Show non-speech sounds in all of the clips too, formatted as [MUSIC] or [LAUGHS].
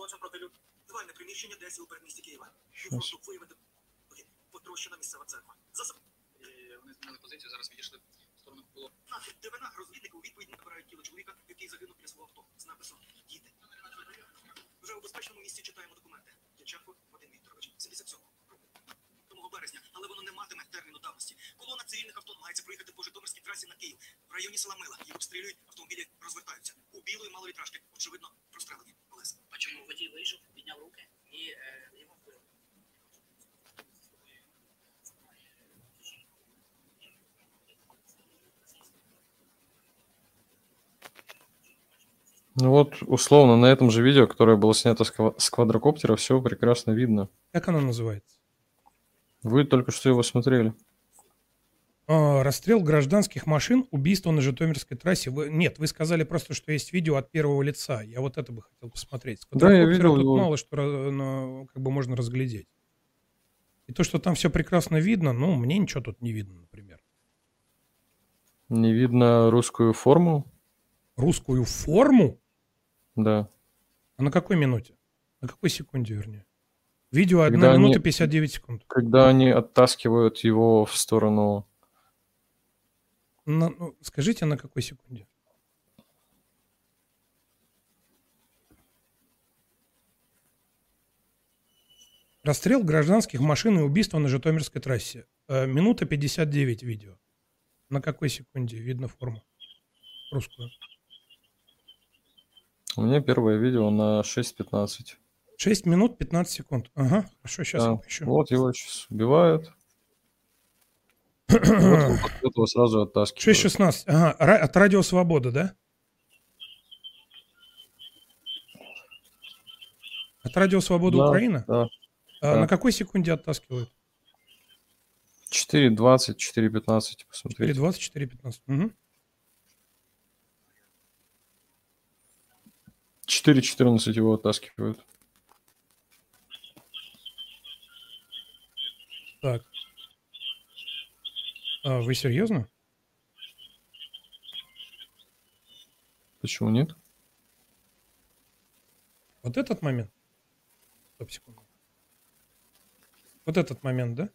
Злочин проти люд. Приміщення десь у передмісті Києва. Півфронту виявити потрощена місцева церква. Засоб. І вони змінили позицію, зараз відійшли в сторону було. Нахід дивина розвідники у відповідь набирають тіло чоловіка, який загинув біля свого авто з написом Діти. Вже у безпечному місці читаємо документи. Дяченко Вадим Вікторович, 77 року. 7 березня, але воно не матиме терміну давності. Колона цивільних авто намагається проїхати по Житомирській трасі на Київ. В районі села Мила їх обстрілюють, автомобілі розвертаються. У білої маловітражки, очевидно, прострелені водій вийшов, підняв руки і е, його вбили? Ну вот, условно, на этом же видео, которое было снято с ква- с квадрокоптера, все прекрасно видно. Как оно называется? Вы только что его смотрели. А, расстрел гражданских машин, убийство на Житомирской трассе. Вы- нет, вы сказали просто, что есть видео от первого лица. Я вот это бы хотел посмотреть. С Да, я видел тут его. мало что ра- ну, как бы можно разглядеть. И то, что там все прекрасно видно, ну, мне ничего тут не видно, например. Не видно русскую форму? Русскую форму? Да. А на какой минуте? На какой секунде, вернее? Видео 1 Когда минута они- 59 секунд. Когда они оттаскивают его в сторону... На- ну, скажите, на какой секунде? Расстрел гражданских машин и убийство на Житомирской трассе. Э, минута 59 видео. На какой секунде видно форму? Русскую. У меня первое видео на 6.15. 6 минут 15 секунд. Ага, хорошо, сейчас Да. поищу. Вот его сейчас убивают. Вот этого сразу оттаскивают. 6.16. Ага, от Радио Свобода, да? От Радио Свобода Да, Украина? Да. А да. на какой секунде оттаскивают? 4.20, 4.15, посмотрите. 4.20, 4.15. Угу. 4.14 его оттаскивают. Так. А, вы серьезно? Почему нет? Вот этот момент? Стоп, секунду. Вот этот момент, да?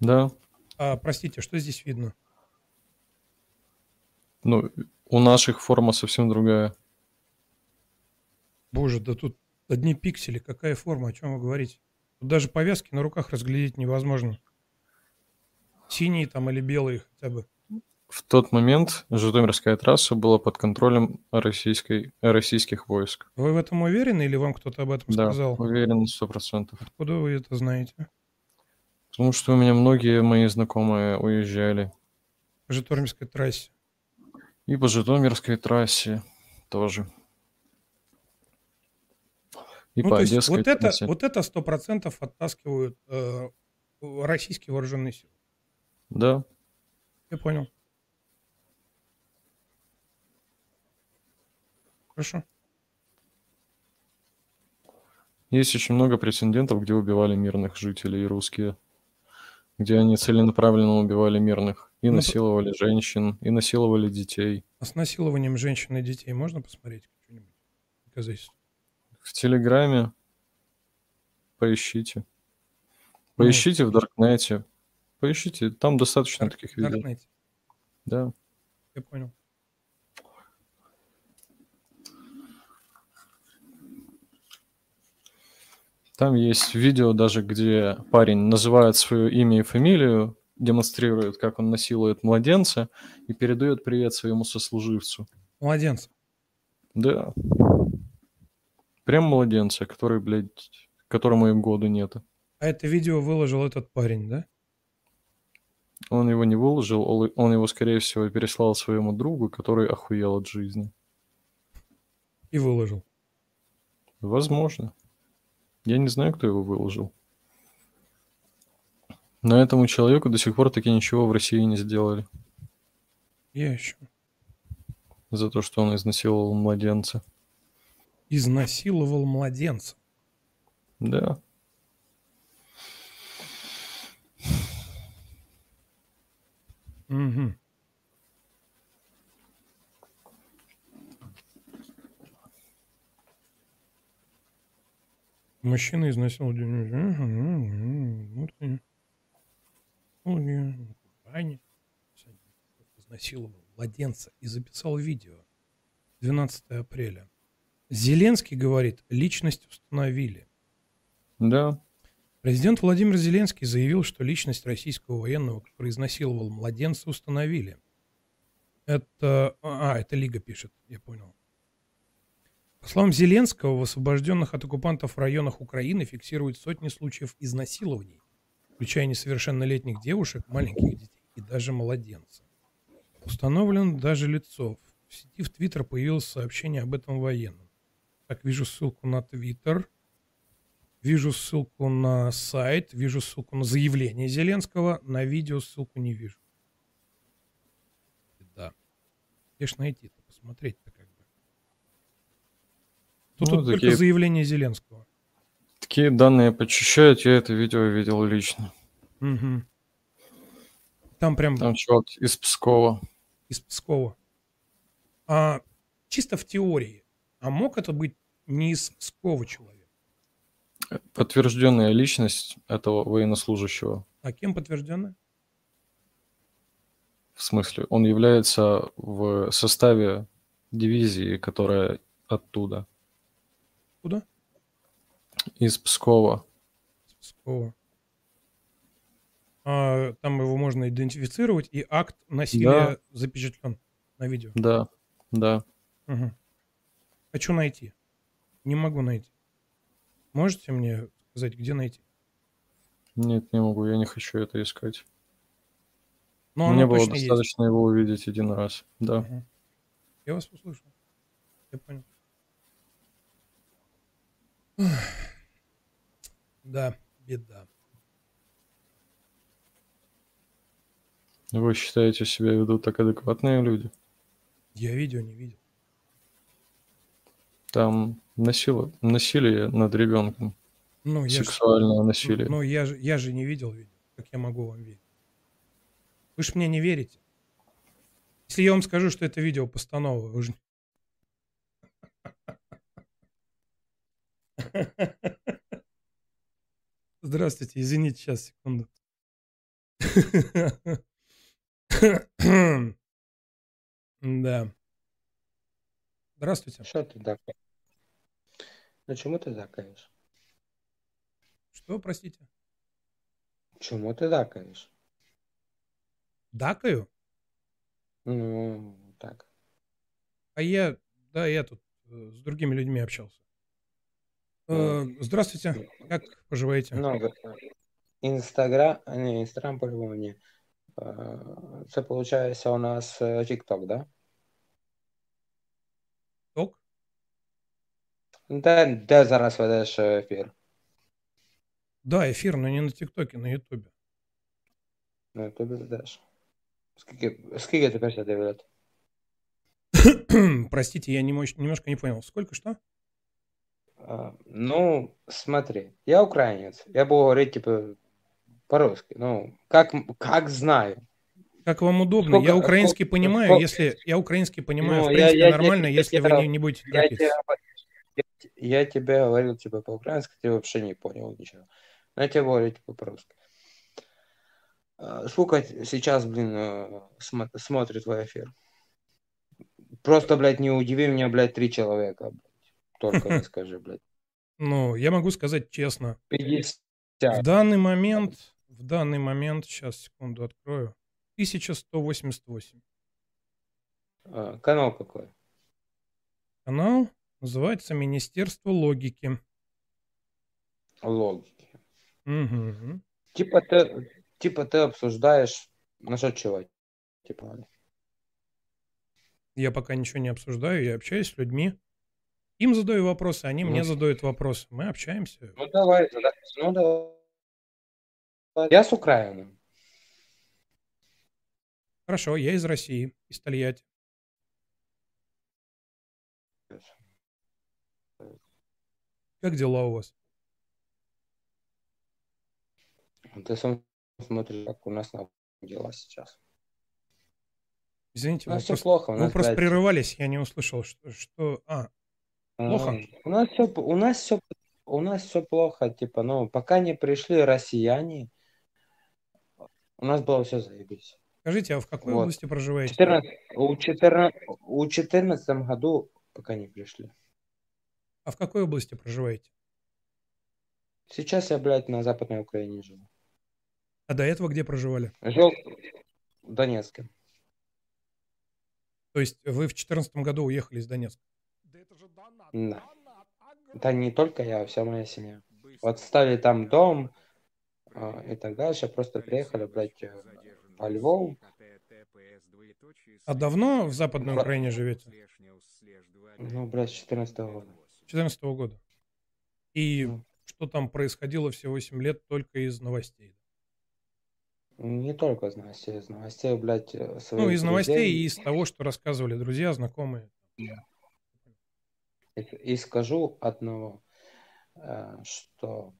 Да. А, простите, что здесь видно? Ну, у наших форма совсем другая. Боже, да тут одни пиксели. Какая форма? О чем вы говорите? Тут даже повязки на руках разглядеть невозможно. Синие там или белые хотя бы. В тот момент Житомирская трасса была под контролем российской, российских войск. Вы в этом уверены или вам кто-то об этом Да, сказал? уверен, сто процентов. Откуда вы это знаете? Потому что у меня многие мои знакомые уезжали. По Житомирской трассе. И по Житомирской трассе тоже. И ну, по то есть Одесской вот это, трассе. вот это сто процентов оттаскивают э, российские вооруженные силы. Да. Я понял. Хорошо. Есть очень много прецедентов, где убивали мирных жителей русские. Где они целенаправленно убивали мирных. И Ну, п- насиловали женщин, и насиловали детей. А с насилованием женщин и детей можно посмотреть что-нибудь? В Телеграме поищите. Ну, Поищите в Даркнете. Поищите, там достаточно Дарк- таких видео. Даркнете. Да. Я понял. Там есть видео даже, где парень называет свое имя и фамилию, демонстрирует, как он насилует младенца и передает привет своему сослуживцу. Младенцы. Да. Прям младенца, который, блядь, которому и года нет. А это видео выложил этот парень, да? Он его не выложил, он его, скорее всего, переслал своему другу, который охуел от жизни. И выложил. Возможно. Я не знаю, кто его выложил. Но этому человеку до сих пор таки ничего в России не сделали. Я еще. За то, что он изнасиловал младенца. Изнасиловал младенца. Да. Мгм. Мужчина изнасиловал. Изнасиловал младенца и записал видео. 12 апреля. Зеленский говорит, личность установили. Да. Президент Владимир Зеленский заявил, что личность российского военного, который изнасиловал младенца, установили. Это... А, это Лига пишет, я понял. По словам Зеленского, в освобожденных от оккупантов районах Украины фиксируют сотни случаев изнасилований, включая несовершеннолетних девушек, маленьких детей и даже младенцев. Установлено даже лицо. В сети в Твиттер появилось сообщение об этом военном. Так, вижу ссылку на Твиттер, вижу ссылку на сайт, вижу ссылку на заявление Зеленского, на видео ссылку не вижу. Да. Где ж найти-то, посмотреть-то как бы. Тут, Ну, тут только такие- заявление Зеленского. Такие данные почищают, я это видео видел лично. Мгм. Там прям Там чувак из Пскова. из Пскова. А чисто в теории, а мог это быть не из Пскова человек? Подтвержденная личность этого военнослужащего. А кем подтверждено? В смысле, он является в составе дивизии, которая оттуда, Куда? из Пскова. Из Пскова. А, там его можно идентифицировать, и акт насилия запечатлен на видео. Да, да. Мгм. Хочу найти. Не могу найти. Можете мне сказать, где найти? Нет, не могу, я не хочу это искать. Но оно Мне было точно есть. достаточно его увидеть один раз. Да. Мгм. Я вас услышал. Я понял. Да, беда. Вы считаете, себя ведут так адекватные люди? Я видео не видел. Там насилие, насилие над ребенком, Ну, я сексуальное насилие. ну, я же, я же не видел видео. Как я могу вам верить? Вы же мне не верите. Если я вам скажу, что это видео постанова, вы же... [LAUGHS] Здравствуйте, извините, сейчас, секунду. [LAUGHS] Да. Здравствуйте. Що ти так? Ну чому ти дакаєш? Что, простите? Чому ти дакаєш? Дакаю? Ну, так. А я, да, я тут э, с другими людьми общался. Э, Здравствуйте, как поживаете? Ну, Інстаграм, не, Інстаграм по-любому ні. Е, Це виходить у нас е, TikTok, да? Ток? Де, де зараз ведеш е, ефір? Да, эфир, но не на ТикТоке, на Ютубе. Ну, тобі ведеш. Скільки, скільки ти після дивляти? [CLEARS THROAT] Простите, я немож- немножко не понял. Сколько что? А, Ну, смотри, я украинец. Я буду говорить, типа, по-русски. Ну, как, как знаю. Как вам удобно? Сколько- я украинский сколько- понимаю, сколько- если я украинский понимаю, Ну, в я- принципе, я- я- нормально, я- если я- вы не, не будете Я торопиться. тебе, я, я тебе говорил, типа, по-украински, ты вообще не понял ничего. Но я тебе говорю, типа, по-русски. А, Сколько сейчас, блин, э, смо- смотрит твой эфир? Просто, блядь, не удиви меня, блядь, три человека, блядь. Только [LAUGHS] не скажи, блядь. Ну, я могу сказать честно. 50. В данный момент, в данный момент, сейчас, секунду, открою. 1188. А, Канал какой? Канал называется Министерство логики. Логики. Мгм. Типа ты, типа ты обсуждаешь насчет чего? Типа, Я пока ничего не обсуждаю, я общаюсь с людьми. Им задаю вопросы, они мне Ну. задают вопросы. Мы общаемся. ну давай, ну давай. Я с Украины. Хорошо, я из России, из Тольятти. Как дела у вас? Ты сам смотришь, как у нас на дела сейчас. Извините, У вы нас все просто, плохо. У вы нас, просто блядь, прерывались, я не услышал, что... что... А, плохо? У нас все, у нас все, у нас все плохо, типа, ну, пока не пришли россияне, у нас было все заебись. Скажите, а в какой Вот. области проживаете? 14, у, 14, у 14 году пока не пришли. А в какой области проживаете? Сейчас я, блядь, на Западной Украине живу. А до этого где проживали? Жил в Донецке. То есть вы в 2014 году уехали из Донецка? Да. Да не только я, а вся моя семья. Вот стали там дом а, и так дальше. Просто приехали, блядь, э, по Львову. А давно в Западной Украине живете? Ну, блядь, с 14 года. 2014 года. И что там происходило все 8 лет только из новостей? Не только из новостей, из новостей, блядь, э, Ну, из новостей друзей. и из того, что рассказывали друзья, знакомые. И, и скажу одного, э, что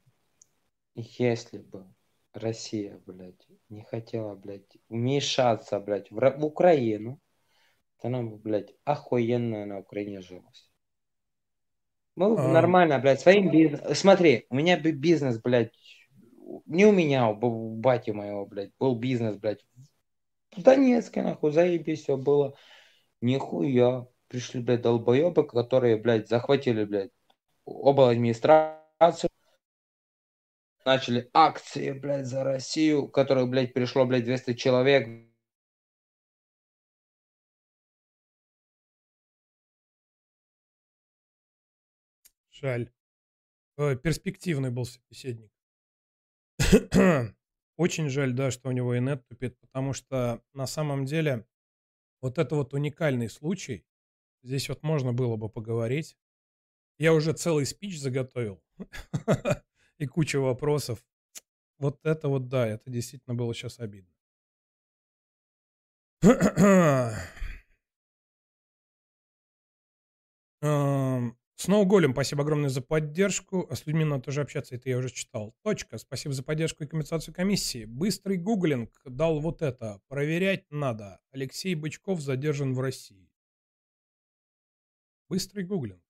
если бы Россия, блядь, не хотела, блядь, вмешаться, блядь, в, в Украину, то нам бы, блядь, охуенно на Украине жилось. Мы бы А. нормально, блядь, своим бизнесом... Смотри, у меня бизнес, блядь, не у меня, у б- у бати моего, блядь, был бизнес, блядь, в Донецке, нахуй, заебись, все было. Нихуя. Пришли, блядь, долбоебы, которые, блядь, захватили, блядь, оба администрацию. Начали акции, блядь, за Россию, в которых, блядь, пришло, блядь, 200 человек. Жаль. Э, Перспективный был собеседник. Очень жаль, да, что у него инет тупит, потому что на самом деле вот это вот уникальный случай. Здесь вот можно было бы поговорить. Я уже целый спич заготовил [LAUGHS] и куча вопросов. Вот это вот, да, это действительно было сейчас обидно. [CLEARS THROAT] Эм, Сноу Голем, спасибо огромное за поддержку. А с людьми надо тоже общаться, это я уже читал. Точка. Спасибо за поддержку и компенсацию комиссии. Быстрый гуглинг дал вот это. Проверять надо. Алексей Бычков задержан в России. Быстрый гуглинг.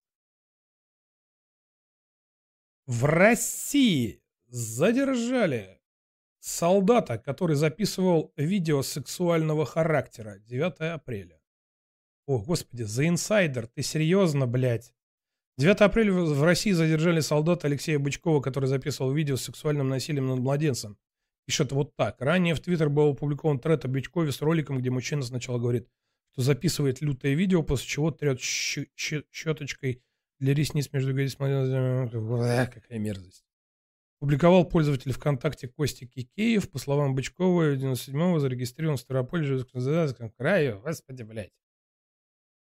В России задержали солдата, который записывал видео сексуального характера 9 апреля. О, господи, за инсайдер, ты серьезно, блядь? 9 апреля в России задержали солдата Алексея Бычкова, который записывал видео с сексуальным насилием над младенцем. Пишет вот так. Ранее в Твиттер был опубликован тред о Бычкове с роликом, где мужчина сначала говорит, что записывает лютое видео, после чего трет щеточкой для ресниц между ягодиц младенцем. Какая мерзость. Публиковал пользователь ВКонтакте Костя Кикеев. По словам Бычкова, 97-го зарегистрирован в Ставрополе, крае. Господи, блядь.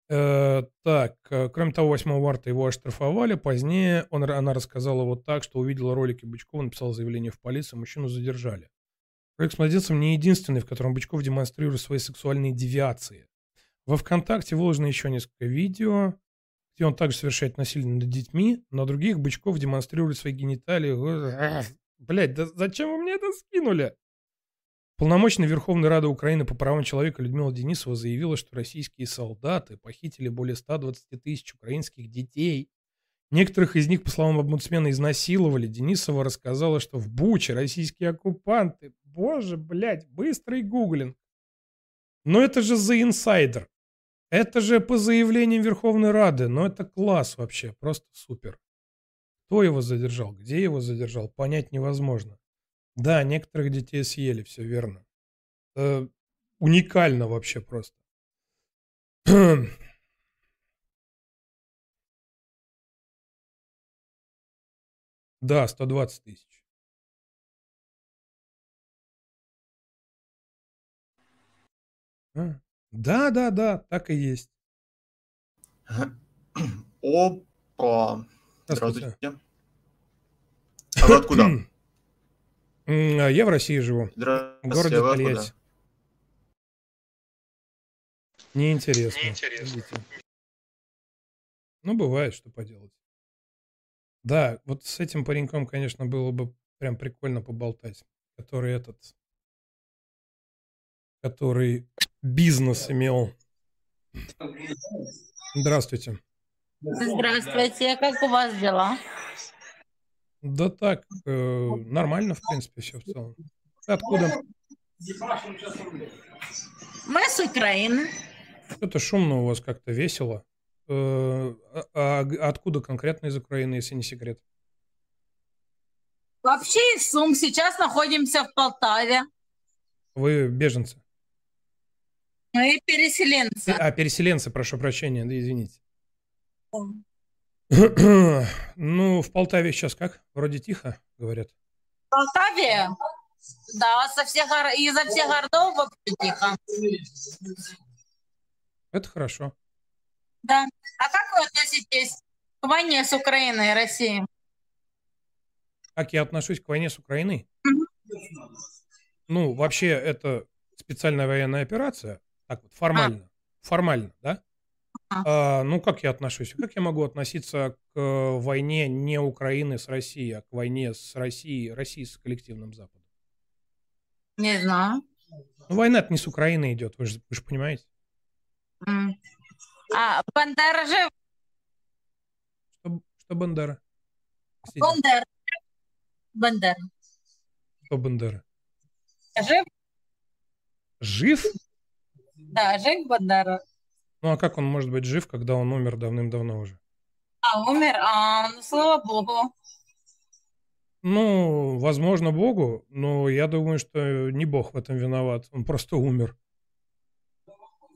Э, так, э, кроме того, 8 марта его оштрафовали. Позднее он, она рассказала вот так, что увидела ролики Бычкова, написала заявление в полицию, мужчину задержали. Ролик с младенцем не единственный, в котором Бычков демонстрирует свои сексуальные девиации. Во ВКонтакте выложено еще несколько видео, где он также совершает насилие над детьми, на других Бычков демонстрирует свои гениталии. Блять, да зачем вы мне это скинули? Полномочный Верховной Рады Украины по правам человека Людмила Денисова заявила, что российские солдаты похитили более 120 тысяч украинских детей. Некоторых из них, по словам омбудсмена, изнасиловали. Денисова рассказала, что в Буче российские оккупанты. Боже, блядь, быстрый гуглинг. Но это же за инсайдер. Это же по заявлениям Верховной Рады. Но это класс вообще, просто супер. Кто его задержал? Где его задержал? Понять невозможно. Да, некоторых детей съели, все верно. Это уникально вообще просто. [CLEARS THROAT] Да, 120 тысяч. А, Да, да, да, так и есть. [CLEARS THROAT] Опа. Здравствуйте. А вы откуда? [CLEARS THROAT] А Я в России живу. В городе а? Тольятти. Неинтересно. Видите. Ну, бывает, что поделать. Да, вот с этим пареньком, конечно, было бы прям прикольно поболтать. Который этот... Который бизнес имел. Здравствуйте. Здравствуйте, как у вас дела? Да так, э, нормально, в принципе, все в целом. Ты Откуда? Мы с Украины. Что-то шумно у вас как-то весело. Э, а, а откуда конкретно из Украины, если не секрет? Вообще из Сум. Сейчас находимся в Полтаве. Вы беженцы. Мы переселенцы. А, переселенцы, прошу прощения, да извините. [CLEARS THROAT] Ну, в Полтаве сейчас как? Вроде тихо, говорят. В Полтаве? Да, со всех, изо всех городов вообще тихо. Это хорошо. Да. А как вы относитесь к войне с Украиной и Россией? Как я отношусь к войне с Украиной? Мгм. Ну, вообще, это специальная военная операция. Так вот, формально. Формально, да? А, ну, как я отношусь? Как я могу относиться к э, войне не Украины с Россией, а к войне с Россией, России с коллективным Западом? Не знаю. Ну, война не с Украины идет, вы же, вы же понимаете. М. А, Бандера жив? Что, что Бандера? Простите, Бандера. Бандера. что Бандера? Жив? Жив? Да, жив Бандера. Ну, а как он может быть жив, когда он умер давным-давно уже? А, умер? А, ну, слава богу. Ну, возможно, Богу, но я думаю, что не Бог в этом виноват. Он просто умер.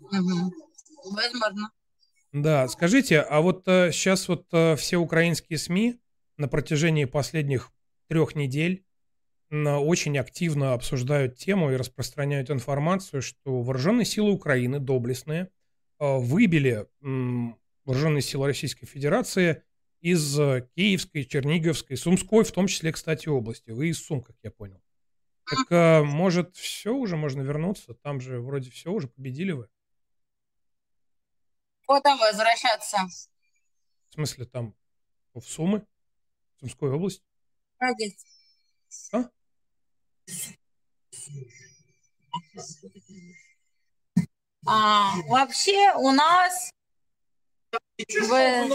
Мгм. Возможно. Да, скажите, а вот сейчас вот э, все украинские СМИ на протяжении последних трех недель очень активно обсуждают тему и распространяют информацию, что вооруженные силы Украины, доблестные, э, выбили м, вооруженные силы Российской Федерации из э, Киевской, Черниговской, Сумской, в том числе, кстати, области. Вы из Сум, как я понял. Так, э, может, все уже можно вернуться? Там же вроде все уже победили вы. Куда возвращаться? В смысле, там в Сумы, Сумской области. Погоди. А? А, вообще у нас вы,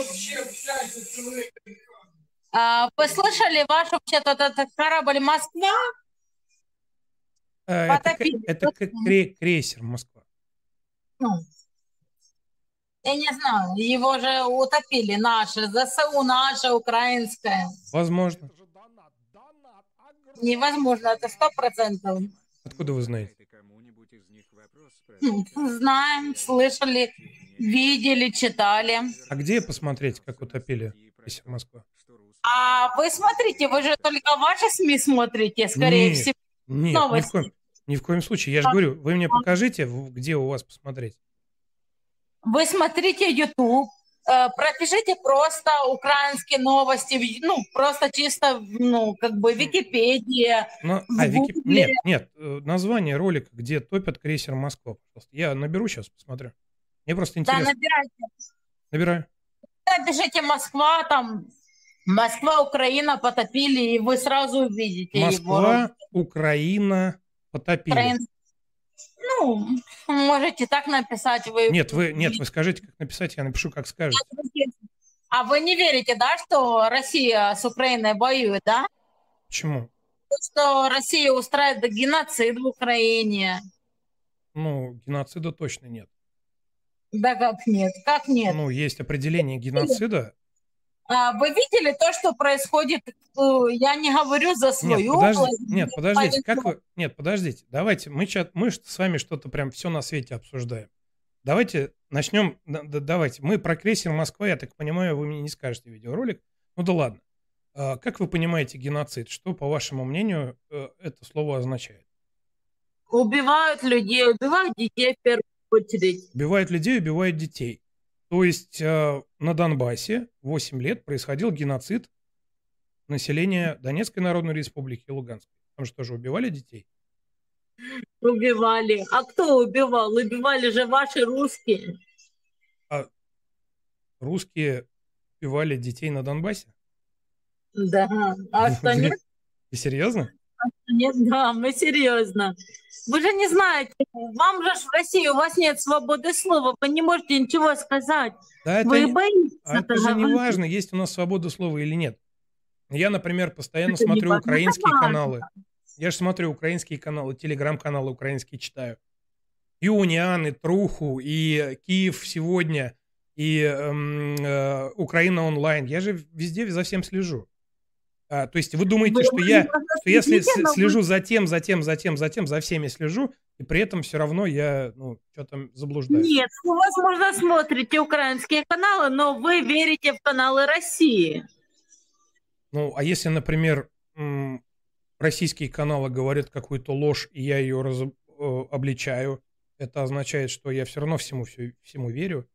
а, вы слышали ваш вообще-то этот корабль Москва? Это, Потопили. это как кре- крейсер Москва. Ну, я не знаю, его же утопили наши, ЗСУ наше, украинское. Возможно. Невозможно, это сто процентов. Откуда вы знаете? Знаем, слышали, видели, читали. А где посмотреть, как утопили крейсер Москва? А вы смотрите, вы же только ваши СМИ смотрите, скорее Нет. всего. Нет, ни в, Новости. коем, ни в коем случае. Я же говорю, вы мне покажите, где у вас посмотреть. Вы смотрите YouTube, пропишите просто украинские новости, ну, просто чисто, ну, как бы Википедия. Ну, а, Вики-. Нет, нет, э, название ролика, где топят крейсер Москва. пожалуйста. Я наберу сейчас, посмотрю. Мне просто Да, интересно. набирайте. Набираю. Напишите Москва, там, Москва, Украина потопили, и вы сразу увидите его. Москва, Украина потопили. Украин- Ну, можете так написать. Вы... Нет, вы, нет, вы скажите, как написать, я напишу, как скажете. А вы не верите, да, что Россия с Украиной воюет, да? Почему? Что Россия устраивает геноцид в Украине. Ну, геноцида точно нет. Да как нет? Как нет? Ну, есть определение геноцида. А, вы видели то, что происходит? э, Я не говорю за Нет, свою подожди, область. нет, подождите, как вы... Нет, подождите, давайте, мы, чат, мы с вами что-то прям все на свете обсуждаем. Давайте начнем, да- да- давайте, мы про крейсер Москва, я так понимаю, вы мне не скажете видеоролик. Ну да ладно. А, как вы понимаете геноцид? Что, по вашему мнению, э, это слово означает? Убивают людей, убивают детей в первую очередь. Убивают людей, убивают детей. То есть э, на Донбассе 8 лет происходил геноцид населения Донецкой Народной Республики и Луганской. Там же тоже убивали детей. Убивали. А кто убивал? Убивали же ваши русские. Русские убивали детей на Донбассе? Да. А что нет? Ты серьезно? [LAUGHS] Нет, да, мы серьезно. Вы же не знаете, вам же в России у вас нет свободы слова, вы не можете ничего сказать. Да, это, вы не- боитесь а это же не говорить. важно, есть у нас свобода слова или нет. Я, например, постоянно Это не смотрю украинские важно. каналы. Я же смотрю украинские каналы, телеграм-каналы украинские читаю. И Униан, и Труху, и Киев сегодня, и эм, э, Украина онлайн. Я же везде за всем слежу. А, то есть вы думаете, Вы что я, что я сли- следите, но вы- слежу за тем, за тем, за тем, за тем, за всеми слежу, и при этом все равно я, ну, что-то заблуждаюсь. Нет, вы, возможно, смотрите украинские каналы, но вы верите в каналы России. Ну, а если, например, российские каналы говорят какую-то ложь, и я ее раз- э, обличаю, это означает, что я все равно всему, всему верю.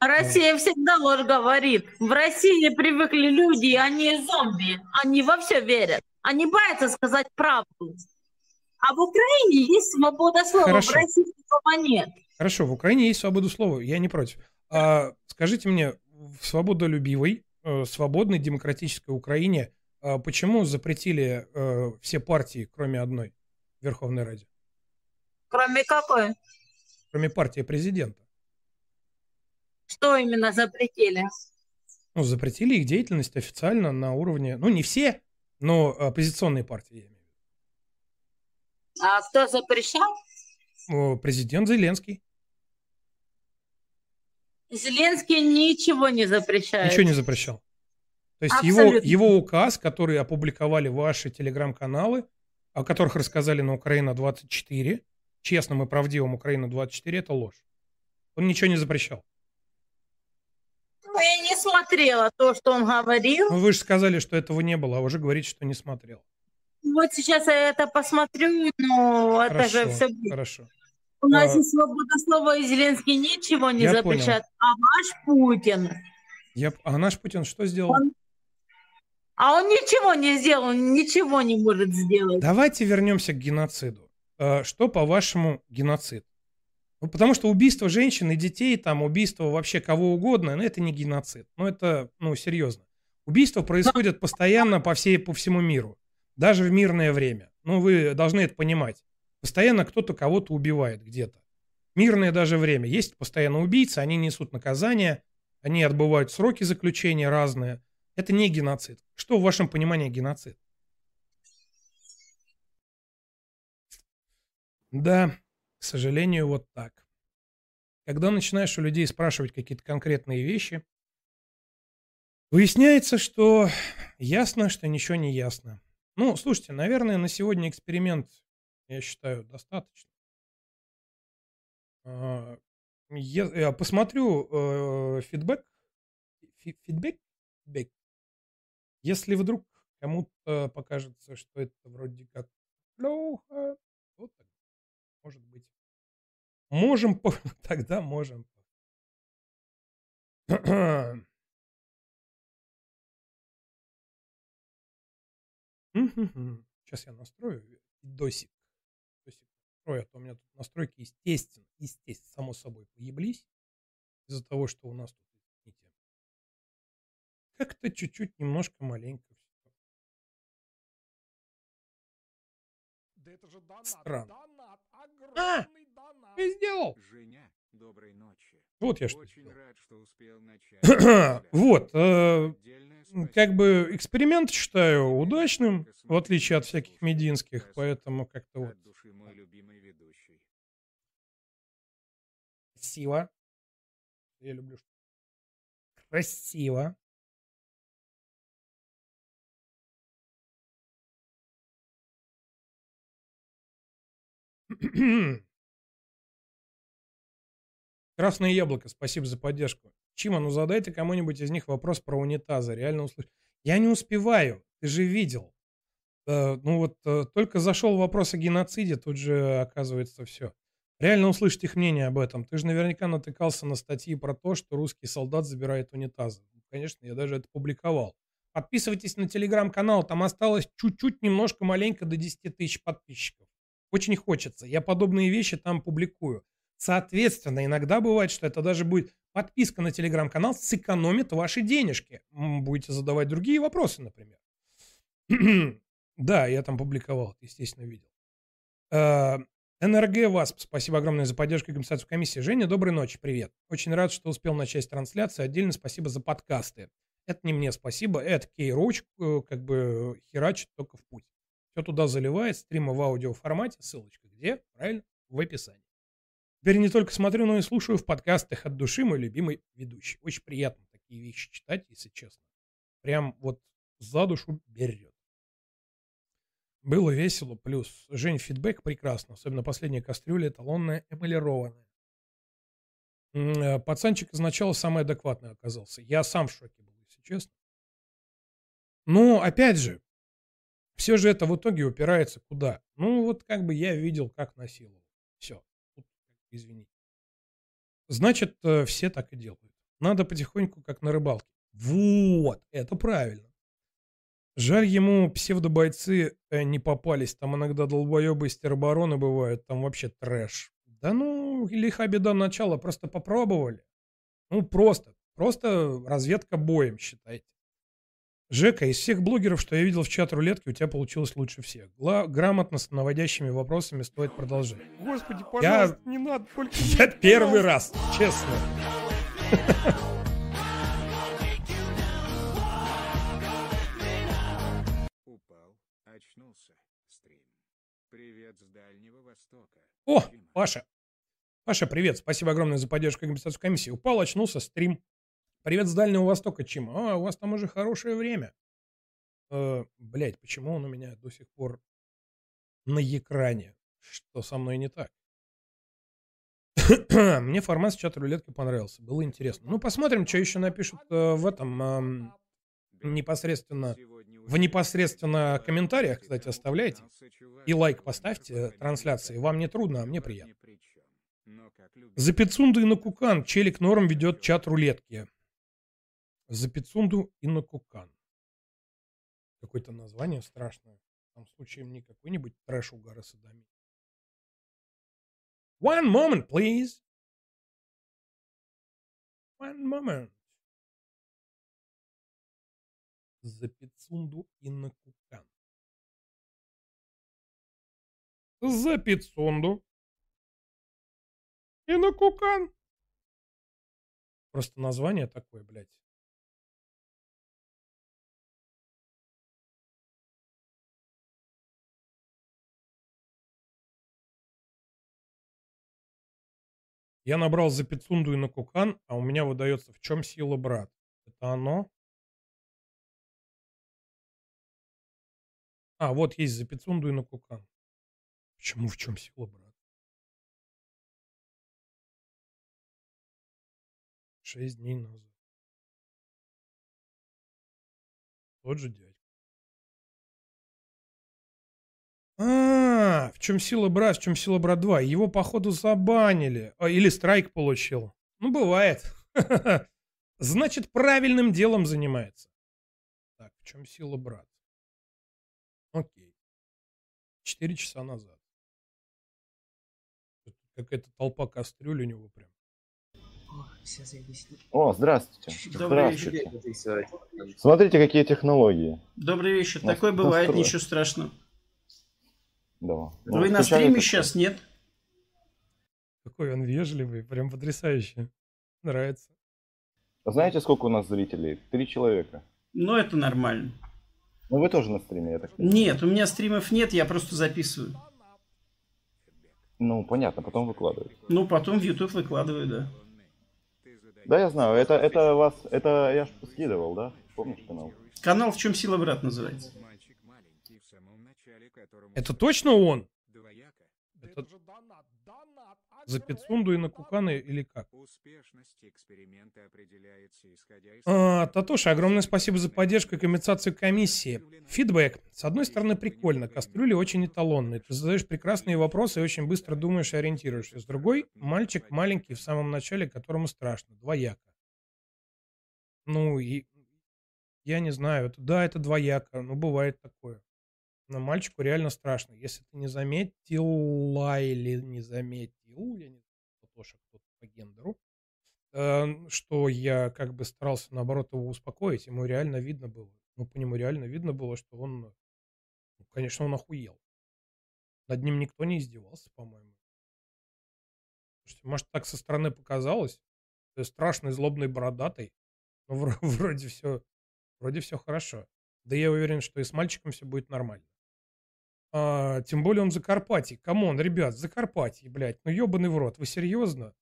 А Россия всегда ложь говорит. В России привыкли люди, они зомби. Они во все верят. Они боятся сказать правду. А в Украине есть свобода слова, Хорошо. в России такого нет. Хорошо, в Украине есть свобода слова, я не против. А скажите мне, в свободолюбивой, э, свободной демократической Украине а почему запретили э, все партии, кроме одной, в Верховной Раде? Кроме какой? Кроме партии президента. Что именно запретили? Ну, запретили их деятельность официально на уровне, ну, не все, но оппозиционные партии, А кто запрещал? Президент Зеленский. Зеленский ничего не запрещает. Ничего не запрещал. То есть его, его указ, который опубликовали ваши телеграм-каналы, о которых рассказали на Украина-24, честным и правдивым Украина-24, это ложь. Он ничего не запрещал. Ну, Я не смотрела то, что он говорил. Ну, вы же сказали, что этого не было, а уже говорите, что не смотрел. Вот сейчас я это посмотрю, но это же Хорошо, все... хорошо. У нас А- есть свобода слова, и Зеленский ничего не Я запрещает. А ваш Путин, Я... А наш Путин что сделал? Он- а он ничего не сделал, ничего не может сделать. Давайте вернемся к геноциду. Э, Что, по-вашему, геноцид? Ну, потому что убийство женщин и детей, там, убийство вообще кого угодно, ну, это не геноцид. Ну, это, ну, серьезно. Убийства происходят постоянно по, всей, по всему миру. Даже в мирное время. Ну, вы должны это понимать. Постоянно кто-то кого-то убивает где-то. Мирное даже время. Есть постоянно убийцы, они несут наказания, они отбывают сроки заключения разные. Это не геноцид. Что в вашем понимании геноцид? Да, к сожалению, вот так. Когда начинаешь у людей спрашивать какие-то конкретные вещи, выясняется, что ясно, что ничего не ясно. Ну, слушайте, наверное, на сегодня эксперимент, я считаю, достаточно. А, Я, я посмотрю э, фидбэк. Фи- Фидбэк? Фидбэк. Если вдруг кому-то покажется, что это вроде как плохо, то так может быть. Можем, [LAUGHS] тогда можем. [CLEARS THROAT] Сейчас я настрою досик. Досик настрою, а то у меня тут настройки, естественно, естественно, само собой, поеблись. Из-за того, что у нас тут, извините, как-то чуть-чуть, немножко маленько всё. Да это же. Странно. А! Я сделал. Женя, доброй ночи. Вот я что Очень рад, что успел начать. [CLEARS THROAT] Вот, э, как бы эксперимент считаю удачным, в отличие от всяких мединских, поэтому как-то вот От души мой любимый ведущий. красиво. Я люблю. что- Красиво. Красное яблоко, спасибо за поддержку. Чима, ну задайте кому-нибудь из них вопрос про унитазы. Реально услышь. Я не успеваю, ты же видел. Э, ну вот э, только зашел вопрос о геноциде, тут же оказывается все. Реально услышать их мнение об этом. Ты же наверняка натыкался на статьи про то, что русский солдат забирает унитазы. Конечно, я даже это публиковал. Подписывайтесь на телеграм-канал, там осталось чуть-чуть, немножко, маленько до 10 тысяч подписчиков. Очень хочется. Я подобные вещи там публикую. Соответственно, иногда бывает, что это даже будет подписка на телеграм-канал сэкономит ваши денежки. Будете задавать другие вопросы, например. [CLEARS THROAT] Да, я там публиковал, естественно, видел. Э, НРГ ВАСП, спасибо огромное за поддержку и компенсацию комиссии. Женя, доброй ночи, привет. Очень рад, что успел начать трансляцию. Отдельно спасибо за подкасты. Это не мне спасибо. Это Кей Роуч э, как бы херачит только в путь. Все туда заливает, стримы в аудиоформате, ссылочка где? Правильно? В описании. Теперь не только смотрю, но и слушаю в подкастах от души мой любимый ведущий. Очень приятно такие вещи читать, если честно. Прям вот за душу берет. Было весело, плюс Жень, фидбэк прекрасно, особенно последняя кастрюля эталонная, эмалированная. Э, Пацанчик изначально самый адекватный оказался. Я сам в шоке был, если честно. Но, опять же, все же это в итоге упирается куда? Ну, вот как бы я видел, как насиловал. Все. Извините. Значит, э, все так и делают. Надо потихоньку, как на рыбалке. Вот, это правильно. Жаль, ему псевдобойцы э, не попались. Там иногда долбоебы из теробороны бывают. Там вообще трэш. Да ну, лиха беда начала. Просто попробовали. Ну, просто. Просто разведка боем, считайте. Жека, из всех блогеров, что я видел в чат рулетки, у тебя получилось лучше всех. Гла- грамотно, с наводящими вопросами стоит продолжать. Господи, Я- пожалуйста, не надо, только Я не- первый пожалуйста. раз, честно. Упал, очнулся. Стрим. Привет с Дальнего Востока. О. Паша. Паша, привет. Спасибо огромное за поддержку и компенсацию комиссии. Упал, очнулся, стрим. Привет с Дальнего Востока, Чима. А, у вас там уже хорошее время. Э, блять, почему он у меня до сих пор на экране? Что со мной не так? [COUGHS] Мне формат с чата рулетки понравился. Было интересно. Ну, посмотрим, что еще напишут э, в этом эм, непосредственно в непосредственно комментариях, кстати, оставляйте. И лайк поставьте твоя трансляции. Вам не трудно, а мне приятно. За Пицунду и на Кукан Челик Норм ведет чат рулетки. За Пицунду и на Кукан. Какое-то название страшное. Там случаем не какой-нибудь трэш угара садами. One moment, please. One moment. За Пицунду и на Кукан. За Пицунду и на Кукан. Просто название такое, блядь. Я набрал за Пицунду и на Кукан, а у меня выдается в чем сила брат. Это оно? А, вот есть за Пицунду и на Кукан. Почему в чем сила брат? Шесть дней назад. Тот же дядька. А, в чем сила брат, в чем сила брат 2. Его, походу, забанили. А, или страйк получил. Ну, бывает. [LAUGHS] Значит, правильным делом занимается. Так, в чем сила брат? Окей. Четыре часа назад. Какая-то толпа кастрюль у него прям. О, здравствуйте. Добрый Здравствуйте. Смотрите, какие технологии. Добрый вечер. Такое бывает, ничего страшного. Да. Ну, Вы на стриме такое. сейчас, нет? Какой он вежливый, прям потрясающе. Нравится. Знаете, сколько у нас зрителей? Три человека. Ну, это нормально. Ну, вы тоже на стриме, я так понимаю. Нет, у меня стримов нет, я просто записываю. Ну, понятно, потом выкладывают. Ну, потом в YouTube выкладываю, да. Да, я знаю, это, это вас, это я ж скидывал, да? Помнишь канал? Канал «В чем сила брат» называется. Мальчик маленький, в самом начале которому Это точно он? Это за Пицунду и на Куканы или как? Успешность эксперимента определяется исходя из... А, Татоша, огромное спасибо за поддержку и компенсацию комиссии. Фидбэк. С одной стороны, прикольно. Кастрюли очень эталонные. Ты задаешь прекрасные вопросы и очень быстро думаешь и ориентируешься. С другой, мальчик маленький в самом начале, которому страшно. Двояко. Ну, и я не знаю. Это, да, это двояко. Ну, бывает такое. Но мальчику реально страшно. Если ты не заметила или не заметил, я не знаю, кто-то по гендеру, э, что я как бы старался, наоборот, его успокоить. Ему реально видно было. Ну, по нему реально видно было, что он, ну, конечно, он охуел. Над ним никто не издевался, по-моему. Может, так со стороны показалось? Ты страшный, злобный, бородатый. Вро- [LAUGHS] вроде все, вроде все хорошо. Да я уверен, что и с мальчиком все будет нормально. А, тем более он в Закарпатье. Come on, ребят, Закарпатье, блядь. Ну ебаный в рот. Вы серьезно?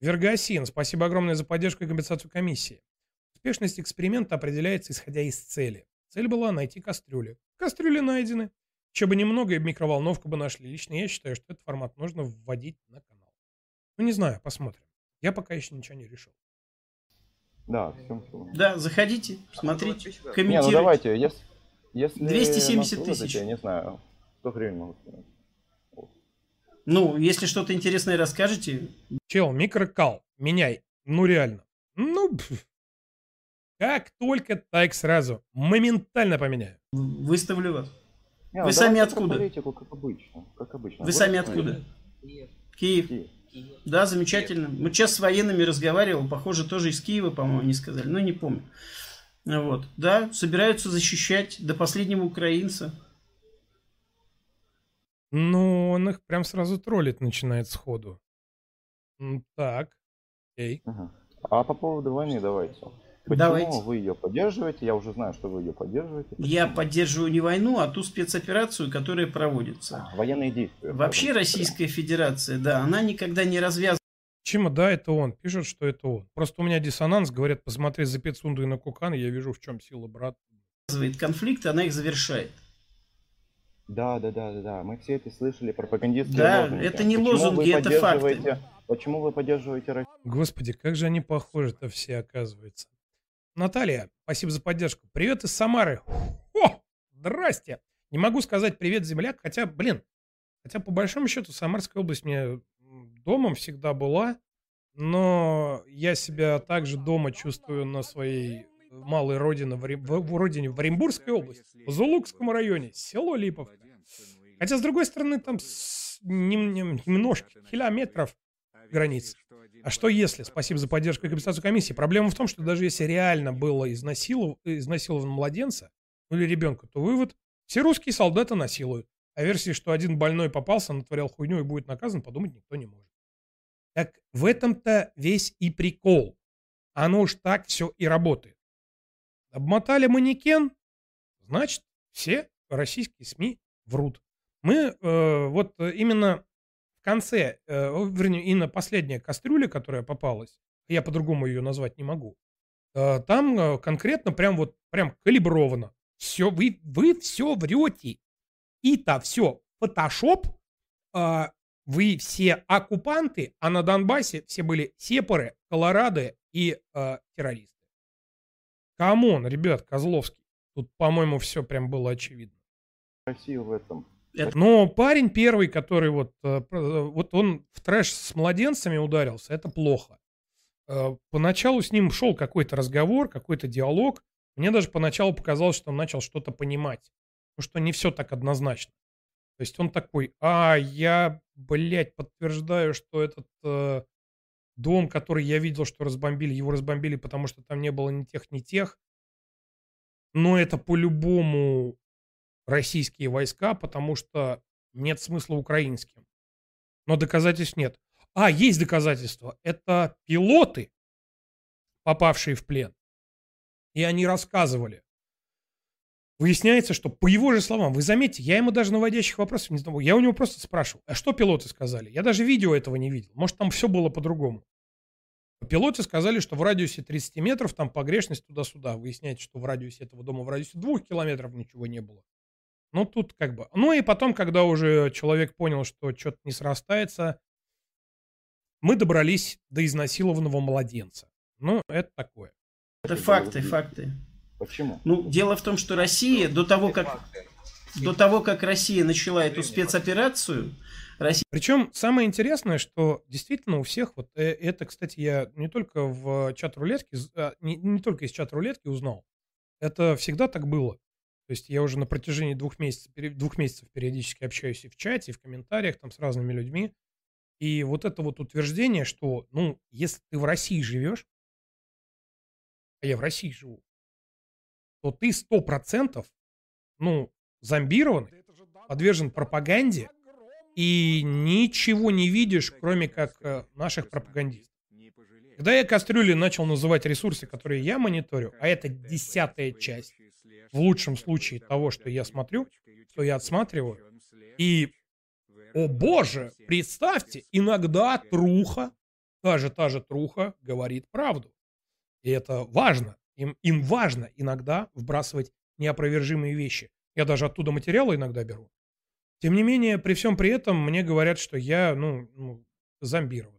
Вергасин, спасибо огромное за поддержку и компенсацию комиссии. Успешность эксперимента определяется исходя из цели. Цель была найти кастрюли. Кастрюли найдены. Еще бы немного, и микроволновку бы нашли. Лично я считаю, что этот формат нужно вводить на канал. Ну, не знаю, посмотрим. Я пока еще ничего не решил. Да, всем. Да, заходите, смотрите, Не, ну комментируйте. давайте, если, если 270 нас выложите, тысяч. Я не знаю, 100 гривен могу скинуть. Ну, если что-то интересное расскажете, Чел, микрокал, меняй. Ну, реально. Ну, пф. как только, так сразу. Моментально поменяю. выставлю вас. Не, Вы ну сами откуда? политику, как обычно. Как обычно. Вы Вот сами откуда? Киев. Да, замечательно. Мы сейчас с военными разговаривал, похоже, тоже из Киева, по-моему, они сказали, ну не помню. Вот, да, собираются защищать до последнего украинца. Ну, он их прям сразу троллить начинает сходу. Так. Окей. Ага. А по поводу войны давайте. Почему Давайте. вы ее поддерживаете? Я уже знаю, что вы ее поддерживаете. Я поддерживаю не войну, а ту спецоперацию, которая проводится. Военные действия. Вообще Российская Федерация, да, она никогда не развязывает Чима, да, это он. Пишут, что это он. Просто у меня диссонанс. Говорят, посмотри за Пицунду и на Кукан, я вижу, в чем сила, брат. конфликты, она их завершает. Да, да, да, да, да. Мы все это слышали, пропагандистские Да, лозунги. это не Почему лозунги, это факты. Почему вы поддерживаете Россию? Господи, как же они похожи-то все, оказывается. Наталья, спасибо за поддержку. Привет из Самары. О, здрасте. Не могу сказать привет, земляк, хотя, блин, хотя по большому счету Самарская область мне домом всегда была, но я себя также дома чувствую на своей малой родине, в, в- родине в Оренбургской области, в Зулукском районе, село Липовка. Хотя, с другой стороны, там немножко километров границ. А что если? Спасибо за поддержку и компенсацию комиссии. Проблема в том, что даже если реально было изнасилов... изнасилован младенца, ну или ребенка, то вывод – все русские солдаты насилуют. А версии, что один больной попался, натворял хуйню и будет наказан, подумать никто не может. Так в этом-то весь и прикол. Оно уж так все и работает. Обмотали манекен, значит, все российские СМИ врут. Мы э, вот э, именно в конце, э, вернее, и на последняя кастрюля, которая попалась, я по-другому ее назвать не могу, э, там э, конкретно прям вот, прям калибровано. Все, вы, вы все врете. И-то все, фотошоп, а, вы все оккупанты, а на Донбассе все были сепары, колорады и э, террористы. Come on, ребят, Козловский. Тут, по-моему, все прям было очевидно. Россию в этом. Но парень первый, который вот, э, про- вот он в трэш с младенцами ударился, это плохо. Э, Поначалу с ним шел какой-то разговор, какой-то диалог. Мне даже поначалу показалось, что он начал что-то понимать. Ну, что не все так однозначно. То есть он такой, а, я, блядь, подтверждаю, что этот э, дом, который я видел, что разбомбили, его разбомбили, потому что там не было ни тех, ни тех. Но это по-любому российские войска, потому что нет смысла украинским. Но доказательств нет. А, есть доказательства. Это пилоты, попавшие в плен. И они рассказывали. Выясняется, что по его же словам, вы заметите, я ему даже наводящих вопросов не задавал. Я у него просто спрашивал, а что пилоты сказали? Я даже видео этого не видел. Может, там все было по-другому. Пилоты сказали, что в радиусе 30 метров там погрешность туда-сюда. Выясняется, что в радиусе этого дома, в радиусе двух километров ничего не было. Ну, тут как бы... Ну, и потом, когда уже человек понял, что что-то не срастается, мы добрались до изнасилованного младенца. Ну, это такое. Это факты, факты. Почему? Ну, дело в том, что Россия до того, как до того, как Россия начала эту спецоперацию, Россия Причем самое интересное, что действительно у всех, вот э, это, кстати, я не только в чат рулетки, не, не только из чат рулетки узнал, это всегда так было. То есть я уже на протяжении двух месяцев, двух месяцев периодически общаюсь и в чате, и в комментариях там с разными людьми. И вот это вот утверждение, что, ну, если ты в России живешь, а я в России живу, то ты сто процентов, ну, зомбированный, подвержен пропаганде и ничего не видишь, кроме как э, наших пропагандистов. Когда я кастрюли начал называть ресурсы, которые я мониторю, а это десятая часть, в лучшем случае того, что я смотрю, что я отсматриваю, и, о боже, представьте, иногда труха, даже та же труха говорит правду. И это важно. Им, им важно иногда вбрасывать неопровержимые вещи. Я даже оттуда материалы иногда беру. Тем не менее, при всем при этом мне говорят, что я, ну, ну зомбированный.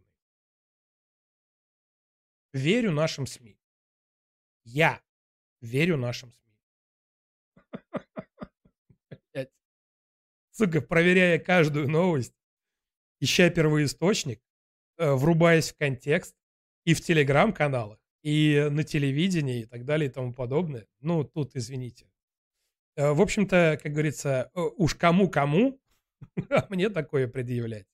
Верю нашим СМИ. Я верю нашим СМИ. [LAUGHS] Сука, проверяя каждую новость, ища первоисточник, э, врубаясь в контекст и в телеграм-каналах, и на телевидении и так далее и тому подобное. Ну, тут извините. Э, В общем-то, как говорится, э, уж кому-кому, [LAUGHS] а мне такое предъявлять.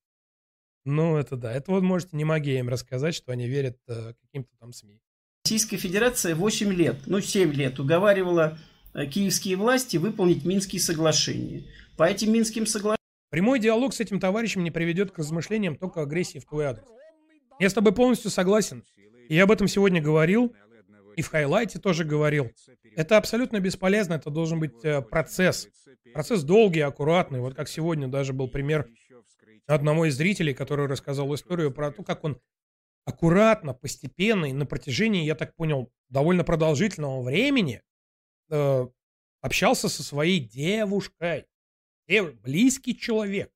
Ну, это да. Это вот можете не могли им рассказать, что они верят э, каким-то там СМИ. Российская Федерация 8 лет, ну 7 лет уговаривала киевские власти выполнить Минские соглашения. По этим Минским соглашениям Прямой диалог с этим товарищем не приведет к размышлениям только агрессии в твой адрес. Я с тобой полностью согласен. Я об этом сегодня говорил, и в хайлайте тоже говорил. Это абсолютно бесполезно, это должен быть э, процесс. Процесс долгий, аккуратный. Вот как сегодня даже был пример одного из зрителей, который рассказал историю про то, как он аккуратно, постепенно и на протяжении, я так понял, довольно продолжительного времени э, общался со своей девушкой. Дев- близкий человек.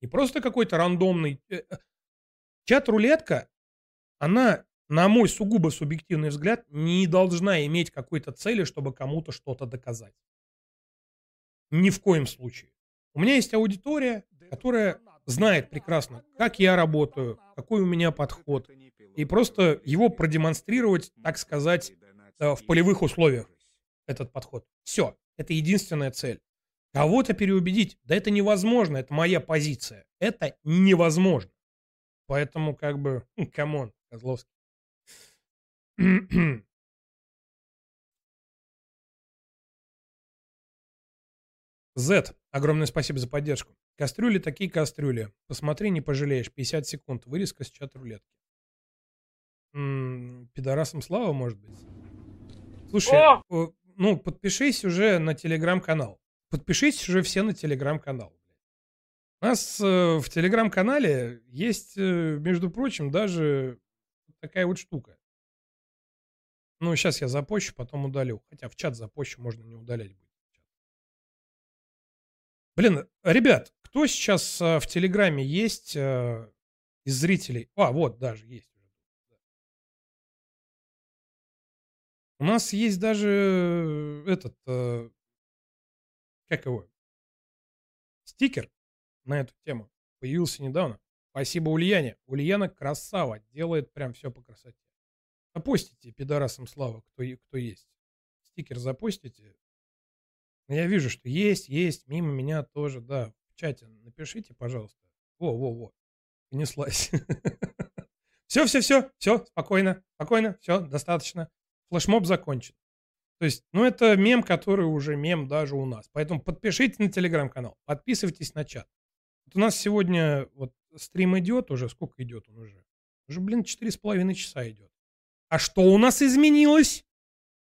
Не просто какой-то рандомный. э, э. Чат-рулетка, она, на мой сугубо субъективный взгляд, не должна иметь какой-то цели, чтобы кому-то что-то доказать. Ни в коем случае. У меня есть аудитория, которая знает прекрасно, как я работаю, какой у меня подход. И просто его продемонстрировать, так сказать, э, в полевых условиях, этот подход. Все. Это единственная цель. Кого-то переубедить, да это невозможно, это моя позиция. Это невозможно. Поэтому как бы, [LAUGHS] come on, Козловский. Z, огромное спасибо за поддержку. Кастрюли такие кастрюли. Посмотри, не пожалеешь. 50 секунд. Вырезка с чат рулетки. М, Пидорасом слава, может быть? Слушай, О! э, ну, подпишись уже на телеграм-канал. Подпишись уже все на телеграм-канал. У нас э, в телеграм-канале есть, э, между прочим, даже такая вот штука. Ну, сейчас я запощу, потом удалю. Хотя в чат запощу, можно не удалять будет. Блин, ребят, кто сейчас э, в Телеграме есть э, из зрителей? А, вот, даже есть. У нас есть даже э, этот, э, как его, стикер на эту тему. Появился недавно. Спасибо Ульяне. Ульяна красава, делает прям все по красоте. Запостите, пидорасам слава, кто, кто есть. Стикер запостите. Ну, Я вижу, что есть, есть, мимо меня тоже, да. В чате напишите, пожалуйста. Во, во, во. Понеслась. Все, все, все, все, спокойно, спокойно, все, достаточно. Флешмоб закончен. То есть, ну, это мем, который уже мем даже у нас. Поэтому подпишитесь на телеграм-канал, подписывайтесь на чат. Вот у нас сегодня вот стрим идет уже, сколько идет он уже? Уже, блин, четыре с половиной часа идет. А что у нас изменилось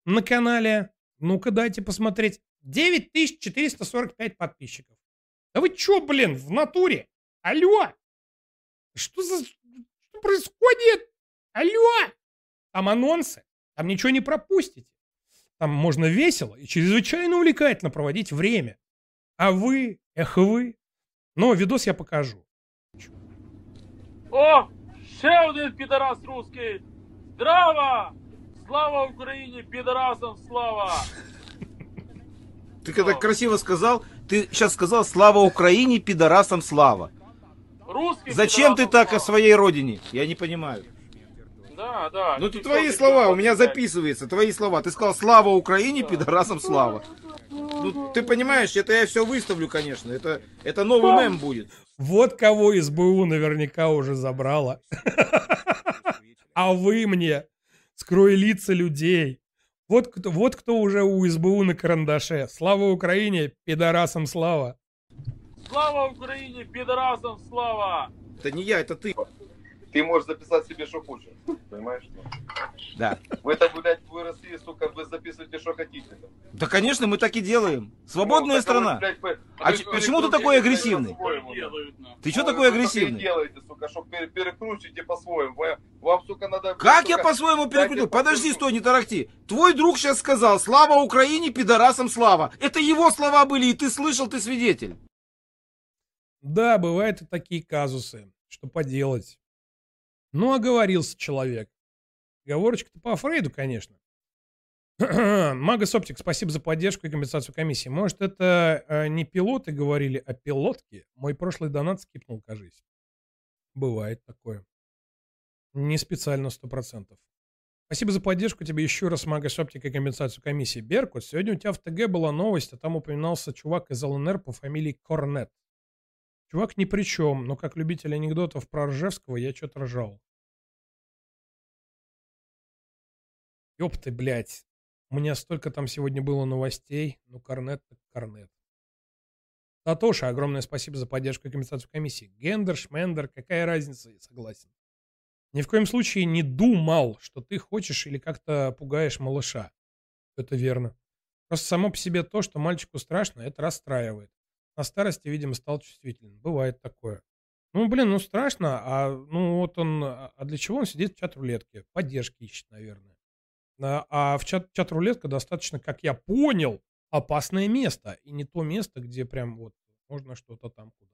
на канале? Ну-ка, дайте посмотреть. 9445 подписчиков. Да вы чё, блин, в натуре? Алло? Что за... Что происходит? Алло? Там анонсы. Там ничего не пропустите. Там можно весело и чрезвычайно увлекательно проводить время. А вы, эх вы. Но видос я покажу. О, ще один підарас русський. Здраво! Слава Україні, підарасам слава! Ты когда красиво сказал, ты сейчас сказал «Слава Украине, пидорасам слава». Русский Зачем ты пидорасам так о слава. своей родине? Я не понимаю. Да, да. Ну, это Тільки твои що слова, ти у меня блядь. записывается, твои слова. Ты сказал «Слава Украине, пидорасам слава». Ну, ты понимаешь, это я все выставлю, конечно. Это, это новый мем будет. Вот кого СБУ наверняка уже забрала. [LAUGHS] А вы мне скрой лица людей. Вот кто, вот кто уже у СБУ на карандаше. Слава Украине, пидорасам слава. Слава Україні, підарасам слава! Это не я, это ты. Ты можешь записать себе, что хочешь. Понимаешь? Да. Вы-то, блядь, вы России, сука, вы записываете, что хотите. Да, конечно, мы так и делаем. Свободная Ну, так а вы, страна. блядь, вы- А вы говорите, почему ты такой агрессивный? по-своему, да. Ты что Ну, такой вы и агрессивный? делаете, сука, что перекручиваете по-своему. Вы- Вам, сука, надо... Как сука, я по-своему перекрутил? Подожди, стой, не тарахти. Твой друг сейчас сказал, слава Украине, пидорасам слава. Это его слова были, и ты слышал, ты свидетель. Да, бывают и такие казусы. Что поделать? Ну, оговорился человек. Оговорочка-то по Фрейду, конечно. [CLEARS THROAT] Магас Оптик, спасибо за поддержку и компенсацию комиссии. Может, это э, не пилоты говорили, а пилотки? Мой прошлый донат скипнул, кажись. Бывает такое. Не специально, сто процентов. Спасибо за поддержку тебе еще раз, Магас Оптик и компенсацию комиссии. Беркут, сегодня у тебя в ТГ была новость, а там упоминался чувак из ЛНР по фамилии Корнет. Чувак ни при чем, но как любитель анекдотов про Ржевского я что-то ржал. Ёп ты, блядь. У меня столько там сегодня было новостей. Ну, корнет так корнет. Татоша, огромное спасибо за поддержку и компенсацию комиссии. Гендер, шмендер, какая разница, я согласен. Ни в коем случае не думал, что ты хочешь или как-то пугаешь малыша. Это верно. Просто само по себе то, что мальчику страшно, это расстраивает. На старости, видимо, стал чувствительным. Бывает такое. Ну, блин, ну страшно, а ну вот он, а для чего он сидит в чат-рулетке? Поддержки ищет, наверное. А, а в чат, чат-рулетка достаточно, как я понял, опасное место. И не то место, где прям вот можно что-то там куда.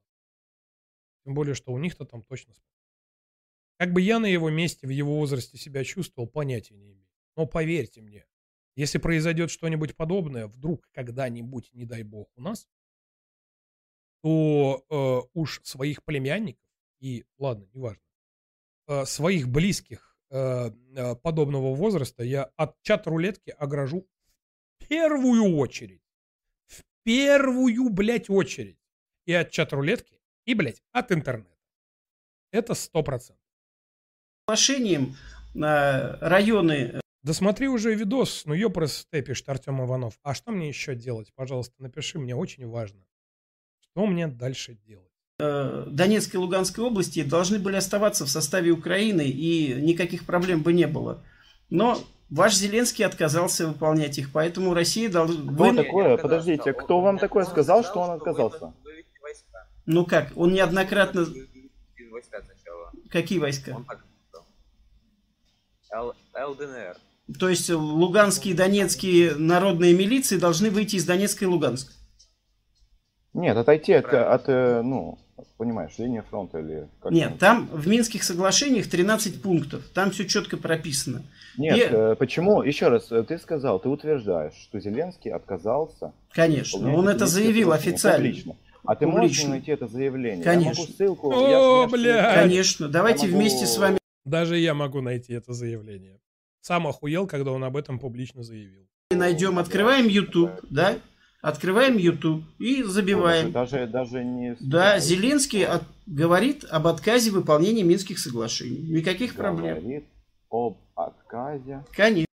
Тем более, что у них-то там точно. Как бы я на его месте в его возрасте себя чувствовал, понятия не имею. Но поверьте мне, если произойдет что-нибудь подобное, вдруг когда-нибудь, не дай бог, у нас, то э, уж своих племянников и, ладно, неважно, э, своих близких подобного возраста я от чат-рулетки огражу в первую очередь. В первую, блядь, очередь. И от чат-рулетки, и, блядь, от интернета. Это сто процентов. Соглашением э, районы... Да смотри уже видос, ну ёпрст, пишет Артем Иванов. А что мне еще делать? Пожалуйста, напиши, мне очень важно. Что мне дальше делать? Э, Донецкой и Луганской области должны были оставаться в составе Украины, и никаких проблем бы не было. Но ваш Зеленский отказался выполнять их, поэтому Россия должна... Кто такое? Подождите, кто вам такое сказал, что он отказался? Ну как, он неоднократно... Войска сначала. Какие войска? Он так сказал. Л- ЛДНР. То есть луганские и донецкие народные милиции должны выйти из Донецка и Луганска. Нет, отойти от, от, э, ну, понимаешь, линии фронта или как Нет, там в Минских соглашениях 13 пунктов. Там все четко прописано. Нет, И- э, почему? Еще раз, э, ты сказал, ты утверждаешь, что Зеленский отказался. Конечно, он это заявил официально. публично. А ты можешь Публично. мне найти это заявление? Конечно. Я могу ссылку. О, я блядь! Конечно, давайте Я могу- вместе с вами Даже я могу найти это заявление. Сам охуел, когда он об этом публично заявил. найдем, открываем YouTube, да? Открываем YouTube и забиваем. Даже, даже не... Да, Зеленский от- говорит об отказе выполнения Минских соглашений. Никаких проблем. Говорит об отказе. Конечно.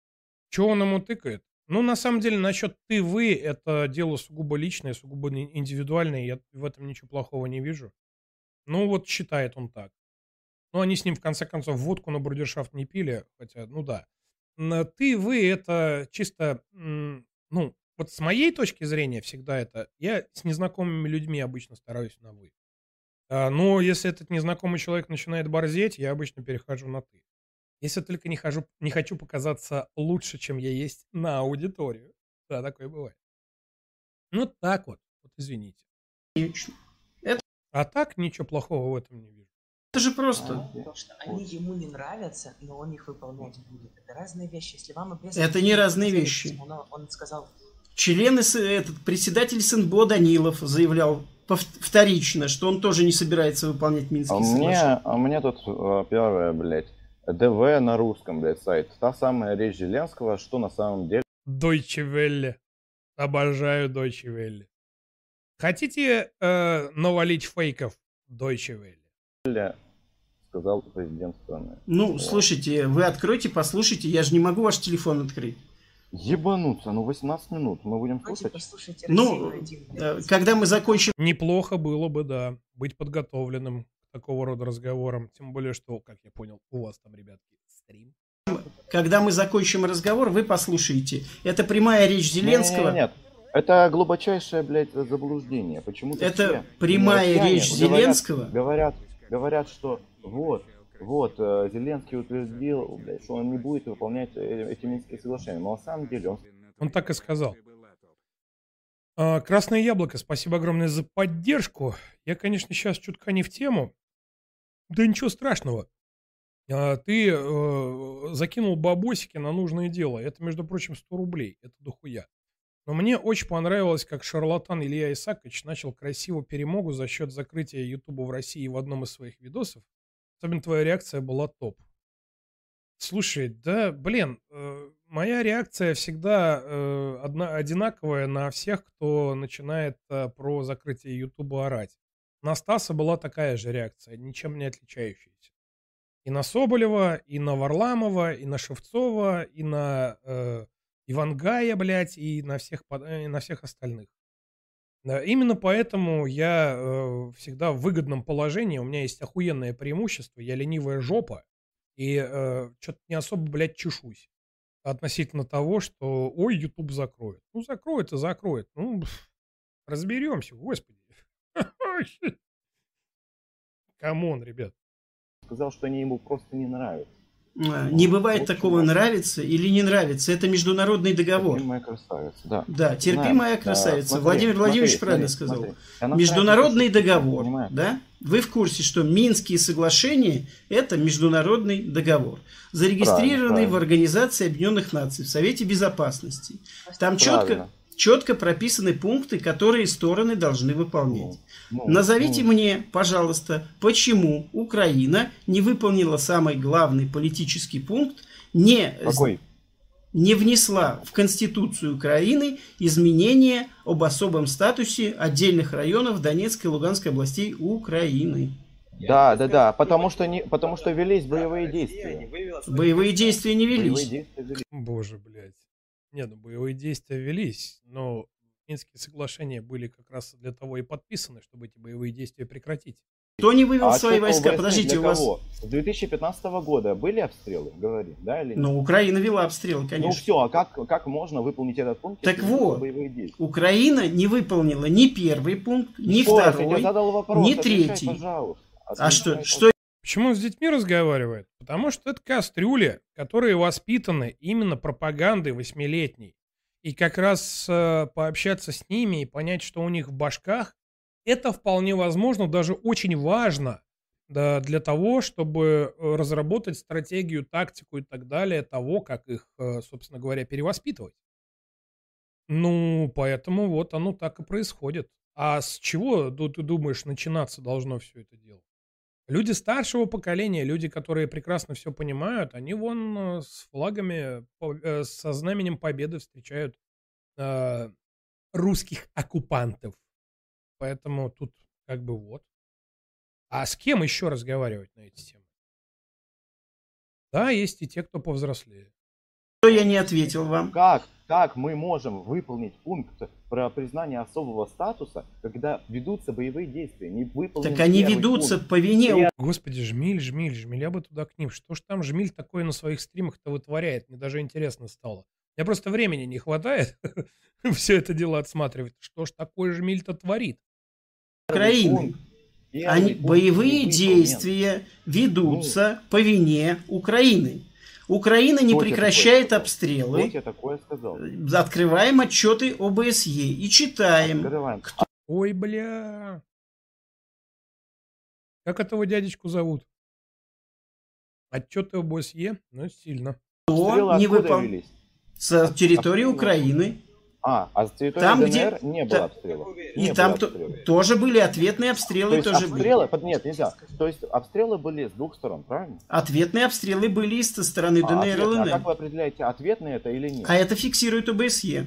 Чего он ему тыкает? Ну, на самом деле, насчет ты-вы, это дело сугубо личное, сугубо ин- индивидуальное, я в этом ничего плохого не вижу. Ну, вот считает он так. Ну, они с ним, в конце концов, водку на брудершафт не пили, хотя, ну да. На Ты-вы, это чисто, ну, вот с моей точки зрения всегда это, я с незнакомыми людьми обычно стараюсь на вы. А, но если этот незнакомый человек начинает борзеть, я обычно перехожу на ты. Если только не, хожу, не хочу показаться лучше, чем я есть на аудиторию. Да, такое бывает. Ну, так вот. Вот извините. Это... А так ничего плохого в этом не вижу. Это же просто. Потому что они ему не нравятся, но он их выполнять будет. Это разные вещи. Если вам обязательно... Это не разные вещи. Он, он сказал, Члены, с- этот председатель СНБО Данилов заявлял вторично, что он тоже не собирается выполнять А Минские мне, соглашения. а мне тут э, первое, блядь, ДВ на русском, блядь, сайт. Та самая речь Зеленского, что на самом деле Deutsche Welle. Обожаю Deutsche Welle. Хотите э, навалить фейков? Deutsche Welle. сказал президент страны. Ну, Вот. слушайте, вы откройте, послушайте, я же не могу ваш телефон открыть. Ебануться, ну 18 минут, мы будем слушать. послушайте Ну, э, когда мы закончим... Неплохо было бы, да, быть подготовленным к такого рода разговорам. Тем более, что, как я понял, у вас там, ребятки, стрим. Когда мы закончим разговор, вы послушаете. Это прямая речь Зеленского. Нет, нет, это глубочайшее, блядь, заблуждение. Почему-то Это все прямая речь говорят- Зеленского. Говорят, говорят, что вот, вот, э, Зеленский утвердил, что он не будет выполнять э, эти Минские соглашения. Но на самом деле он Он так и сказал. А, Красное яблоко, спасибо огромное за поддержку. Я, конечно, сейчас чутка не в тему. Да ничего страшного. А, Ты э, закинул бабосики на нужное дело. Это, между прочим, 100 рублей. Это дохуя. Но мне очень понравилось, как шарлатан Илья Исакович начал красиво перемогу за счет закрытия Ютуба в России в одном из своих видосов. Особенно твоя реакция была топ. Слушай, да, блин, э, моя реакция всегда э, одна, одинаковая на всех, кто начинает э, про закрытие Ютуба орать. На Стаса была такая же реакция, ничем не отличающаяся. И на Соболева, и на Варламова, и на Шевцова, и на э, Ивангая, блядь, и на всех, под- э, и на всех остальных. Да, именно поэтому я э, всегда в выгодном положении. У меня есть охуенное преимущество. Я ленивая жопа. И что-то не особо, блядь, чешусь. Относительно того, что ой, YouTube закроет. Ну, закроет и закроет. Ну, разберемся, господи. [LAUGHS] Come on, ребят. сказал, что они ему просто не нравятся. А, Не бывает такого нравится или не нравится. Это международный договор. Терпимая красавица, да. Да, терпимая Знаем. красавица. Да, смотри, Владимир Владимирович смотри, правильно смотри, сказал. смотри. Международный договор, понимаешь? да? Вы в курсе, что Минские соглашения – это международный договор, зарегистрированный Правильно, в Организации Объединенных Наций, в Совете Безопасности. Там Правильно. четко прописаны пункты, которые стороны должны выполнять. ну, Назовите ну. мне, пожалуйста, почему Украина не выполнила самый главный политический пункт, не Какой? не внесла в Конституцию Украины изменения об особом статусе отдельных районов Донецкой и Луганской областей Украины. Да, да, да, потому что, не, потому что велись боевые действия. Боевые действия не Боевые велись. действия велись. Боже, блядь. Не, ну боевые действия велись, но Минские соглашения были как раз для того и подписаны, чтобы эти боевые действия прекратить. Кто не вывел А свои войска? ОБС Подождите, для у вас... кого? С 2015 года были обстрелы, говори, да или нет? Ну, Украина вела обстрелы, Ну конечно. все, а как, как можно выполнить этот пункт? Так вот? Украина не выполнила ни первый пункт, ни я второй, вопрос, ни отвечай, третий. пожалуйста. А Отвечай, что, что Почему он с детьми разговаривает? Потому что это кастрюли, которые воспитаны именно пропагандой восьмилетней. И как раз э, пообщаться с ними и понять, что у них в башках, это вполне возможно, даже очень важно да, для того, чтобы э, разработать стратегию, тактику и так далее того, как их, э, собственно говоря, перевоспитывать. Ну, поэтому вот оно так и происходит. А с чего, ду- ты думаешь, начинаться должно все это дело? Люди старшего поколения, люди, которые прекрасно все понимают, они вон э, с флагами, э, со знаменем победы встречают э, русских оккупантов. Поэтому тут как бы вот. А с кем еще разговаривать на эти темы? Да, есть и те, кто повзрослее. я не ответил вам? Как, как мы можем выполнить пункт про признание особого статуса, когда ведутся боевые действия? Не выполнен Так они ведутся пункт. по вине Господи, Жмиль, Жмиль, Жмиль, я бы туда к ним. Что ж там Жмиль такое на своих стримах-то вытворяет? Мне даже интересно стало. Мне просто времени не хватает [LAUGHS] все это дело отсматривать. Что ж такое Жмиль-то творит? Украины. Они, боевые действия ведутся по вине Украины. Украина не Кто прекращает такое обстрелы. Кто тебе такое сказал? Открываем отчеты ОБСЕ и читаем. Открываем. Ой, бля. Как этого дядечку зовут? Отчеты ОБСЕ? Ну, сильно. Кто Обстрелы не откуда выпол... велись? С территории Украины. А, а с территории Там, ДНР где- не та- было обстрелов. И Не там было то- обстрелов. тоже были ответные То обстрелы. есть тоже обстрелы, были. под- нет, нельзя. То есть обстрелы были с двух сторон, правильно? Ответные обстрелы были и со стороны А, ДНР и ответные. а ЛНР. как вы определяете, ответные это или нет? А это фиксирует ОБСЕ.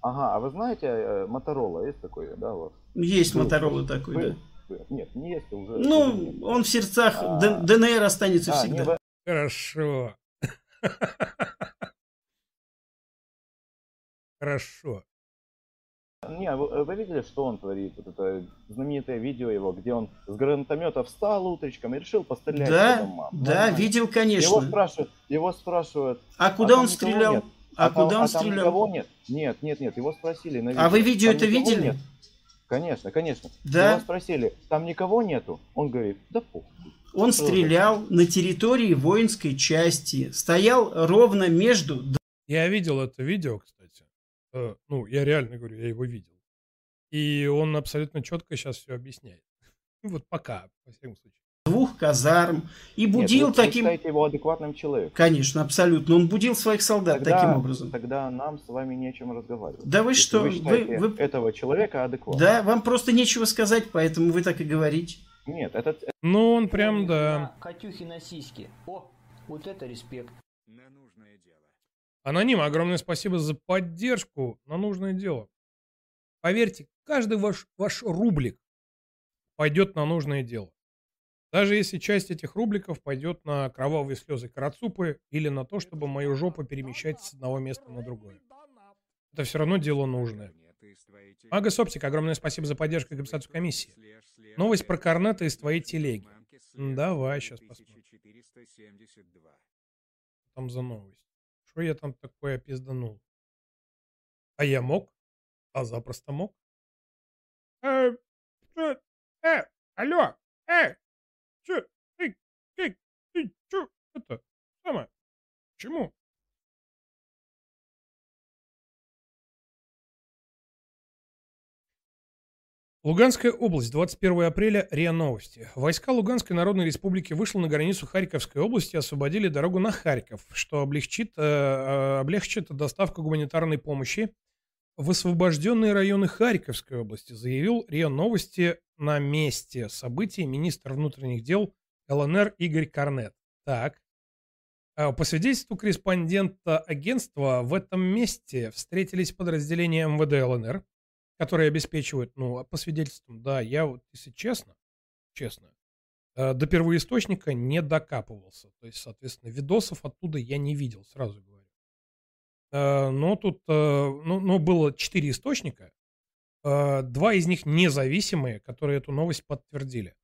Ага, а вы знаете, Моторола есть такой, да, вас? Есть. Моторола такой, Был. да. Нет, не есть уже. уже Ну, нет. он в сердцах А. ДНР останется А, всегда. не Хорошо. [LAUGHS] Хорошо. Не, вы, вы видели, что он творит? Вот это знаменитое видео его, где он с гранатомета встал утречком и решил пострелять Да, да, Нормально. видел, конечно. Его спрашивают, его спрашивают. А куда там он стрелял? нет. А там- куда он там стрелял? никого нет? Нет, нет, нет, его спросили на А вы видео Там это видели? нет? Конечно, конечно. Да. Его спросили, там никого нету? Он говорит, да похуй. Он Что стрелял на территории воинской части. Стоял ровно между... Я видел это видео, кстати. Э, Ну, я реально говорю, я его видел. И он абсолютно четко сейчас все объясняет. [LAUGHS] Вот пока, во всяком случае. двух казарм и Нет, будил вы- вы таким... считаете его адекватным человеком? Конечно, абсолютно. Он будил своих солдат Тогда, таким образом. Тогда нам с вами не о чем разговаривать. Да вы Если что, Вы вы- вы- этого человека адекватным? Да, вам просто нечего сказать, поэтому вы так и говорите. Нет, этот... Ну, он прям, да. Катюхи на сиськи. О, вот это респект. Аноним, огромное спасибо за поддержку на нужное дело. Поверьте, каждый ваш, ваш рублик пойдет на нужное дело. Даже если часть этих рубликов пойдет на кровавые слезы Карацупы или на то, чтобы мою жопу перемещать с одного места на другое. Это все равно дело нужное. Агас Оптик, огромное спасибо за поддержку и компенсацию комиссии. Новость про Корнета из твоей телеги. Давай, сейчас посмотрим. Там за новость. Что я там такое пизданул? А я мог? А запросто мог? Э, э, э, алло, э, чё, ты, ты, ты, чё, это, самое, чему? Луганская область, 21 апреля, РИА Новости. Войска Луганской Народной Республики вышли на границу Харьковской области и освободили дорогу на Харьков, что облегчит, э, э, облегчит доставку гуманитарной помощи в освобожденные районы Харьковской области, заявил РИА Новости на месте событий министр внутренних дел ЛНР Игорь Корнет. Так. А По свидетельству корреспондента агентства, в этом месте встретились подразделения МВД ЛНР, которые обеспечивают, ну, а по свидетельствам, да, я вот, если честно, честно, э, до первоисточника не докапывался. То есть, соответственно, видосов оттуда я не видел, сразу говорю. Э, Но тут, э, ну, ну, было четыре источника, два из них независимые, которые эту новость подтвердили.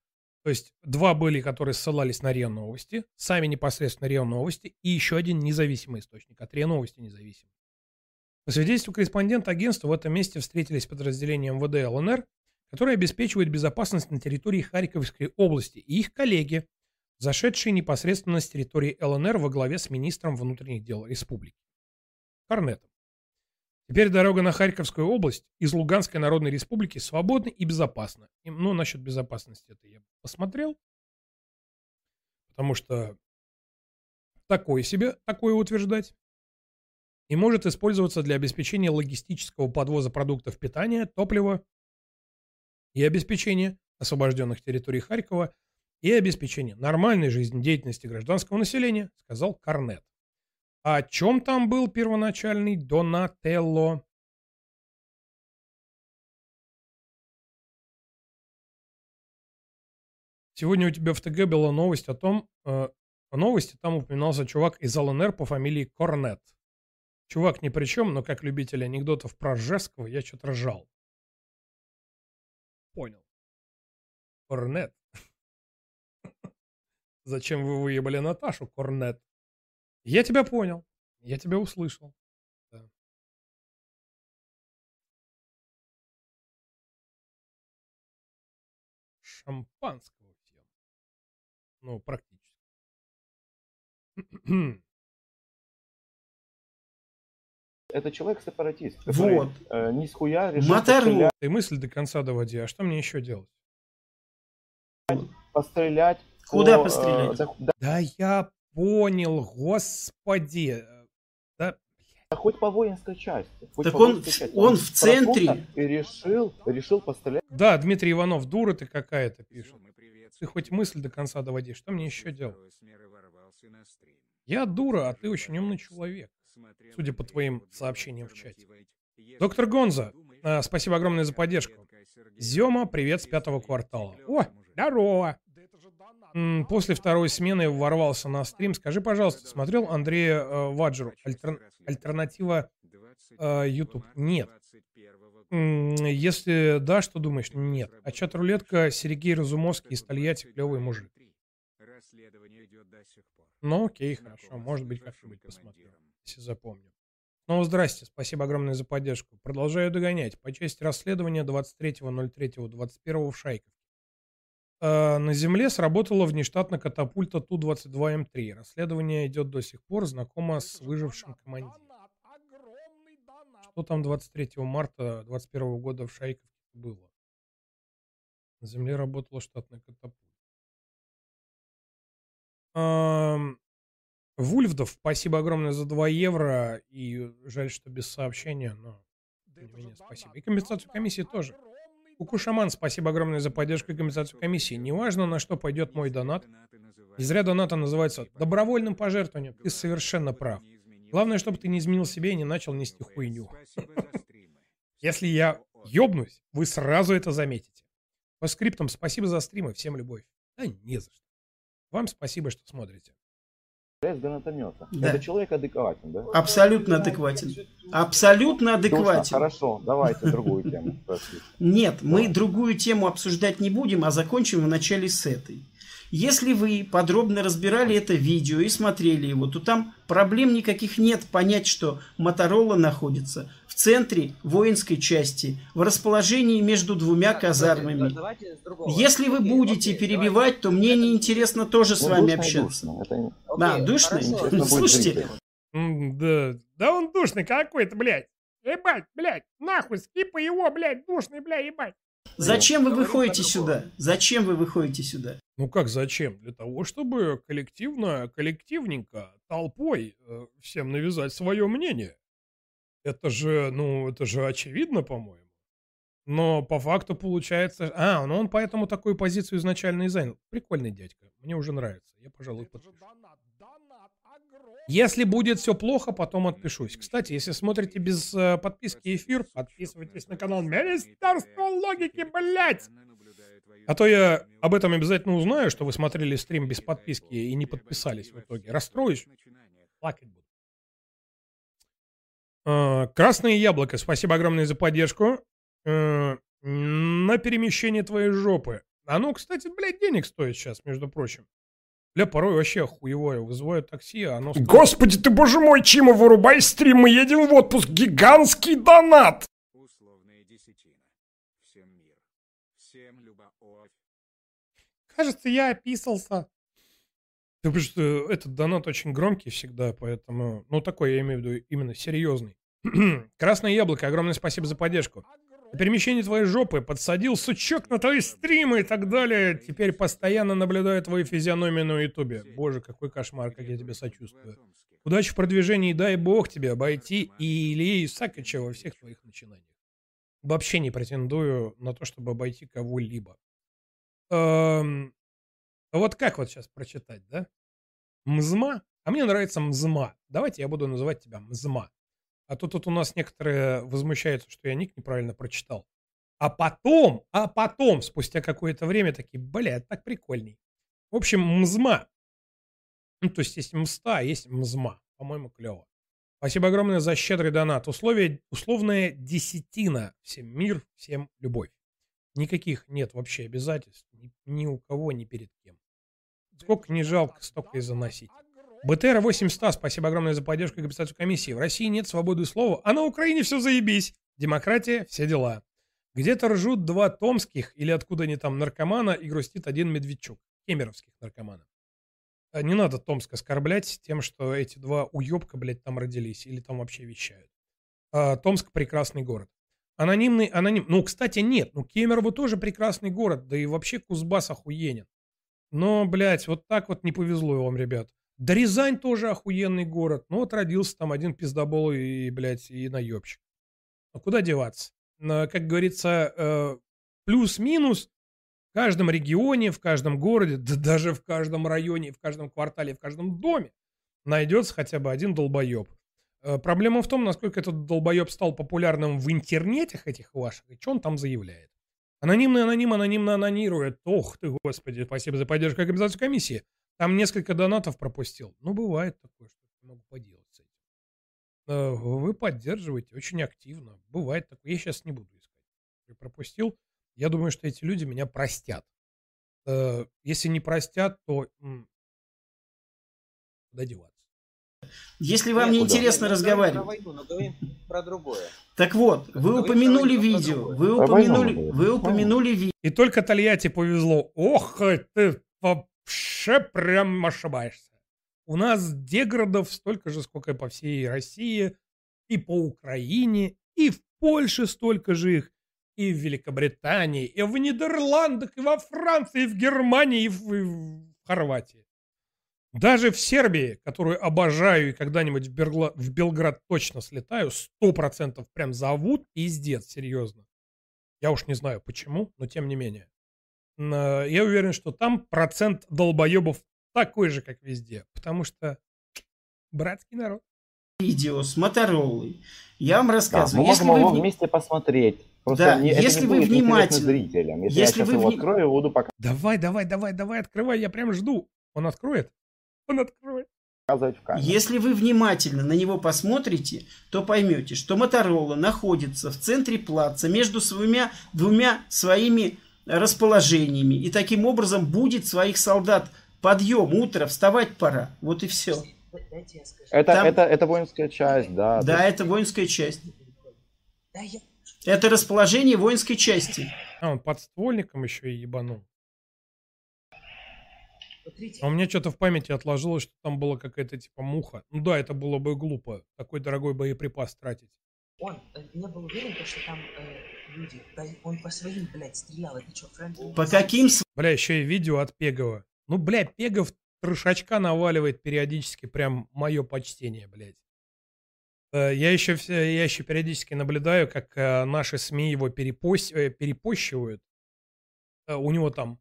То есть два были, которые ссылались на РИА Новости, сами непосредственно РИА Новости, и еще один независимый источник, от РИА Новости независимый. По свидетельству корреспондента агентства, в этом месте встретились подразделения МВД ЛНР, которые обеспечивают безопасность на территории Харьковской области, и их коллеги, зашедшие непосредственно с территории ЛНР во главе с министром внутренних дел республики. Корнетом. Теперь дорога на Харьковскую область из Луганской Народной Республики свободна и безопасна. И, ну, насчет безопасности это я посмотрел, потому что такое себе, такое утверждать. И может использоваться для обеспечения логистического подвоза продуктов питания, топлива и обеспечения освобожденных территорий Харькова и обеспечения нормальной жизнедеятельности гражданского населения, сказал Корнет. А о чем там был первоначальный Донателло? Сегодня у тебя в ТГ была новость о том, э, о новости, там упоминался чувак из ЛНР по фамилии Корнет. Чувак ни при чем, но как любитель анекдотов про Жеского я что-то ржал. Понял. Корнет. Зачем вы выебали Наташу, Корнет? Я тебя понял. Я тебя услышал. Да. Шампанского всем. Ну, практически. [CLEARS THROAT] Это человек-сепаратист, который Вот. э, ни с хуя решил пострелять, Ты мысль до конца доводи. А что мне еще делать? пострелять Куда по, э, пострелять? да, да- Да я понял, господи. Да, да хоть по воинской части. хоть Так по он части. он в центре. И решил, решил пострелять. да, Дмитрий Иванов, дура ты какая-то, пишет. Ты хоть мысль до конца доводи. Что мне еще делать? Я дура, а ты очень умный человек. Судя по твоим сообщениям в чате. Доктор Гонза, а, спасибо огромное за поддержку. Зема, привет с пятого квартала. О, здорово. После второй смены ворвался на стрим. Скажи, пожалуйста, смотрел Андрея э, Ваджеру? Альтер- Альтернатива э, YouTube? Нет. Если да, что думаешь? Нет. А чат рулетка Сергей Разумовский из Тольятти клевый мужик. Расследование идет до сих пор. Ну окей, хорошо. Может быть, как-нибудь посмотрю, если запомню. Ну, здрасте, спасибо огромное за поддержку. Продолжаю догонять. По части расследования 23.03.21 в Шайковке. Э, на Земле сработала внештатно катапульта Ту-22М3. Расследование идет до сих пор. Знакомо с выжившим командиром. Что там 23 марта 21 года в Шайковке было? На Земле работала штатная катапульта. Вульфдов, спасибо огромное за 2 евро. И жаль, что без сообщения, но тем не менее, спасибо. И компенсацию комиссии тоже. Кукушаман, спасибо огромное за поддержку и компенсацию комиссии. Неважно, на что пойдет мой донат. Не зря доната называется добровольным пожертвованием. Ты совершенно прав. Главное, чтобы ты не изменил себе и не начал нести хуйню. [LAUGHS] Если я ёбнусь, вы сразу это заметите. По скриптам спасибо за стримы, всем любовь. Да не за что. Вам спасибо, что смотрите. С гранатомета. Да. Это человек адекватен, да? Абсолютно адекватен. Абсолютно Точно, адекватен. хорошо, давайте другую тему. Нет, мы другую тему обсуждать не будем, а закончим вначале с этой. Если вы подробно разбирали это видео и смотрели его, то там проблем никаких нет понять, что Моторола находится в центре воинской части, в расположении между двумя казармами. Давайте с другого. Если вы будете перебивать, то мне неинтересно тоже с Ну, вами душно и общаться. душно. Это не- Да, душно? Интересно будет Слушайте, Да, да он душный какой-то, блядь. Ебать, блядь, нахуй, скипа его, блядь, душный, блядь, ебать. Зачем вы выходите сюда? Зачем вы выходите сюда? Ну как зачем? Для того, чтобы коллективно, коллективненько, толпой э, всем навязать свое мнение. Это же, ну, это же очевидно, по-моему. Но по факту получается... А, ну он поэтому такую позицию изначально и занял. Прикольный дядька. Мне уже нравится. Я, пожалуй, подпишусь. Если будет все плохо, потом отпишусь. Кстати, если смотрите без э, подписки эфир, подписывайтесь на канал Министерство логики, блядь! А то я об этом обязательно узнаю, что вы смотрели стрим без подписки и не подписались в итоге. Расстроюсь. Плакать буду. А, Красное яблоко, спасибо огромное за поддержку. Э, На перемещение твоей жопы. Оно, кстати, блядь, денег стоит сейчас, между прочим. Бля, порой вообще хуевое. Вызываю такси, а оно... стоит- Господи ты, боже мой, Чима, вырубай стрим, мы едем в отпуск. Гигантский донат. Условная десятина. Всем мир. Всем любовь. Кажется, я описался. Да потому что этот донат очень громкий всегда, поэтому... Ну, такой я имею в виду именно серьезный. [CLEARS THROAT] Красное яблоко, огромное спасибо за поддержку. Перемещение твоей жопы подсадил сучок на твои стримы и так далее. Теперь постоянно наблюдаю твою физиономию на ютубе. Боже, какой кошмар, как я тебе сочувствую. Удачи в продвижении, дай бог тебе обойти и Ильи Исаковича во всех твоих начинаниях. Вообще не претендую на то, чтобы обойти кого-либо. Эм, а вот как вот сейчас прочитать, да? Мзма? А мне нравится Мзма. Давайте я буду называть тебя Мзма. А то тут у нас некоторые возмущаются, что я ник неправильно прочитал. А потом, а потом, спустя какое-то время, такие, бля, так прикольней. В общем, Мзма. Ну, то есть есть Мста, а есть Мзма. По-моему, клево. Спасибо огромное за щедрый донат. Условие, условная десятина. Всем мир, всем любовь. Никаких нет вообще обязательств. Ни, ни у кого, ни перед кем. Сколько не жалко, столько и заносить. БТР 800, спасибо огромное за поддержку и компенсацию комиссии. В России нет свободы слова, а на Украине все заебись. Демократия, все дела. Где-то ржут два томских или откуда они там наркомана и грустит один медведчук. Кемеровских наркоманов. А Не надо Томск оскорблять тем, что эти два уебка, блядь, там родились или там вообще вещают. А, Томск прекрасный город. Анонимный, аноним. Ну, кстати, нет. Ну, Кемерово тоже прекрасный город. Да и вообще Кузбасс охуенен. Но, блядь, вот так вот не повезло вам, ребят. Да Рязань тоже охуенный город. Ну, вот родился там один пиздобол и, блядь, и наебщик. А куда деваться? На, Как говорится, э, плюс-минус в каждом регионе, в каждом городе, да даже в каждом районе, в каждом квартале, в каждом доме найдется хотя бы один долбоеб. Э, Проблема в том, насколько этот долбоеб стал популярным в интернетах этих ваших, и что он там заявляет. Анонимный аноним анонимно анонирует. Ох ты, господи, спасибо за поддержку и комиссии. Там несколько донатов пропустил. Ну, бывает такое, что могу поделать с этим. э, вы поддерживаете очень активно. Бывает такое. Я сейчас не буду искать. Я пропустил. Я думаю, что эти люди меня простят. Э, Если не простят, то куда деваться? Если вам не интересно разговаривать. войну, но говорим про другое. Так вот, вы Говорим упомянули видео, вы упомянули, вы упомянули видео. И только Тольятти повезло. Ох, ты вообще прям ошибаешься. У нас деградов столько же, сколько и по всей России, и по Украине, и в Польше столько же их, и в Великобритании, и в Нидерландах, и во Франции, и в Германии, и в, и в Хорватии. Даже в Сербии, которую обожаю и когда-нибудь в, Бергла- в Белград точно слетаю, сто процентов прям зовут, пиздец, серьезно. Я уж не знаю почему, но тем не менее. На- Я уверен, что там процент долбоебов такой же, как везде. Потому что братский народ. видео с Моторолой. Я вам Да, рассказываю. мы если можем вы его вместе посмотреть. Просто Да, не- если вы внимательно- зрителям. Если, если я сейчас вы его вни- открою, буду Давай, давай, давай, давай, открывай, я прям жду. Он откроет? Он откроет. Если вы внимательно на него посмотрите, то поймете, что Моторола находится в центре плаца между своими двумя своими расположениями. И таким образом будет своих солдат подъем, утро, вставать пора. Вот и все. Это, Там- это, это воинская часть, да. Да, есть- это воинская часть. Это расположение воинской части. А, он подствольником еще и ебанул. А у меня что-то в памяти отложилось, что там была какая-то типа муха. Ну да, это было бы глупо. Такой дорогой боеприпас тратить. он э, не был уверен, то, что там э, люди. Да, он по своим, блядь, стрелял. Это что, френдли? По каким с- Бля, еще и видео от Пегова. Ну, бля, Пегов трешачка наваливает периодически, прям мое почтение, блядь. Э, Я еще, все- я еще периодически наблюдаю, как э, наши СМИ его перепост, э, перепощивают. У него там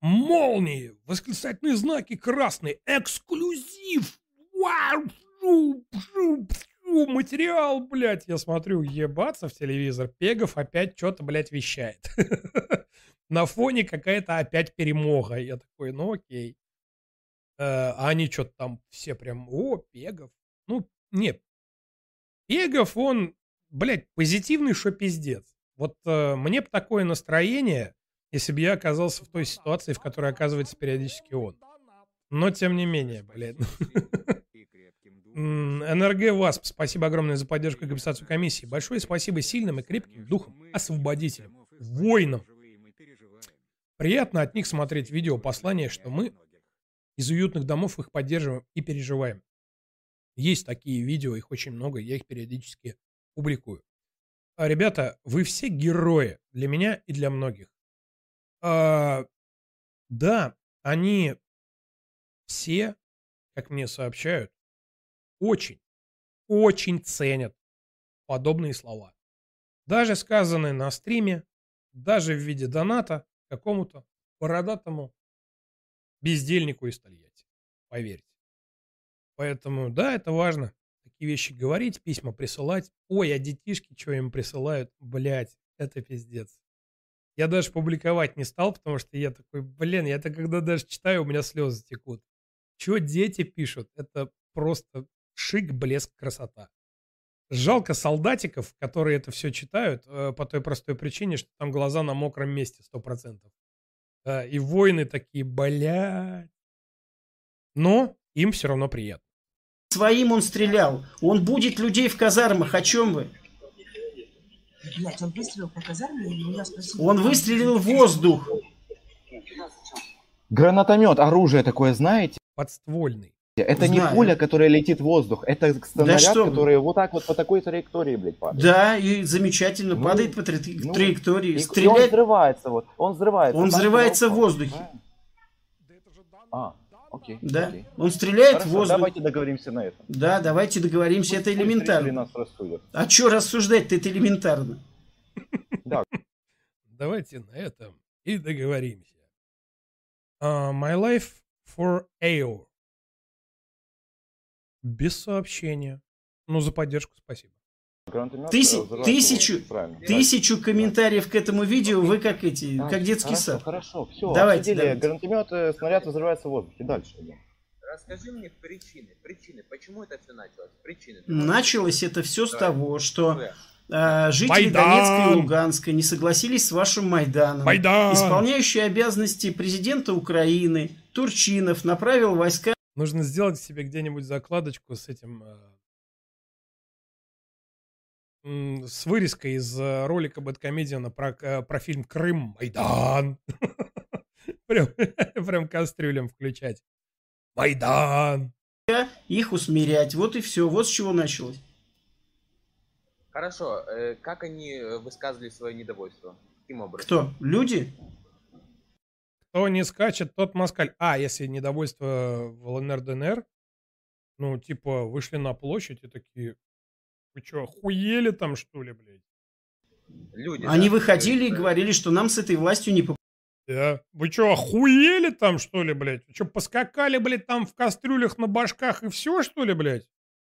молнии, восклицательные знаки красные, эксклюзив, вау, шу, материал, блядь. Я смотрю, ебаться в телевизор, Пегов опять что-то, блядь, вещает. [LAUGHS] На фоне какая-то опять перемога. Я такой, ну окей. Э, А они что-то там все прям, о, Пегов. Ну, не, Пегов, он, блядь, позитивный, что пиздец. Вот э, мне бы такое настроение, если бы я оказался в той ситуации, в которой оказывается периодически он. Но тем не менее, блядь. [LAUGHS] НРГ ВАСП, спасибо огромное за поддержку и компенсацию комиссии. Большое спасибо сильным и крепким духом, освободителям, воинам. Приятно от них смотреть видео послания, что мы из уютных домов их поддерживаем и переживаем. Есть такие видео, их очень много, я их периодически публикую. А, ребята, вы все герои для меня и для многих. А, да, они все, как мне сообщают, очень, очень ценят подобные слова. Даже сказанные на стриме, даже в виде доната какому-то бородатому бездельнику из Тольятти. Поверьте. Поэтому, да, это важно. Такие вещи говорить, письма присылать. Ой, а детишки что им присылают? Блять, это пиздец. Я даже публиковать не стал, потому что я такой, блин, я это когда даже читаю, у меня слезы текут. Что дети пишут? Это просто шик, блеск, красота. Жалко солдатиков, которые это все читают, э, по той простой причине, что там глаза на мокром месте, сто процентов. Да, и воины такие, блядь. Но им все равно приятно. Своим он стрелял. Он будет людей в казармах. О чем вы? Блядь, он выстрелил по казарме, и меня спросили... Он выстрелил в воздух. Гранатомет, оружие такое, знаете? Подствольный. Это не Знаю. пуля, которая летит в воздух, это снаряд, что вы. который вот так вот по такой траектории, блядь, падает. Да, и замечательно. Ну, падает по тра- ну, траектории. И, и он стреляет. взрывается, вот, он взрывается. Он взрывается в воздухе. А, окей. Да. окей. Он стреляет Хорошо, в воздух. давайте договоримся на этом. Да, давайте договоримся. Это Пусть зрители элементарно. нас рассудят. А что рассуждать-то? Это элементарно. Да. Давайте на этом и договоримся. А, my life for AO. Без сообщения. Ну, за поддержку спасибо. Взрывается тысячу, правильно. тысячу комментариев к этому видео вы как эти, А, как детский хорошо, сад. Хорошо, все, Давайте, обсудили. давайте. Гранатомет, э, снаряд взрывается в воздухе. Дальше расскажи мне причины. Причины, почему это все началось? Причины. Началось это все с Давай. того, что э, жители Майдан! Донецка и Луганска не согласились с вашим Майданом. Майдан! Исполняющий обязанности президента Украины Турчинов направил войска Нужно сделать себе где-нибудь закладочку с этим... э, м, с вырезкой из э, ролика Бэткомедиана про, э, про фильм «Крым. Майдан». [LAUGHS] Прям, [LAUGHS] прям кастрюлем включать. Майдан. их усмирять. Вот и все. Вот с чего началось. Хорошо, э, как они высказывали свое недовольство? Каким образом? Кто? Люди? Кто не скачет, тот москаль. А, если недовольство в ЛНР, ДНР, ну, типа, вышли на площадь и такие, вы что, охуели там, что ли, блядь? Люди, Они да, выходили и э, говорили, что нам с этой властью не по... Да. Вы что, охуели там, что ли, блядь? Вы что, поскакали, блядь, там в кастрюлях на башках и все, что ли, блядь?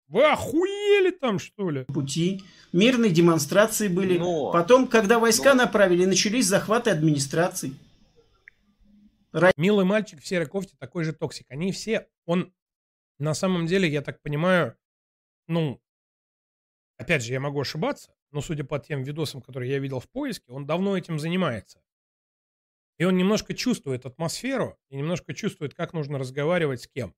Вы охуели там, что ли? пути. Мирные демонстрации были. Но- Потом, когда войска но- направили, начались захваты администраций. Милый мальчик в серой кофте такой же токсик. Они все, он на самом деле, я так понимаю, ну, опять же, я могу ошибаться, но судя по тем видосам, которые я видел в поиске, он давно этим занимается. И он немножко чувствует атмосферу и немножко чувствует, как нужно разговаривать с кем.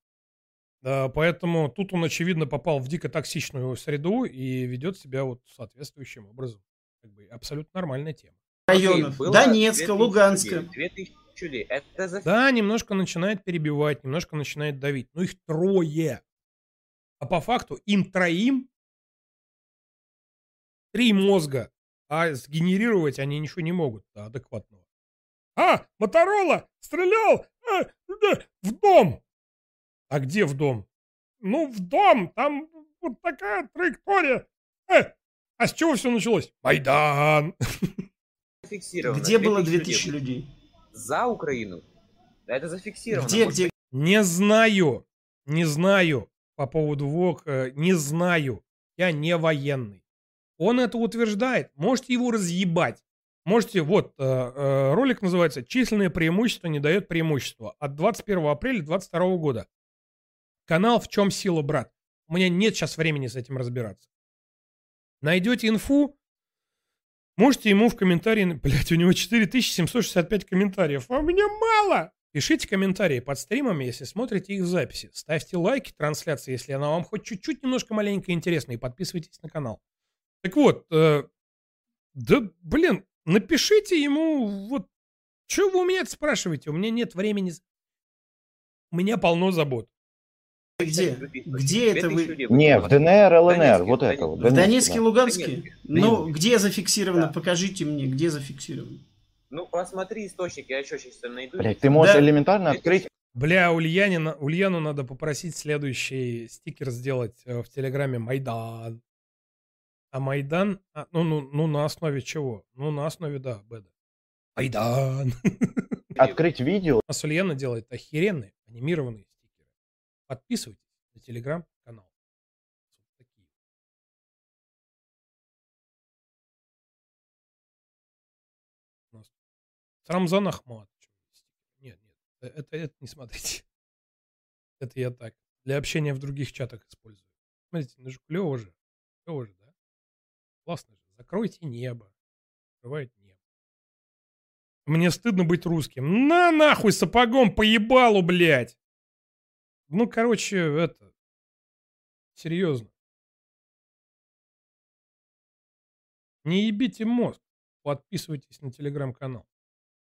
Да, поэтому тут он, очевидно, попал в дико токсичную среду и ведет себя вот соответствующим образом. Как бы абсолютно нормальная тема. Районов. Донецка, 2000 Луганска. людей, 2000 людей. Это за Да, немножко начинает перебивать, немножко начинает давить. Но их трое. А по факту им троим три мозга. А сгенерировать они ничего не могут да, адекватного. А, Моторола стрелял э, э, в дом. А где в дом? Ну, в дом. Там вот такая траектория. Э, а с чего все началось? Майдан. Где было 2000 2000 людей? За Украину. Да, это зафиксировано. Где, Может где? Не знаю. Не знаю по поводу ВОК. э, Не знаю. Я не военный. Он это утверждает. Можете его разъебать. Можете, вот, э, э, ролик называется «Численное преимущество не дает преимущества» от 21 апреля 2022 года. Канал «В чем сила, брат?» У меня нет сейчас времени с этим разбираться. Найдете инфу, можете ему в комментарии... [LAUGHS] Блять, у него 4765 комментариев, а у меня мало! Пишите комментарии под стримами, если смотрите их в записи. Ставьте лайки трансляции, если она вам хоть чуть-чуть немножко маленько интересна, и подписывайтесь на канал. Так вот, э, да, блин, напишите ему, вот, что вы у меня это спрашиваете? У меня нет времени. У меня полно забот. Где? Где это вы? Не, в ДНР, ЛНР, вот это вот. В Донецке. Луганске? Ну, где зафиксировано? Покажите мне, где зафиксировано. Ну, посмотри источник, я еще сейчас найду. Блять, ты можешь Да. элементарно открыть Бля, Ульянина, Ульяну надо попросить следующий стикер сделать э, в Телеграме Майдан. А Майдан, а, ну, ну, ну, на основе чего? Ну, на основе, да, Беда. Майдан. открыть видео. У нас Ульяна делает охеренные анимированные стикеры. Подписывайтесь на Телеграм-канал. Рамзан Ахмат. Нет, нет, э, это, это не смотрите. [LAUGHS] Это я так. Для общения в других чатах использую. Смотрите, ну же клево же. Клево же, да? Классно же. Закройте небо. Закрывает небо. Мне стыдно быть русским. На нахуй сапогом по ебалу, блядь. Ну, короче, это... Серьезно. Не ебите мозг. Подписывайтесь на телеграм-канал.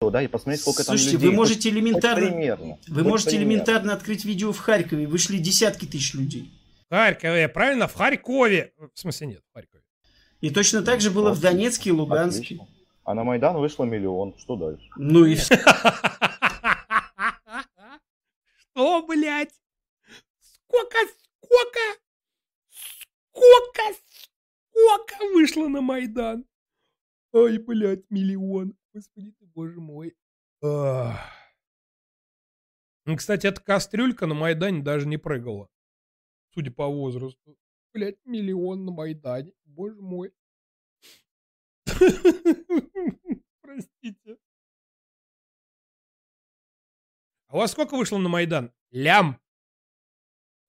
да, и посмотреть, сколько там Слушайте, людей. вы можете Хоть- элементарно, хоть примерно. вы Хоть можете примерно. элементарно открыть видео в Харькове. Вышли десятки тысяч людей. Харькове, правильно? В Харькове. В смысле, нет, в Харькове. И точно так же было в Донецке и Луганске. Отлично. А на Майдан вышло миллион. Что дальше? Ну и все. [LAUGHS] Что, блядь? Сколько, сколько, сколько, сколько вышло на Майдан? Ой, блядь, миллион. Господи ты, боже мой. Ах. Ну, кстати, эта кастрюлька на Майдане даже не прыгала. Судя по возрасту. Блядь, миллион на Майдане. Боже мой. [LAUGHS] Простите. А у вас сколько вышло на Майдан? Лям.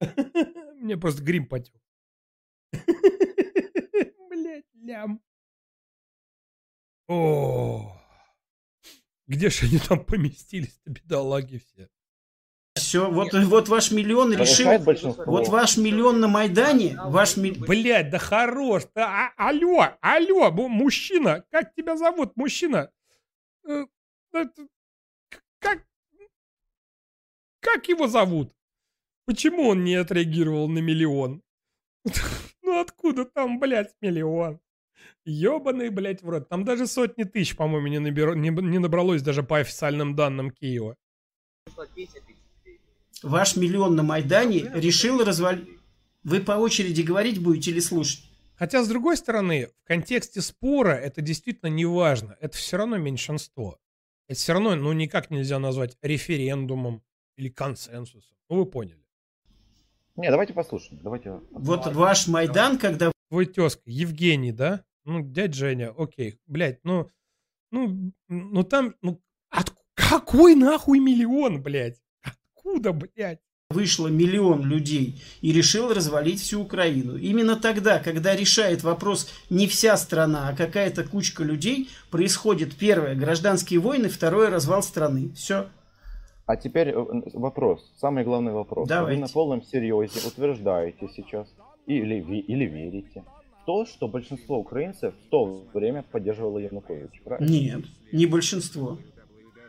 [LAUGHS] Мне просто грим потек. [LAUGHS] Блять, лям. О, где же они там поместились-то, бедолаги все? Все, вот, вот ваш миллион решил. Вот ваш миллион на Майдане, ваш ми- Блять, да хорош. Да, а- алло, алло, му- мужчина, как тебя зовут, мужчина? Э, как, как его зовут? Почему он не отреагировал на миллион? [LAUGHS] Ну откуда там, блядь, миллион? Ёбаный, блядь, в рот. Там даже сотни тысяч, по-моему, не, набер- не, не набралось даже по официальным данным Киева. ваш миллион на Майдане решил развалить. Вы по очереди говорить будете или слушать? Хотя, с другой стороны, в контексте спора это действительно не важно. Это все равно меньшинство. Это все равно, ну, никак нельзя назвать референдумом или консенсусом. Ну, вы поняли. Не, давайте послушаем. Давайте. Вот ваш Майдан, когда Твой тезка, Евгений, да? Ну, дядь Женя, окей. Блядь, ну, ну, ну там, ну, от, какой нахуй миллион, блядь? Откуда, блядь? вышло миллион людей и решил развалить всю Украину. Именно тогда, когда решает вопрос не вся страна, а какая-то кучка людей, происходит первое гражданские войны, второе развал страны. Все. А теперь э, вопрос, самый главный вопрос. Давайте. Вы на полном серьезе утверждаете сейчас или, или верите в то, что большинство украинцев в то время поддерживало Януковича, правильно? Нет, не большинство.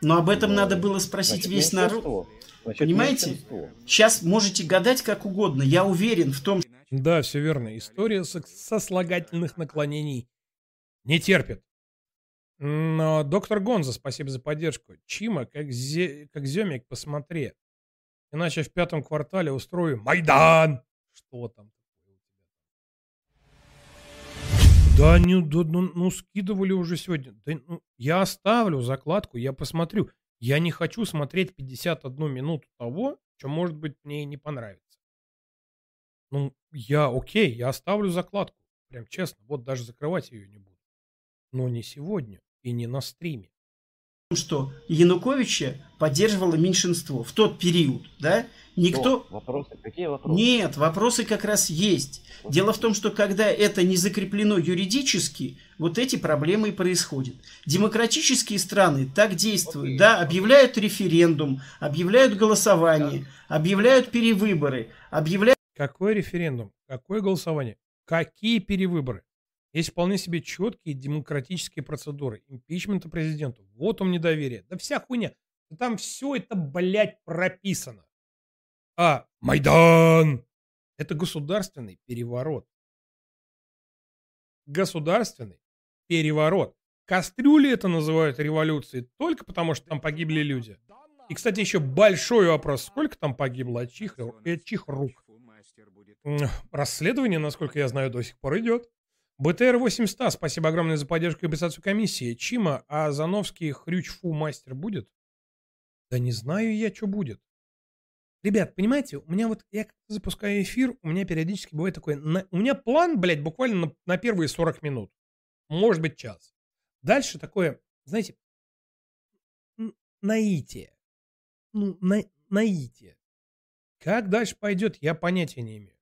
Но об этом надо было спросить Значит, весь народ. Значит, Понимаете? меньшинство. Сейчас можете гадать как угодно. Я уверен в том, Да, все верно. История со- сослагательных наклонений не терпит. Но, доктор Гонза, спасибо за поддержку. Чима, как, зе- как Земик, посмотри. Иначе в пятом квартале устрою Майдан. Что там? Да, не, да, ну, ну, скидывали уже сегодня. Да, ну, я оставлю закладку, я посмотрю. Я не хочу смотреть 51 минуту того, что, может быть, мне и не понравится. Ну, я окей, я оставлю закладку. Прям честно, вот даже закрывать ее не буду. Но не сегодня и не на стриме. что Януковича поддерживало меньшинство в тот период, да? Никто... Что? Вопросы? Какие вопросы? Нет, вопросы как раз есть. Дело в том, что когда это не закреплено юридически, вот эти проблемы и происходят. Демократические страны так действуют, да, объявляют референдум, объявляют голосование, объявляют перевыборы, объявляют... Какой референдум? Какое голосование? Какие перевыборы? Есть вполне себе четкие демократические процедуры. Импичмента президенту. Вот он недоверие. Да вся хуйня. Там все это, блядь, прописано. А, Майдан! Это государственный переворот. Государственный переворот. Кастрюли это называют революцией только потому, что там погибли люди. И, кстати, еще большой вопрос. Сколько там погибло от чьих, от чьих рук? Расследование, насколько я знаю, до сих пор идет. БТР 800, спасибо огромное за поддержку и репутацию комиссии. Чима, а Зановский хрючфу мастер будет? Да не знаю я, что будет. Ребят, понимаете, у меня вот, я запускаю эфир, у меня периодически бывает такое, на- у меня план, блядь, буквально на, на первые 40 минут. Может быть, час. Дальше такое, знаете, наитие. Ну, на, наитие. Как дальше пойдет, я понятия не имею.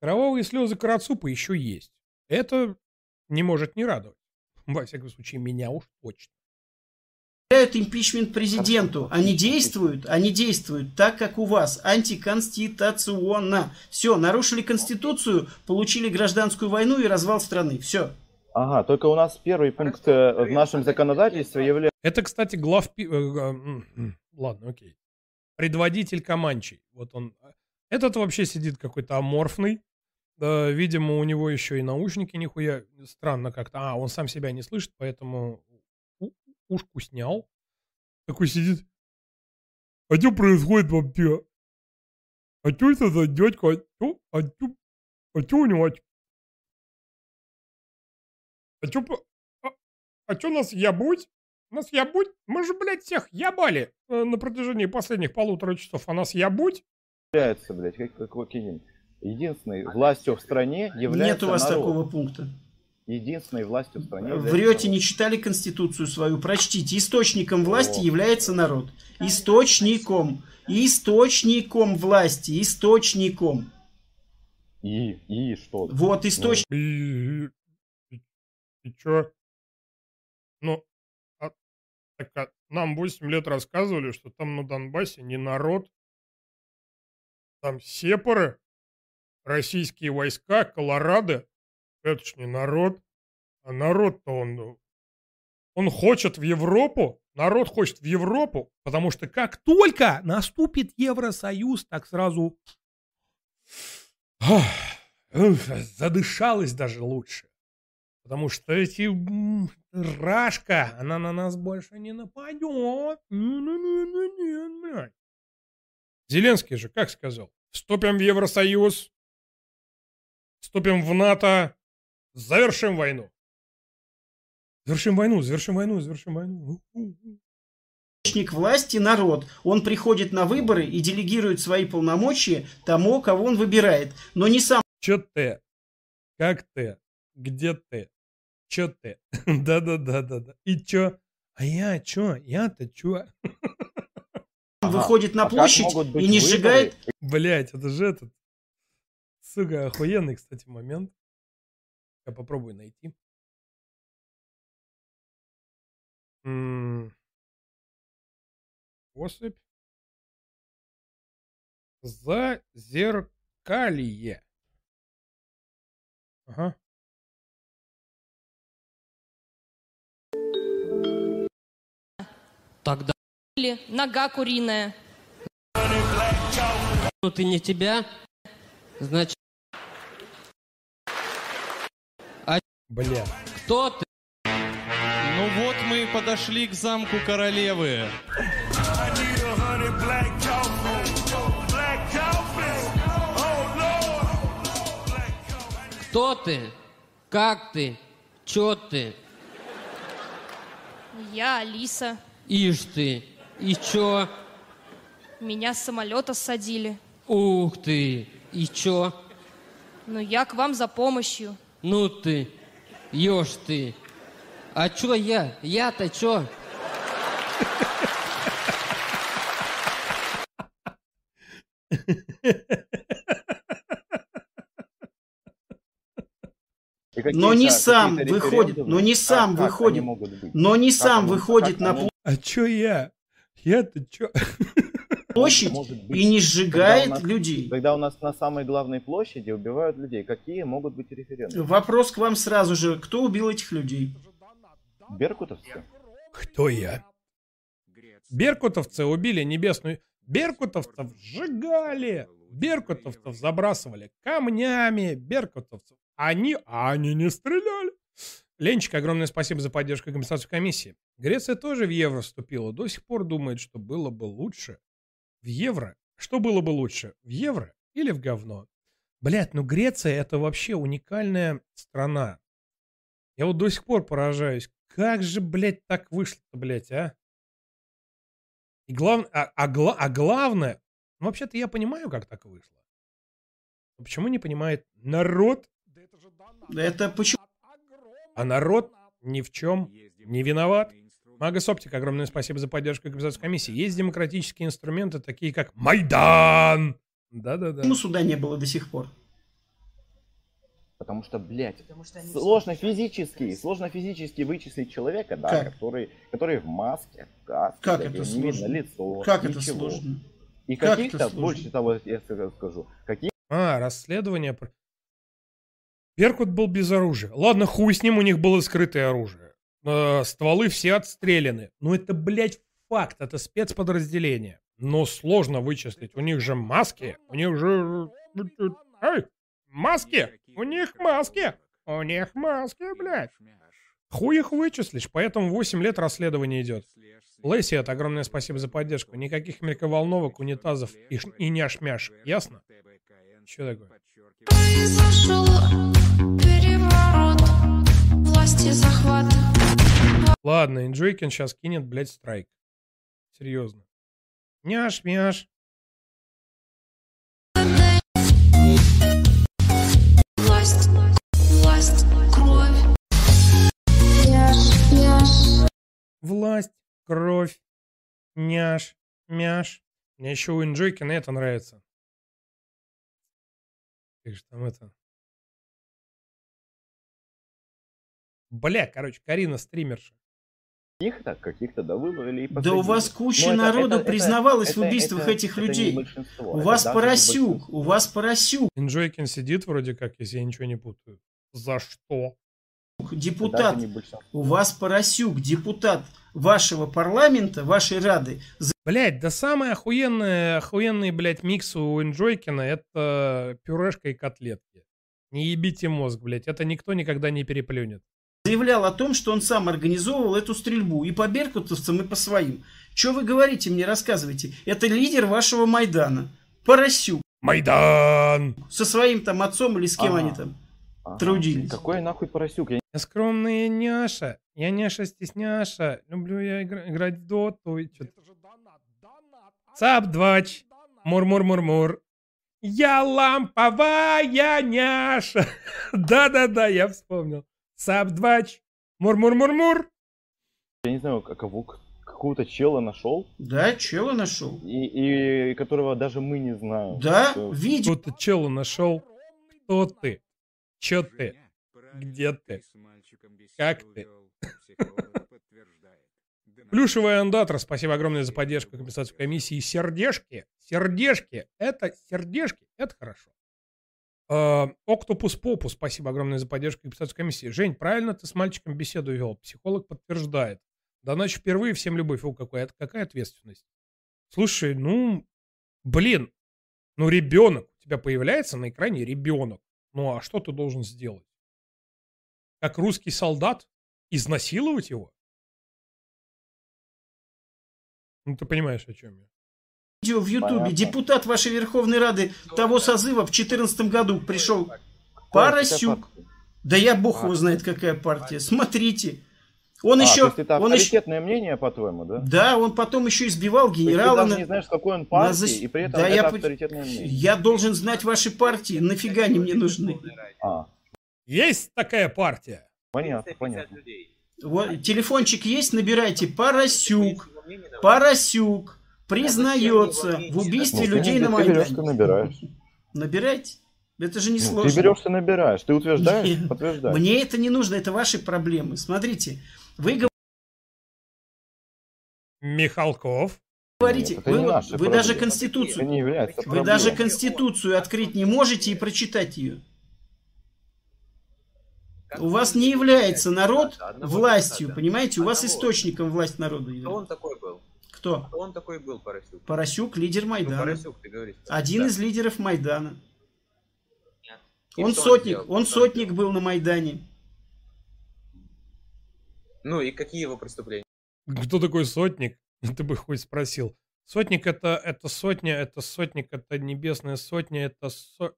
Кровавые слезы Карацупа еще есть. Это не может не радовать. Во всяком случае, меня уж точно. импичмент президенту. Они действуют, они действуют так, как у вас, антиконституционно. Все, нарушили конституцию, получили гражданскую войну и развал страны. Все. Ага, только у нас первый пункт э, в нашем законодательстве является... Это, кстати, глав... э, Ладно, окей. Предводитель Каманчей. Вот он. Этот вообще сидит какой-то аморфный. Да, видимо, у него еще и наушники нихуя. Странно как-то. А, он сам себя не слышит, поэтому у- ушку снял. Такой сидит. А что происходит вообще? А что это за дядька? А что а чё- а чё у него? А что а, а чё нас ябуть? Нас ябуть? Мы же, блядь, всех ябали э, на протяжении последних полутора часов. А нас ябуть? блядь, как, как каким единственной властью в стране является Нет у вас народ. такого пункта. единственной властью в стране. является Врете, не читали Конституцию свою, прочтите. Источником власти является народ. Источником. Источником власти. Источником. И, и что? Вот источник. И, и, и чё? Ну, а, так а нам 8 лет рассказывали, что там на Донбассе не народ, там сепары, российские войска, Колорадо. Это ж не народ. А народ-то он... ну, Он хочет в Европу, народ хочет в Европу, потому что как только наступит Евросоюз, так сразу задышалось даже лучше. Потому что эти Рашка, она на нас больше не нападет. Зеленский же как сказал? Вступим в Евросоюз, вступим в НАТО, завершим войну. Завершим войну, завершим войну, завершим войну. Источник власти народ. Он приходит на выборы и делегирует свои полномочия тому, кого он выбирает. Но не сам. Чё ты? Как ты? Где ты? Чё ты? [LAUGHS] Да-да-да-да-да. И чё? А я чё? Я-то чё? выходит на А площадь и не выборы? сжигает. Блять, это же этот. Сука, охуенный, кстати, момент. Я попробую найти. Особь. Зазеркалье. Ага. Тогда Или нога куриная. ну ты не тебя, значит... А Бля. кто ты? Ну вот мы и подошли к замку королевы. Кто ты? Как ты? Чё ты? Я Алиса. Ишь ты. И чё? Меня с самолета ссадили. Ух ты. И чё? Но я к вам за помощью. Ну ты. Ешь ты. А чё я? Я-то чё? Но не сам выходит, но не сам выходит, но не сам выходит на А чё я? Я-то чё? Площадь Может быть. и не сжигает нас- людей. Когда у нас на самой главной площади убивают людей, какие могут быть референдумы? Вопрос к вам сразу же. Кто убил этих людей? Беркутовцы? Кто я? Беркутовцы убили небесную... Беркутовцев сжигали. Беркутовцев забрасывали камнями. Беркутовцев... Они... Они не стреляли. Ленчик, огромное спасибо за поддержку и компенсацию комиссии. Греция тоже в евро вступила. До сих пор думает, что было бы лучше в евро. Что было бы лучше, в евро или в говно? Блять, ну Греция это вообще уникальная страна. Я вот до сих пор поражаюсь. Как же, блядь, так вышло-то, блядь, а? И глав... а, а гла- а главное, ну, вообще-то я понимаю, как так вышло. Но почему не понимает народ? Это почему? А народ ни в чем не виноват. Магас Оптик, огромное спасибо за поддержку компенсацию комиссии. Есть демократические инструменты, такие как Майдан. Да-да-да. Почему суда не было до сих пор? Потому что, блядь, что они сложно физически, сложно физически вычислить человека, да, Как? который, который в маске, в каске, Как это видно сложно? лицо, Как это ничего. сложно? И Как это каких-то, больше того, я ска- скажу, каких А, расследование. про- Беркут был без оружия. Ладно, хуй с ним, у них было скрытое оружие. Э, стволы все отстреляны. Ну это, блядь, факт, это спецподразделение. Но сложно вычислить. У них же маски. У них же... Эй, маски! У них маски! У них маски, блядь. Хуй их вычислишь, поэтому 8 лет расследование идет. Лэйси, это огромное спасибо за поддержку. Никаких мелковолновок, унитазов и, и няш-мяш. Ясно? Что такое? Произошел переворот, власти захват. Ладно, Инджойкин сейчас кинет, блядь, страйк. Серьезно. Няш-мяш. Власть, власть, кровь. Няш, мяш. Власть, кровь, няш, мяш. Мне еще у Инджойкина это нравится. Как же там это? Бля, короче, Карина стримерша. Каких-то, каких-то, да, выбрали и Да у вас куча Но это- народу это- это- признавалась в это- убийствах это- этих людей. У вас поросюк, у вас поросюк. Инджойкин сидит вроде как, если я ничего не путаю. За что? Депутат, у вас поросюк, депутат вашего парламента, вашей рады, Блять, да самый охуенный, охуенный, блядь, микс у Инджойкина это пюрешка и котлетки. Не ебите мозг, блядь, это никто никогда не переплюнет. Заявлял о том, что он сам организовывал эту стрельбу и по беркутовцам, и по своим. Что вы говорите мне, рассказывайте? Это лидер вашего Майдана. Поросюк. Майдан! Со своим там отцом или с кем Ага. они там Ага. трудились. Какой нахуй поросюк? Я Я скромная няша, я няша стесняша, люблю я игра- играть в доту и чё Цап двач, мур-мур-мур-мур. Я ламповая няша. [LAUGHS] Да-да-да, я вспомнил. Цап двач, мур-мур-мур-мур. Я не знаю, как- кого, какого-то чела нашел. Да, чела нашел. И, и которого даже мы не знаем. Да, Что- видео. Кто ты чела нашел? Кто ты? Чё ты? Где ты? Как ты? Плюшевая андатра, спасибо огромное за поддержку и компенсацию комиссии. Сердежки, сердежки, это сердежки, это хорошо. Э, Октопус Попу, спасибо огромное за поддержку компенсацию комиссии. Жень, правильно ты с мальчиком беседу вел? Психолог подтверждает. Да ночь впервые, всем любовь. О, это какая ответственность? Слушай, ну, блин, ну ребенок, у тебя появляется на экране ребенок. Ну а что ты должен сделать? Как русский солдат? Изнасиловать его? Ну ты понимаешь, о чем я. Видео в Ютубе. Понятно. Депутат вашей Верховной Рады того созыва в 2014 году пришел. Поросюк. Да я бог А. его знает, какая партия. Смотрите. Он А, еще... то есть это он еще... авторитетное мнение, по-твоему, да? Да, он потом еще избивал То есть генерала. ты даже на- не знаешь, какой он на партии, зас- и при этом Да, это я авторитетное мнение. Я должен знать ваши партии. Нафига они мне нужны? А, Есть такая партия. понятно, понятно. Вот, телефончик есть, набирайте. Поросюк. Поросюк. Признается в убийстве Ну, людей ты, на ты берешь, ты Майдане. набираешь. Набирайте. Это же не Ну, сложно. ты берешь, ты набираешь. Ты утверждаешь, Мне- подтверждаешь. Мне это не нужно, это ваши проблемы. Смотрите, вы Михалков. говорите, Нет, вы, не вот- наши вы проблемы. даже Конституцию, не вы проблемой. даже Конституцию открыть не можете и прочитать ее. У вас не является народ властью, понимаете? У вас источником власть народа Кто он является. Кто? Кто он такой был, Поросюк? Поросюк, лидер Ну, Майдана. Поросюк, ты говоришь. Один Да. из лидеров Майдана. И Он сотник, он он сотник был на Майдане. Ну и какие его преступления? Кто такой сотник? [LAUGHS] Ты бы хоть спросил. Сотник это, это сотня, это сотник, это небесная сотня, это со...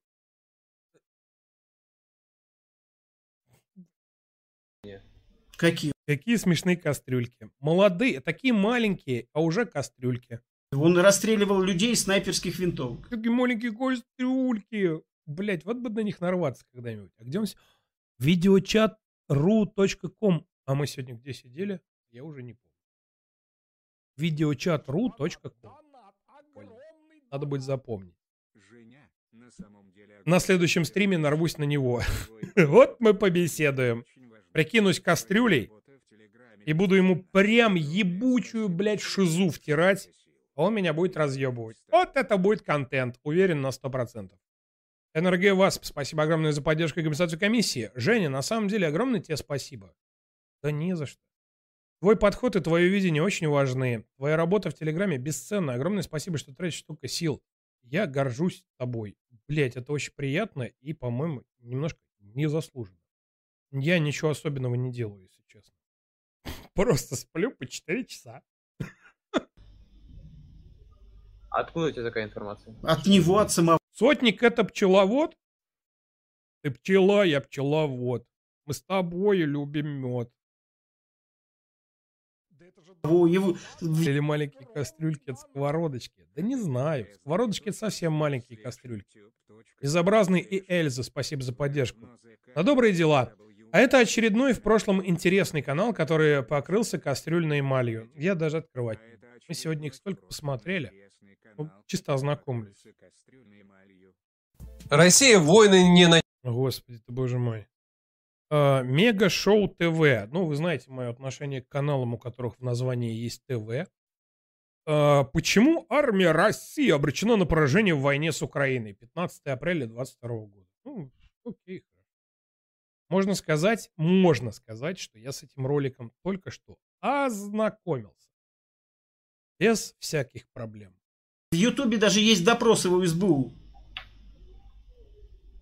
Какие? Какие смешные кастрюльки. Молодые, такие маленькие, а уже кастрюльки. Он расстреливал людей из снайперских винтовок. Такие маленькие кастрюльки. Блять, вот бы на них нарваться когда-нибудь. А где он... с- Видеочат.ру.ком. А мы сегодня где сидели? Я уже не помню. Видеочат.ру.ком. Надо будет запомнить. Женя на самом деле На следующем стриме нарвусь на него. [LAUGHS] Вот мы побеседуем. Прикинусь кастрюлей и буду ему прям ебучую, блядь, шизу втирать. а Он меня будет разъебывать. Вот это будет контент. Уверен на 100%. НРГ ВАСП, спасибо огромное за поддержку и компенсацию комиссии. Женя, на самом деле огромное тебе спасибо. Да не за что. Твой подход и твое видение очень важны. Твоя работа в Телеграме бесценна. Огромное спасибо, что тратишь столько сил. Я горжусь тобой. Блять, это очень приятно и, по-моему, немножко незаслуженно. Я ничего особенного не делаю. Просто сплю по 4 часа. Откуда у тебя такая информация? От него, от самого. Сотник это пчеловод? Ты пчела, я пчеловод. Мы с тобой любим мед. Его... Или маленькие кастрюльки от сковородочки? Да не знаю. Сковородочки это совсем маленькие кастрюльки. Безобразный и Эльза, спасибо за поддержку. На добрые дела. А это очередной в прошлом интересный канал, который покрылся кастрюльной эмалью. Я даже открывать. Мы сегодня их столько посмотрели. Ну, чисто ознакомлюсь. Россия войны не на... Господи ты, боже мой. А, Мега Шоу ТВ. Ну, вы знаете мое отношение к каналам, у которых в названии есть ТВ. А, Почему армия России обречена на поражение в войне с Украиной? 15 апреля 22 года. Ну, окей. Можно сказать, можно сказать, что я с этим роликом только что ознакомился. Без всяких проблем. В Ютубе даже есть допросы в СБУ.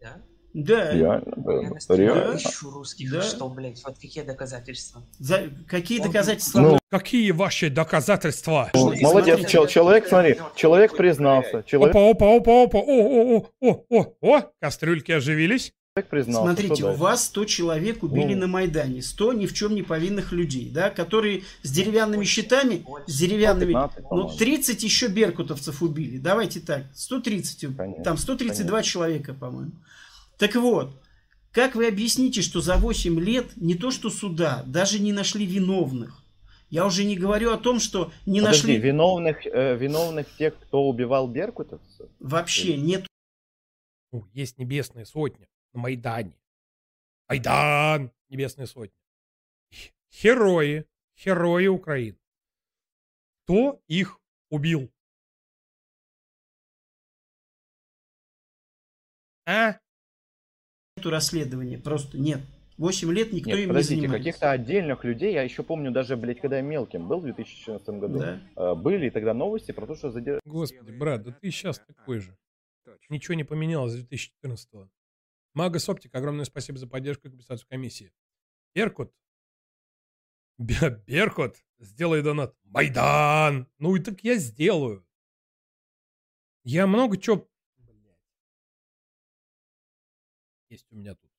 Да? Да. Реально, Я на стриме реально. ищу русских, Да. что, блядь, вот какие доказательства? За... Какие Он- доказательства? Ну, Какие ваши доказательства? Ну, Молодец, чел- человек, смотри, человек признался, человек, Опа, опа, опа, опа, о, о, о, о, о, о, кастрюльки оживились. Признался. Смотрите, у вас 100 человек убили Ну. на Майдане, 100 ни в чем не повинных людей, да, которые с деревянными щитами, с деревянными, 115, ну, по-моему. 30 еще беркутовцев убили, давайте так, 130, там 132 человека, по-моему. Так вот, как вы объясните, что за 8 лет не то что суда, даже не нашли виновных? Я уже не говорю о том, что не Подожди, нашли виновных, э, виновных тех, кто убивал беркутовцев? вообще, нет Ну, есть небесная сотня на Майдане. Майдан! Небесная сотня. Х- Герои. Герои Украины. Кто их убил? А? нету расследования, просто нет. 8 лет никто Нет, им подождите, не занимается. каких-то отдельных людей, я еще помню даже, блядь, когда я мелким был в 2014 году, Да. э, были тогда новости про то, что задержали... Господи, брат, да ты сейчас такой же. Ничего не поменялось с 2014 -го. Магас Оптик, огромное спасибо за поддержку и компенсацию комиссии. Беркут. Бе- Беркут, сделай донат. Майдан! Ну и так я сделаю. Я много чего... Есть у меня тут.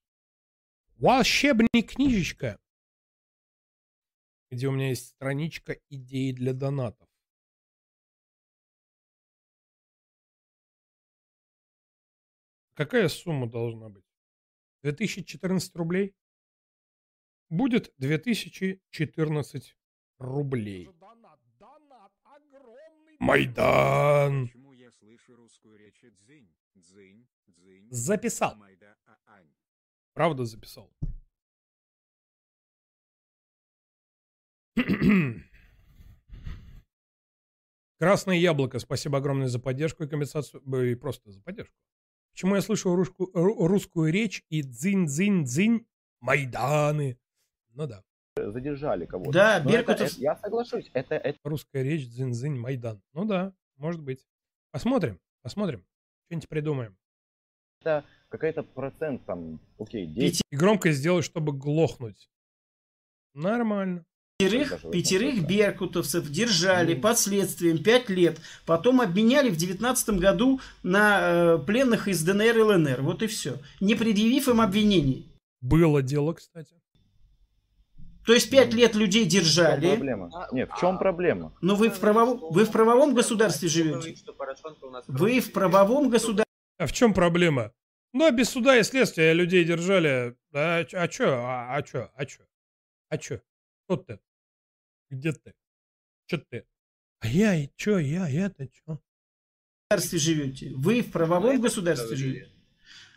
Волшебная книжечка, где у меня есть страничка идей для донатов. Какая сумма должна быть? 2014 рублей? Будет 2014 рублей. Майдан! Записал. а-ань. Правда записал. Красное яблоко, спасибо огромное за поддержку и компенсацию, и просто за поддержку. Почему я слышу русскую, ру- русскую речь и дзынь-дзынь-дзынь Майданы? Ну да. Задержали кого-то. Да, Но это- Беркутов- это- я соглашусь, это, это Русская речь, дзынь-дзынь, Майдан. Ну да, может быть. Посмотрим, посмотрим. Что-нибудь придумаем. какой-то процент там, окей, 10. И громко сделай, чтобы глохнуть. Нормально. Пятерых, пятерых беркутовцев держали под следствием 5 лет. Потом обменяли в 19 году на э, пленных из ДНР и ЛНР. Вот и все. Не предъявив им обвинений. Было дело, кстати. То есть 5 лет людей В чем держали. проблема? Нет, в чем проблема? Но вы в правовом, вы в правовом государстве живете. Вы в правовом государстве. А в чем проблема? Ну, а без суда и следствия людей держали. А, а чё? А, а чё? А чё? А чё? Кто ты? Где ты? Чё ты? А я и чё? Я, я-то чё? государстве живете. Вы в правовом государстве живете.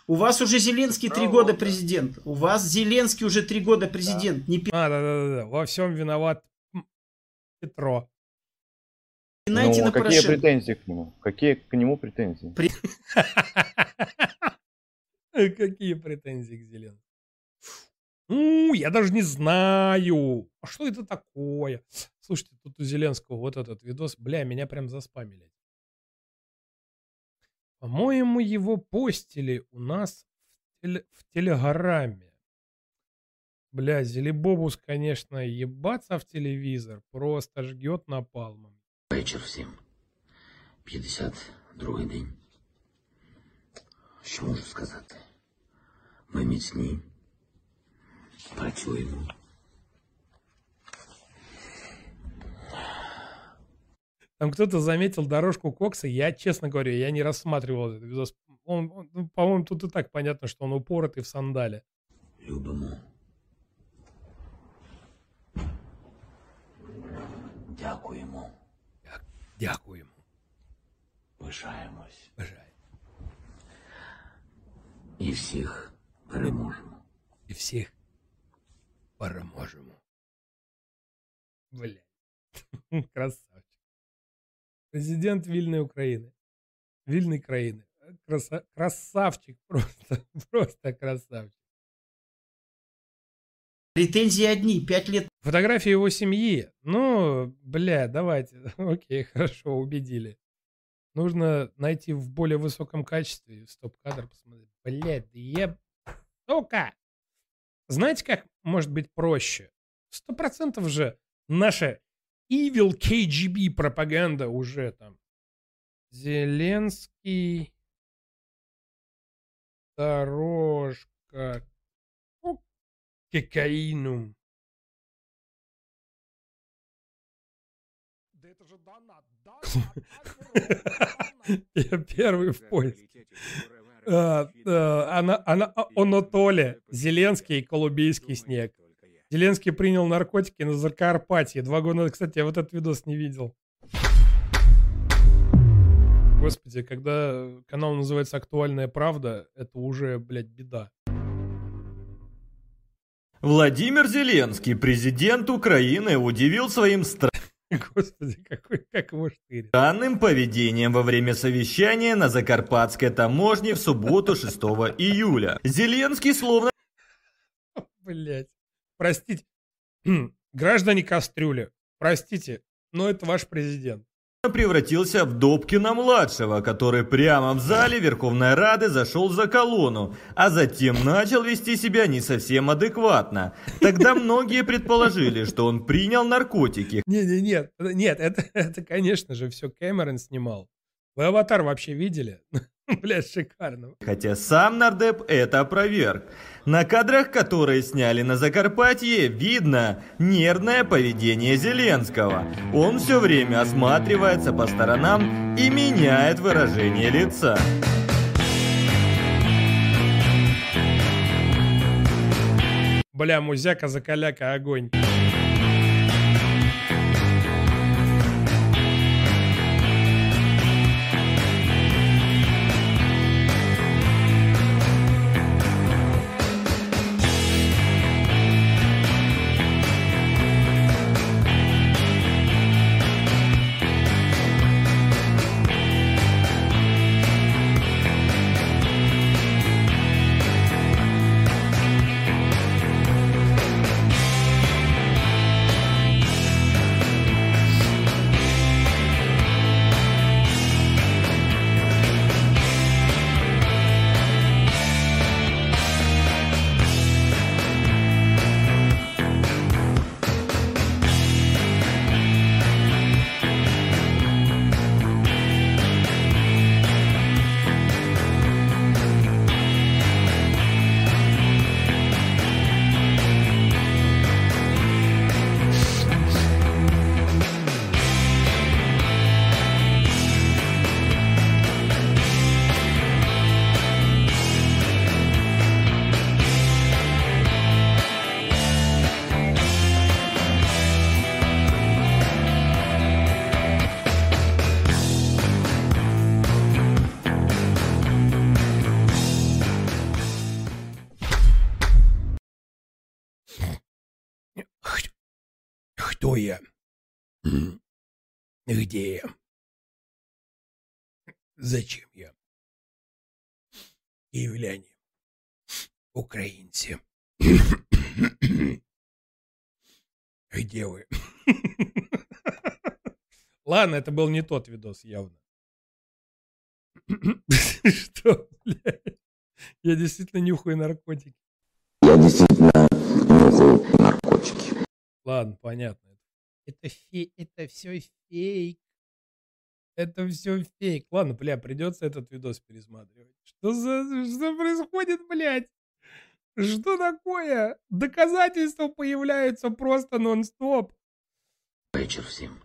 У вас уже Зеленский три года президент. У вас Зеленский уже три года президент. Не А, да-да-да. Во всем виноват Петро. пинайте ну, на какие Порошенко. претензии к нему? Какие к нему претензии? [LAUGHS] Какие претензии к Зеленскому? Ну, я даже не знаю. А что это такое? Слушайте, тут у Зеленского вот этот видос, бля, меня прям заспамили. По-моему, его постили у нас в, теле- в Телеграме. Бля, Зелебобус, конечно, ебаться в телевизор просто жгет напалмом. Вечір всім. 52-й день. Що можу сказати? Ми міцні. Плачу ему. Там кто-то заметил дорожку Кокса. Я, честно говоря, я не рассматривал этот видос. Он, он ну, по-моему, тут и так понятно, что он упоротый в сандале. Любому. Дякуємо. Дя- Дякуємо. Пишаємось. Бажаю. І всіх переможемо. І всіх переможемо. Блядь. [LAUGHS] Красавчик. Президент вільної України. Вільної країни. Краса... Красавчик. [LAUGHS] Просто, просто красавчик. Претензии одни. Пять лет Фотографии его семьи. Ну, бля, давайте. [LAUGHS] Окей, хорошо, убедили. Нужно найти в более высоком качестве стоп-кадр посмотреть. Блядь, да я... Сука! Знаете, как может быть проще? Сто процентов же наша evil KGB пропаганда уже там. Зеленский... Дорожка к кокаину. [LAUGHS] Я первый в поиске. А, а, Она, она, Онотоле, Зеленский и Колумбийский снег. Зеленский принял наркотики на Закарпатье. Два года кстати, я вот этот видос не видел. Господи, когда канал называется «Актуальная правда», это уже, блядь, беда. Владимир Зеленский, президент Украины, удивил своим стра- [LAUGHS] Господи, какой, как его штырь. странным поведением во время совещания на Закарпатской таможне в субботу 6 июля. Зеленский словно [LAUGHS] Блять. Простите. [CLEARS THROAT] Граждане кастрюли, простите, но это ваш президент. Превратился в Добкина-младшего, который прямо в зале Верховной Рады зашел за колонну, а затем начал вести себя не совсем адекватно. Тогда многие предположили, что он принял наркотики. Не-не, нет, нет, это, [LAUGHS] это, конечно же, все Кэмерон снимал. Вы «Аватар» вообще видели? [LAUGHS] [LAUGHS] Блядь, шикарно. Хотя сам Нардеп это опроверг. На кадрах, которые сняли на Закарпатье, видно нервное поведение Зеленского. Он все время осматривается по сторонам и меняет выражение лица. Бля, музяка, закаляка, огонь. Где я? Зачем я? Киевляне. Украинцы. Где вы? Ладно, это был не тот видос, явно. Что, блядь? Я действительно нюхаю наркотики. Я действительно нюхаю наркотики. Ладно, понятно. Это, фе... это все фейк. Это все фейк. Ладно, бля, придется этот видос пересматривать. Что за... Что происходит, блядь? Что такое? Доказательства появляются просто нон-стоп. Вечір всім.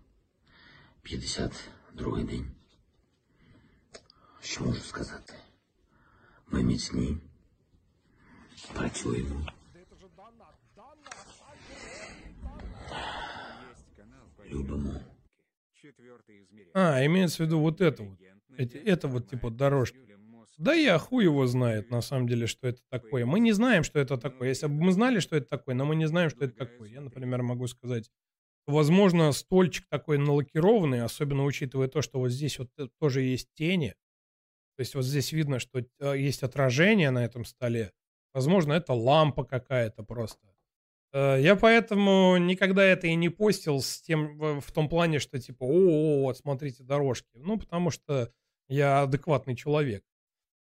52-й день. Що можу сказати? Ми міцні. Працюємо. Додому. А, имеется в виду вот это вот. Эти- это вот типа дорожки. Да я хуй его знает, на самом деле, что это такое. Мы не знаем, что это такое. Если бы мы знали, что это такое, но мы не знаем, что это такое. Я, например, могу сказать, возможно, стольчик такой налакированный, особенно учитывая то, что вот здесь вот э, тоже есть тени. То есть вот здесь видно, что э, есть отражение на этом столе. Возможно, это лампа какая-то просто. Э, Я поэтому никогда это и не постил с тем, в том плане, что типа, о, вот смотрите дорожки. Ну, потому что я адекватный человек.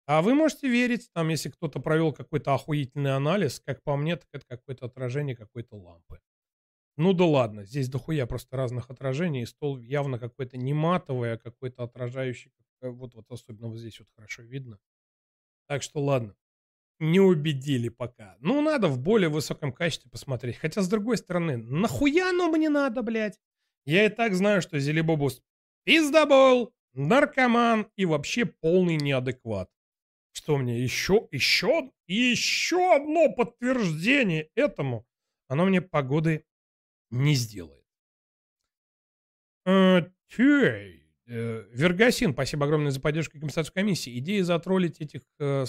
А вы можете верить, там, если кто-то провел какой-то охуительный анализ, как по мне, так это какое-то отражение какой-то лампы. Ну да ладно, здесь дохуя просто разных отражений, и стол явно какой-то не матовый, а какой-то отражающий, как- вот, вот особенно вот здесь вот хорошо видно. Так что ладно, не убедили пока. Ну, надо в более высоком качестве посмотреть. Хотя, с другой стороны, нахуя оно мне надо, блядь? Я и так знаю, что Зелебобус пиздобол, наркоман и вообще полный неадекват. Что мне еще, еще, еще одно подтверждение этому, оно мне погоды не сделает. Окей. Э, Вергасин, спасибо огромное за поддержку компенсацию комиссии. Идея затроллить этих э,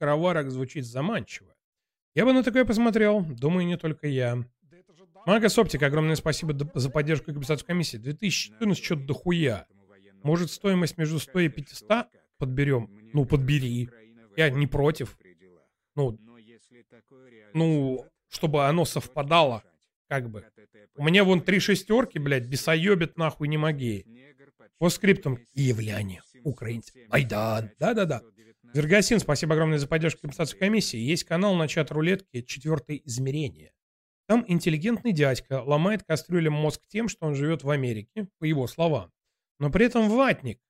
скороварок звучит заманчиво. Я бы на такое посмотрел. Думаю, не только я. Магас Оптик, огромное спасибо за поддержку компенсацию комиссии. 2014 что-то дохуя. Может, стоимость между 100 и 500 подберем? Ну, подбери. Я не против. Ну, ну, чтобы оно совпадало, как бы. У меня вон три шестерки, блядь, бесоебит нахуй не моги. По скриптам являние. Украинцы. Майдан. Да-да-да. Вергасин, спасибо огромное за поддержку и компенсацию комиссии. Есть канал на чат рулетки «Четвертое измерение». Там интеллигентный дядька ломает кастрюлям мозг тем, что он живет в Америке, по его словам. Но при этом ватник.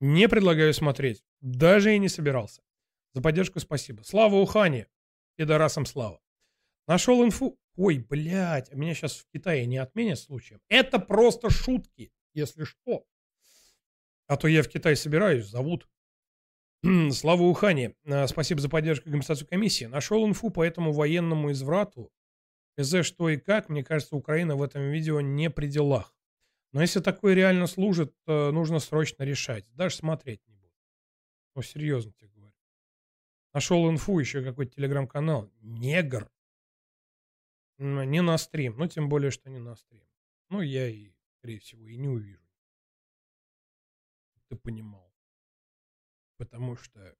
Не предлагаю смотреть. Даже и не собирался. За поддержку спасибо. Слава Ухане. Пидорасам слава. Нашел инфу. Ой, блядь, меня сейчас в Китае не отменят случаем. Это просто шутки, если что. А то я в Китай собираюсь, зовут. Слава Ухане. А, Спасибо за поддержку и компенсацию комиссии. Нашел инфу по этому военному изврату. КЗ что и как, мне кажется, Украина в этом видео не при делах. Но если такое реально служит, нужно срочно решать. Даже смотреть не буду. Ну, серьезно тебе говорю. Нашел инфу, еще какой-то телеграм-канал. Негр. М, Не на стрим. Ну, тем более, что не на стрим. Ну, я и, скорее всего, и не увижу. Ты понимал. Потому что...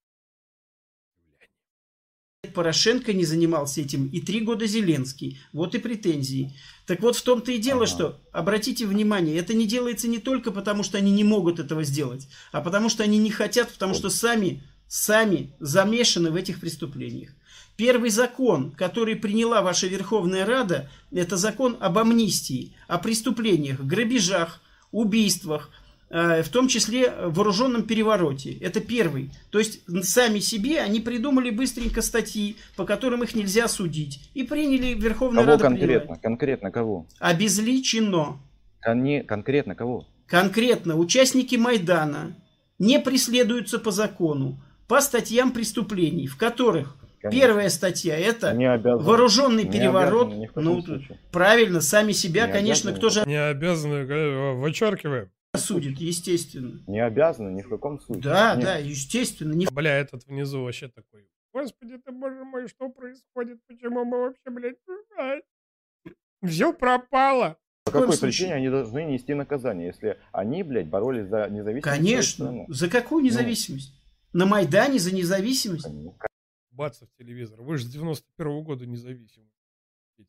Порошенко не занимался этим, и три года Зеленский. Вот и претензии. Так вот в том-то и дело, что, обратите внимание, это не делается не только потому, что они не могут этого сделать, а потому что они не хотят, потому что сами, сами замешаны в этих преступлениях. Первый закон, который приняла ваша Верховная Рада, это закон об амнистии, о преступлениях, грабежах, убийствах, в том числе вооруженном перевороте. Это первый. То есть сами себе они придумали быстренько статьи, по которым их нельзя судить. И приняли Верховная Кого Рада конкретно? приняла. Конкретно кого? Обезличено. Кон- конкретно кого? Конкретно участники Майдана не преследуются по закону, по статьям преступлений, в которых Конечно. первая статья это Не вооруженный Не переворот. в каком ну, случае. правильно, сами себя, Не конечно, обязаны. кто же Не обязаны, э, вычеркиваем. Осудит, естественно. Не обязаны ни в каком случае. Да, Нет. да, естественно. Не... Бля, этот внизу вообще такой. Господи ты, боже мой, что происходит? Почему мы вообще, блядь, все пропало? По какой причине они должны нести наказание, если они, блядь, боролись за независимость Конечно. страны? За какую независимость? На Майдане за независимость? Бац в телевизор. Вы же с 91 года независимы. Вы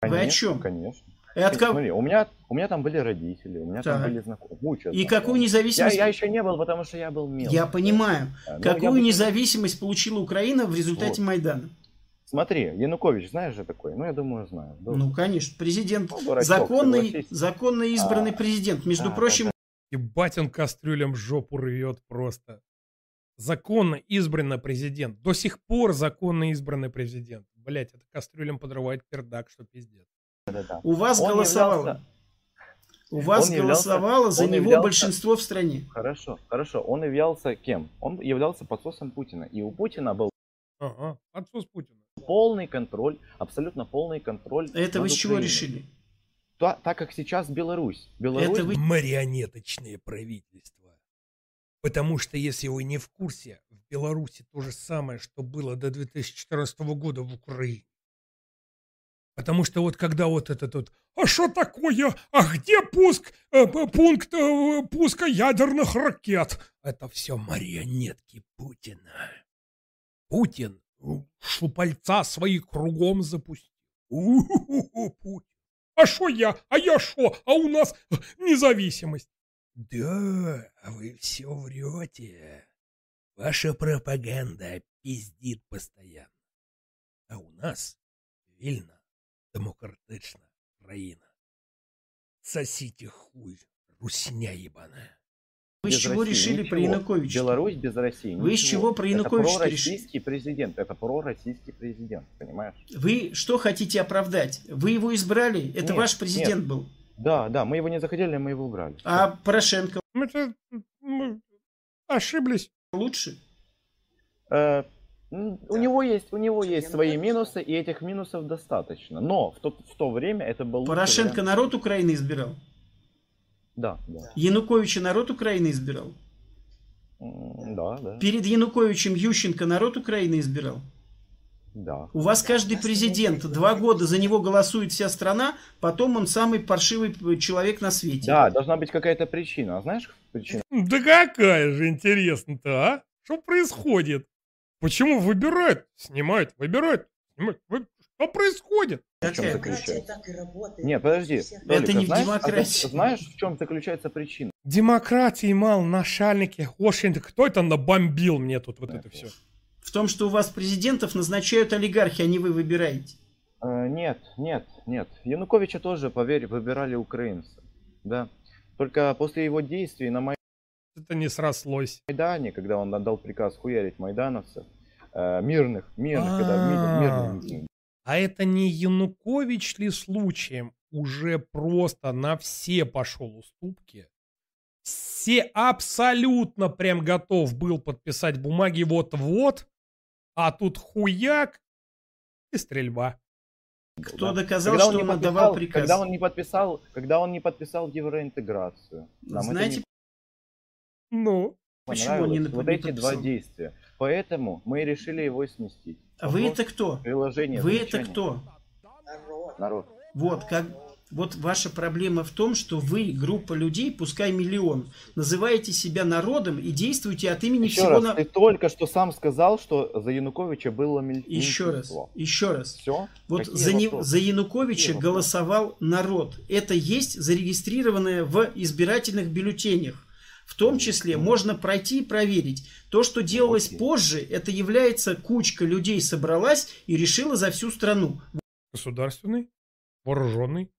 о Конечно, чем? Конечно. И от кого- Смотри, у меня, у меня там были родители, у меня Так. там были знакомые. куча И знакомых. какую независимость- Я, я еще не был, потому что я был мелкий. Я понимаю. Да, Какую я независимость получила Украина в результате Вот. Майдана? Смотри, Янукович, знаешь же такой? Ну, я думаю, знаю. Да. Ну, конечно, президент, Ну, дурачок, законный, согласись. законно избранный А, президент. Между да, прочим, Ебать он кастрюлям жопу рвет просто. Законно избранный президент. До сих пор законно избранный президент. Блять, это кастрюлям подрывает пердак, что пиздец. У вас Он голосовало. являлся- У вас он являлся- голосовало за он него являлся- большинство в стране. Хорошо, хорошо. Он являлся кем? Он являлся подсосом Путина. И у Путина был Ага, отсос Путина. полный контроль, абсолютно полный контроль. Это вы с чего решили? та- так как сейчас Беларусь. Беларусь Марионеточное правительство. Потому что, если вы не в курсе, в Беларуси то же самое, что было до 2014 года в Украине. Потому что вот когда вот этот вот, а что такое, а где пуск, э, пункт э, пуска ядерных ракет? Это все марионетки Путина. Путин э, шупальца свои кругом запустил. У-ху-ху, Путин. А что я? А я что? А у нас э, независимость. Да, а вы все врете. Ваша пропаганда пиздит постоянно. А у нас вільна, демократична країна. Сосите хуй, русня ебаная. Вы с чего России решили про ничего. Януковича? Беларусь без России. Вы с чего про Януковича Это решили? пророссийский президент. Это пророссийский президент, понимаешь? Вы что хотите оправдать? Вы его избрали? Это Нет, ваш президент нет. был. Да, да, мы его не захотели, мы его убрали. А Порошенко Это мы ошиблись. лучше? Э, м, У него есть, у него есть свои минусы, и этих минусов достаточно. Но в то, в то время это был Порошенко вариант. народ Украины избирал. Да, да. Януковича народ Украины избирал. Да, да. Перед Януковичем Ющенко народ Украины избирал. Да. У вас каждый президент два года за него голосует вся страна, потом он самый паршивый человек на свете. Да, должна быть какая-то причина. А знаешь причина? Да какая же интересно-то, а? Что происходит? Почему выбирают, снимают, выбирают, снимают? Вы- Что происходит? В чем заключается? так и работает. Нет, подожди. Это Толик, а не в знаешь, а демократии. ты знаешь, в чем заключается причина? Демократии мал, начальники, очень, кто это набомбил мне тут вот это все? В том, что у вас президентов назначают олигархи, а не вы выбираете. Э, нет, нет, нет. Януковича тоже, поверь, выбирали украинцы. Да. Только после его действий на Это не срослось. Майдане, когда он отдал приказ хуярить майдановцев, э, мирных, мирных, когда ми- мирные митинги. А это не Янукович ли случаем уже просто на все пошел уступки? Все абсолютно прям готов был подписать бумаги вот-вот, а тут хуяк и стрельба. Кто Да. доказал, Когда что не он подписал- отдавал приказ? Когда он не подписал, когда он не подписал евроинтеграцию. Нам Знаете, Ну? Почему не Вот не эти два действия. Поэтому мы решили его сместить. А вы это кто? Приложение. Вы это кто? Народ. Вот, как, вот ваша проблема в том, что вы, группа людей, пускай миллион, называете себя народом и действуете от имени Еще всего раз, на... ты только что сам сказал, что за Януковича было мель- Еще раз, еще раз. Все? Вот Какие за, не- за Януковича Какие вопросы? голосовал народ. Это есть зарегистрированное в избирательных бюллетенях. В том числе можно пройти и проверить. То, что делалось позже, это является кучка людей собралась и решила за всю страну. Государственный, вооруженный,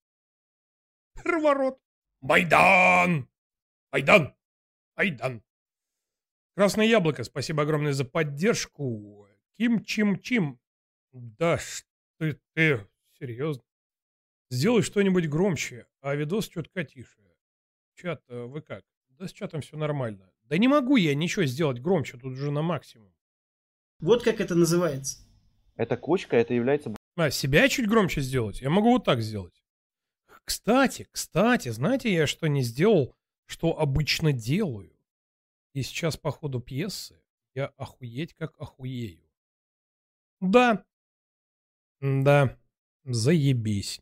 переворот. Майдан! Майдан! Майдан! Красное яблоко, спасибо огромное за поддержку. Ким-чим-чим. Да что ты, ты, серьезно? Сделай что-нибудь громче, а видос чутка тише. Чат, э, вы как? Да с чатом все нормально. Да не могу я ничего сделать громче, тут уже на максимум. Вот как это называется. Эта кучка, это является... А, себя чуть громче сделать? Я могу вот так сделать. Кстати, кстати, знаете, я что не сделал, что обычно делаю? И сейчас по ходу пьесы я охуеть как охуею. Да. Да. Заебись.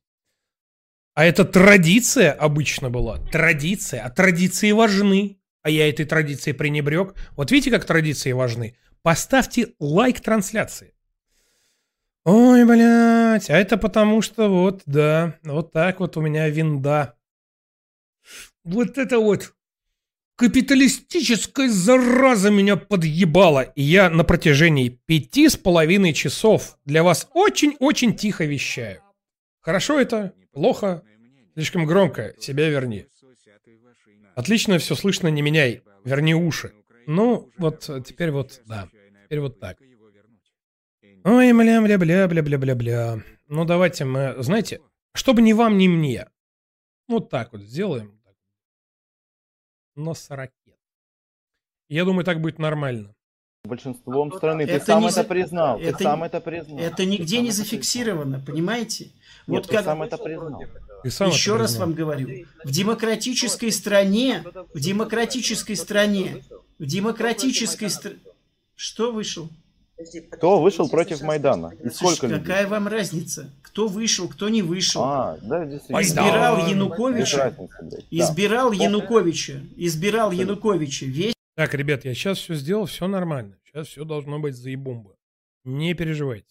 А это традиция обычно была. Традиция. А традиции важны. А я этой традицией пренебрег. Вот видите, как традиции важны? Поставьте лайк трансляции. Ой, блядь, а это потому что вот, да, вот так вот у меня винда. Вот это вот капиталистическая зараза меня подъебала. И я на протяжении пяти с половиной часов для вас очень-очень тихо вещаю. Хорошо это? Плохо? Слишком громко. Себя верни. Отлично все слышно, не меняй. Верни уши. Ну, вот теперь вот, да. Теперь вот так. Ой, бля-бля-бля-бля-бля-бля-бля. Ну, давайте мы, знаете, чтобы ни вам, ни мне. Вот так вот сделаем. 40. Я думаю, так будет нормально. большинством страны. Ты Это сам не это за- признал. Ты это сам не- это признал. Это Ты нигде сам не это зафиксировано, понимаете? Нет, Вот ты как сам это признал. Ты сам еще это раз признал. вам говорю, в демократической стране, в демократической стране, в демократической стране, что вышел? Кто вышел против Майдана? И сколько Слушай, людей? какая вам разница? Кто вышел, кто не вышел? А, да. Избирал Януковича, разницы, блядь, да. избирал Януковича, избирал Януковича. Весь Так, ребят, я сейчас все сделал, все нормально. Сейчас все должно быть заебумба. Не переживайте.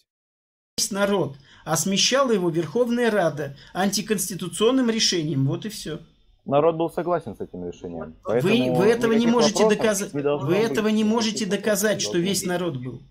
народ, а смещала его Верховная Рада антиконституционным решением. Вот и все. Народ был согласен с этим решением. Вы, вы этого не можете доказать. не Вы быть. этого не можете доказать, что весь народ был.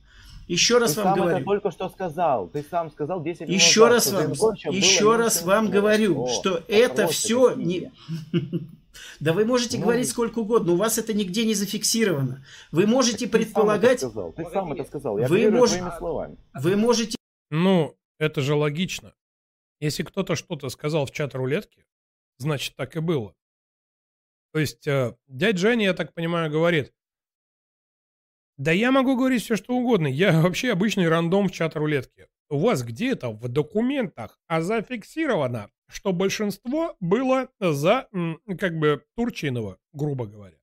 Еще раз Ты вам сам это говорю. только что сказал. Ты сам сказал 10 минут Еще назад, раз вам, еще раз вам говорю, О, что это все не... [LAUGHS] Да вы можете Ну, говорить сколько угодно, у вас это нигде не зафиксировано. Вы можете это предполагать. Ты сам это сказал. Я Вы мож- словами. вы можете Ну, это же логично. Если кто-то что-то сказал в чат рулетки, значит так и было. То есть э, дядь Женя, я так понимаю, говорит, да я могу говорить все, что угодно. Я вообще обычный рандом в чат рулетки. У вас где-то в документах а зафиксировано, что большинство было за, как бы, Турчинова, грубо говоря.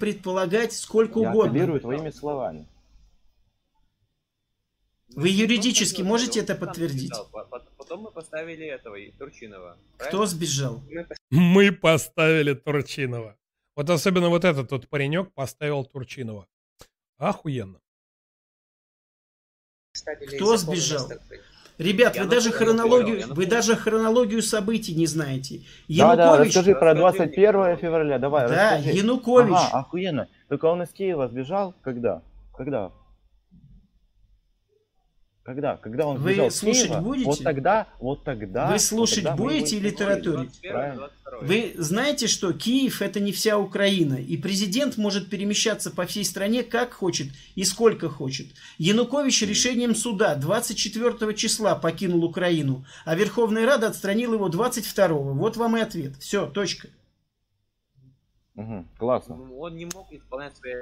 предполагать сколько Я угодно. апеллирую твоими словами. Вы юридически можете это подтвердить? Потом мы поставили этого, и Турчинова. Кто сбежал? Мы поставили Турчинова. Вот особенно вот этот вот паренек поставил Турчинова. Охуенно. Кто сбежал? Ребят, вы даже хронологию, вы даже хронологию событий не знаете. Да, да, Янукович, расскажи про 21 февраля, давай, Да, расскажи. Янукович. Ага, охуенно. Только он из Киева сбежал когда? Когда? Когда? Когда он Вы сбежал слушать Киева? будете? Вот тогда, вот тогда. Вы вот слушать тогда будете его или тараторить? Правильно. Вы знаете, что Киев это не вся Украина, и президент может перемещаться по всей стране как хочет и сколько хочет. Янукович решением суда 24 числа покинул Украину, а Верховная Рада отстранила его 22. Вот вам и ответ. Все, точка. Мгм, классно. Он не мог исполнять свои.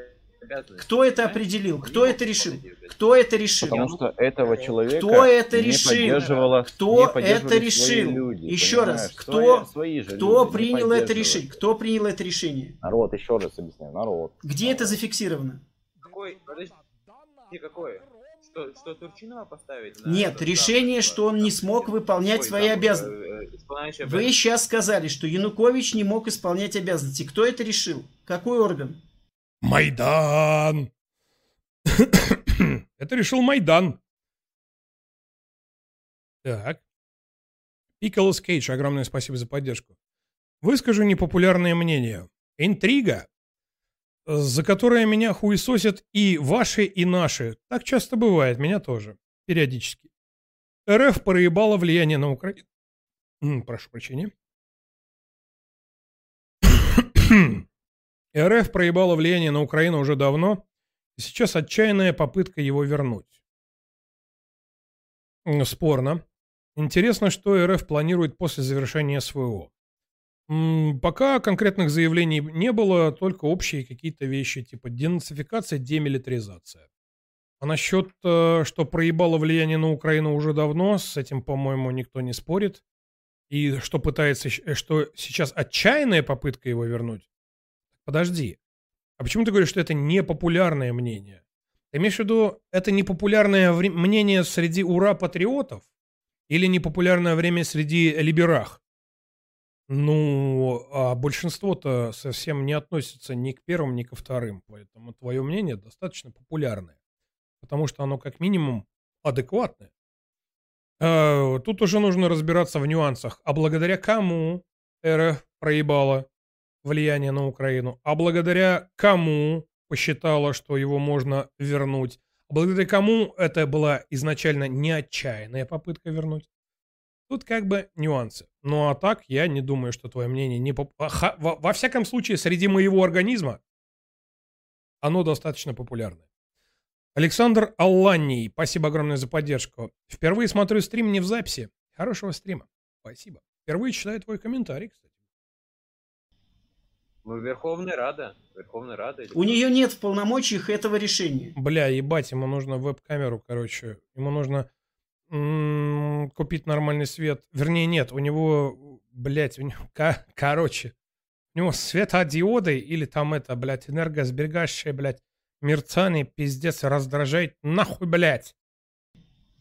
Кто это определил? Кто это решил? Кто это решил? Потому что этого человека Кто это не решил? поддерживало- не Кто поддерживали это решил? люди, Еще раз, понимаешь? кто, Свои- свои кто люди не принял это решение? Кто принял это решение? Народ, еще раз объясняю, народ. Где это зафиксировано? Какой? Подожди, какой? Что, что Турчинова поставить? на Нет, этот решение, что он не смог выполнять Ой, свои там, обязанности. э, э, Вы сейчас сказали, что Янукович не мог исполнять обязанности. Кто это решил? Какой орган? Майдан! [COUGHS] Это решил Майдан. Так. Пиколос Кейдж, огромное спасибо за поддержку. Выскажу непопулярное мнение. Интрига, за которое меня хуесосят и ваши, и наши. Так часто бывает, меня тоже. Периодически. РФ проебало влияние на Украину. Прошу прощения. [COUGHS] РФ проебало влияние на Украину уже давно, и сейчас отчаянная попытка его вернуть. Спорно. Интересно, что РФ планирует после завершения СВО. Пока конкретных заявлений не было, только общие какие-то вещи, типа денацификация, демилитаризация. А насчет, э, что проебало влияние на Украину уже давно, с этим, по-моему, никто не спорит. И что пытается, э, что сейчас отчаянная попытка его вернуть. Подожди. А почему ты говоришь, что это непопулярное мнение? Ты имеешь в виду, это непопулярное мнение среди ура-патриотов? Или непопулярное время среди либерах? Ну, а большинство-то совсем не относится ни к первым, ни ко вторым. Поэтому твое мнение достаточно популярное. Потому что оно как минимум адекватное. А, Тут уже нужно разбираться в нюансах. А благодаря кому РФ проебала влияние на Украину? А благодаря кому посчитала, что его можно вернуть? Благодаря кому это была изначально не отчаянная попытка вернуть? Тут как бы нюансы. Ну а так, я не думаю, что твое мнение не... поп- а, Во, во всяком случае, среди моего организма оно достаточно популярное. Александр Алланий, спасибо огромное за поддержку. Впервые смотрю стрим не в записи. Хорошего стрима. Спасибо. Впервые читаю твой комментарий, кстати. Ну, Верховная Рада. Верховная Рада. или У нее нет в полномочиях этого решения. Бля, ебать, ему нужно веб-камеру, короче. Ему нужно м, купить нормальный свет. Вернее, нет, у него, блядь, у него, [LAUGHS] ко- короче, у него светодиоды или там это, блядь, энергосберегающее, блядь, мерцание, пиздец, раздражает. Нахуй, блядь.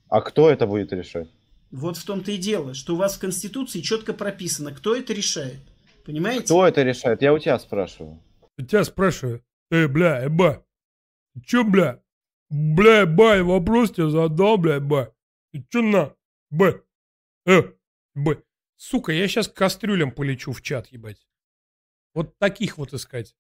А кто это будет решать? Вот в том-то и дело, что у вас в Конституции четко прописано, кто это решает. Понимаете? Кто это решает? Я у тебя спрашиваю. У тебя спрашиваю, эй, бля, эба, ты чё, бля? Бля, ба, я вопрос тебе задал, бля, ба. Ты чё на? Б. Э, Б. Сука, я сейчас к кастрюлям полечу в чат, ебать. Вот таких вот искать.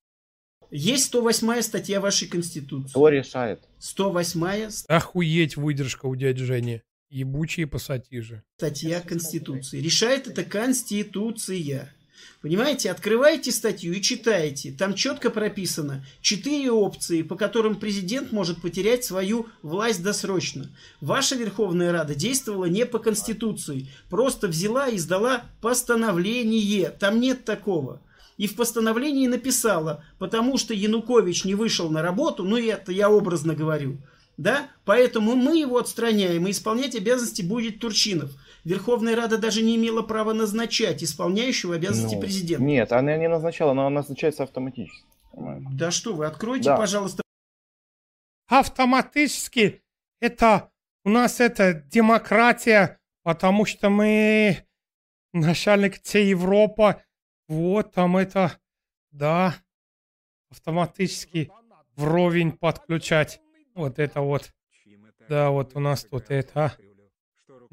Есть 108 статья вашей Конституции. Кто решает? 108 Охуеть выдержка у дяди Жени. Ебучие пассатижи. статья Конституции. Решает это Конституция. Понимаете, открываете статью и читаете. Там четко прописано четыре опции, по которым президент может потерять свою власть досрочно. Ваша Верховная Рада действовала не по Конституции. Просто взяла и сдала постановление. Там нет такого. И в постановлении написала, потому что Янукович не вышел на работу, ну это я образно говорю, да, поэтому мы его отстраняем, и исполнять обязанности будет Турчинов. Верховная Рада даже не имела права назначать исполняющего обязанности Ну, президента. Нет, она не назначала, но она назначается автоматически. Да что вы, откройте, Да. пожалуйста, Автоматически это у нас это демократия, потому что мы начальник всей Европы. Вот там это, да, автоматически вровень подключать. Вот это вот. Да, вот у нас тут это.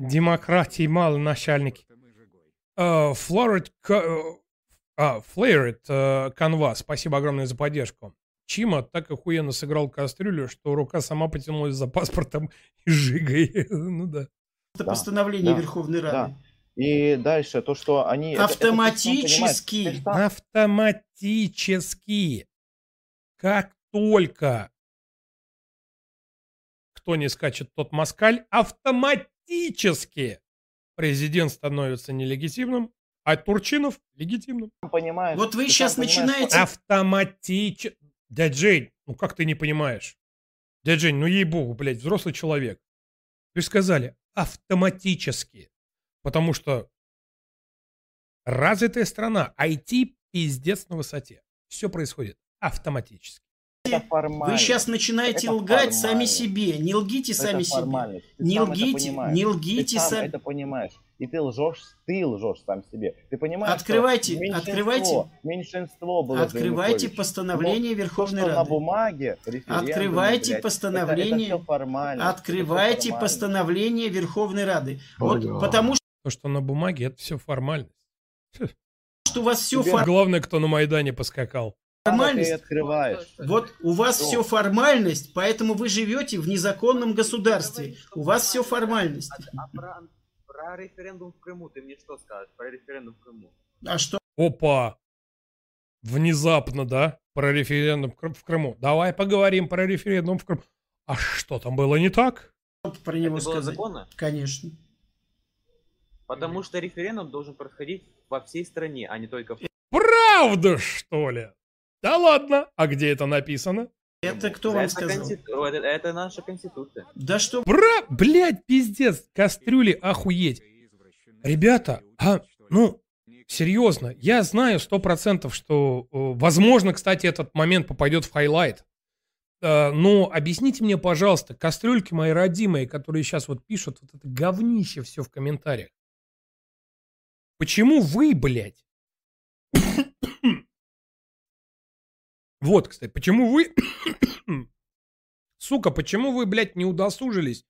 Демократии мало начальники. А, Флорид, Ка- а, Флэрит, э, Канва, спасибо огромное за поддержку. Чима так охуенно сыграл кастрюлю, что рука сама потянулась за паспортом [LAUGHS] и жигой. [LAUGHS] ну да. это постановление да, Верховной Рады. Да. И дальше то, что они... это- это Автоматически. ты сам- Автоматически. Как только кто не скачет, тот москаль, автоматически президент становится нелегитимным, а Турчинов легитимным. понимаешь, Вот вы сейчас начинаете... Автоматически. Дядь Жень, ну как ты не понимаешь? Дядь Жень, ну ей-богу, блядь, взрослый человек. Вы сказали автоматически. Потому что развитая страна, IT пиздец на высоте. Все происходит автоматически. Это Вы сейчас начинаете Это лгать сами формальность. себе. Не лгите Это сами себе. формальность. Ты Не сам лгите, не Ты лгите сам сами. это понимаешь. И ты лжешь, ты лжешь сам себе. Ты понимаешь, Открывайте, что меньшинство, открывайте. меньшинство было Открывайте постановление Но Верховной то, что Рады. на бумаге, Открывайте блядь, постановление. Это, это формально. Открывайте Это формально. постановление Верховной Рады. Вот Бля. потому То, что на бумаге, это все формальность. [LAUGHS] что у вас все Тебе Главное, кто на Майдане поскакал. Формальность. Открываешь. Вот у вас Что? все формальность, поэтому вы живете в незаконном государстве. У вас все формальность. А про, про референдум в Крыму ты мне что скажешь? Про референдум в Крыму. А что? Опа! Внезапно, да? Про референдум в Кры- в Крыму. Давай поговорим про референдум в Крыму. А что там было не так? Про него Это было законно? Конечно. Потому что референдум должен происходить во всей стране, а не только в Правда, что ли? Да ладно. А где это написано? Это кто вам это, сказал? конститу- это, это наша конституция. Да что? Бра, блядь, пиздец, кастрюли, охуеть. Ребята, а, ну, серьезно, я знаю сто процентов, что, э, возможно, кстати, этот момент попадет в хайлайт. Э, но объясните мне, пожалуйста, кастрюльки мои родимые, которые сейчас вот пишут вот это говнище все в комментариях. Почему вы, блядь? Вот, кстати, почему вы... [COUGHS] Сука, почему вы, блядь, не удосужились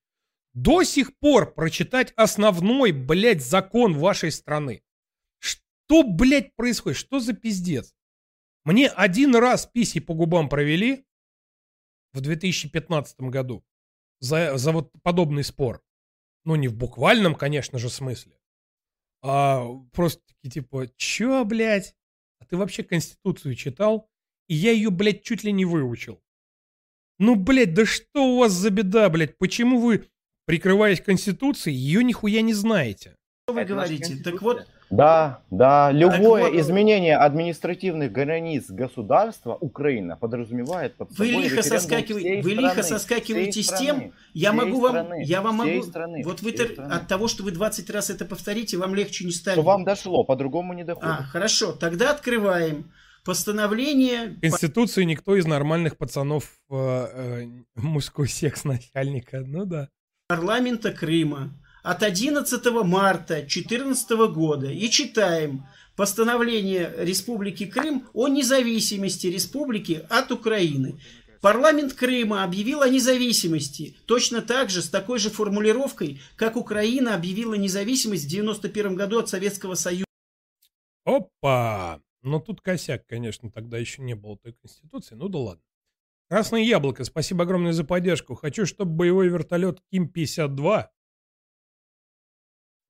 до сих пор прочитать основной, блядь, закон вашей страны? Что, блядь, происходит? Что за пиздец? Мне один раз писи по губам провели в 2015 году за, за вот подобный спор. Ну, не в буквальном, конечно же, смысле. А просто такие, типа, чё, блядь? А ты вообще Конституцию читал? И я ее, блядь, чуть ли не выучил. Ну, блядь, да что у вас за беда, блядь? Почему вы, прикрываясь Конституцией, ее нихуя не знаете? Что вы говорите? Так вот, Да, да, любое вот- изменение административных границ государства Украина подразумевает под Вы собой лихо, референдум соскакивай- всей вы лихо страны, соскакиваете всей с тем, я могу вам, страны, я вам могу, страны, вот вы страны. от того, что вы 20 раз это повторите, вам легче не станет. Что вам дошло, по-другому не доходит. А, хорошо, тогда открываем постановление. В Конституции никто из нормальных пацанов э, э, мужской секс начальника. Ну да. парламента Крыма от 11 марта 2014 года и читаем постановление Республики Крым о независимости республики от Украины. Парламент Крыма объявил о независимости точно так же, с такой же формулировкой, как Украина объявила независимость в 91 году от Советского Союза. Опа! Но тут косяк, конечно, тогда еще не было той конституции. Ну да ладно. Красное яблоко, спасибо огромное за поддержку. Хочу, чтобы боевой вертолет Ким-52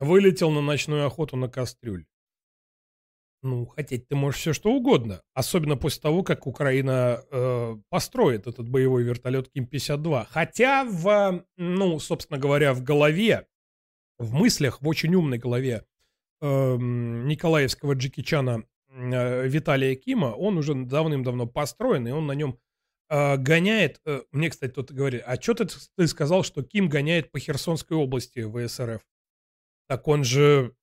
вылетел на ночную охоту на кастрюль. Ну, хотеть ты можешь все что угодно. Особенно после того, как Украина э, построит этот боевой вертолет Ким-52. Хотя в, ну, собственно говоря, в голове, в мыслях, в очень умной голове эм, николаевского Джеки Чана э, Виталия Кима, он уже давным-давно построен, и он на нем э, гоняет. э, мне, кстати, кто-то говорит, а что ты, ты сказал, что Ким гоняет по Херсонской области ВСРФ? Так он же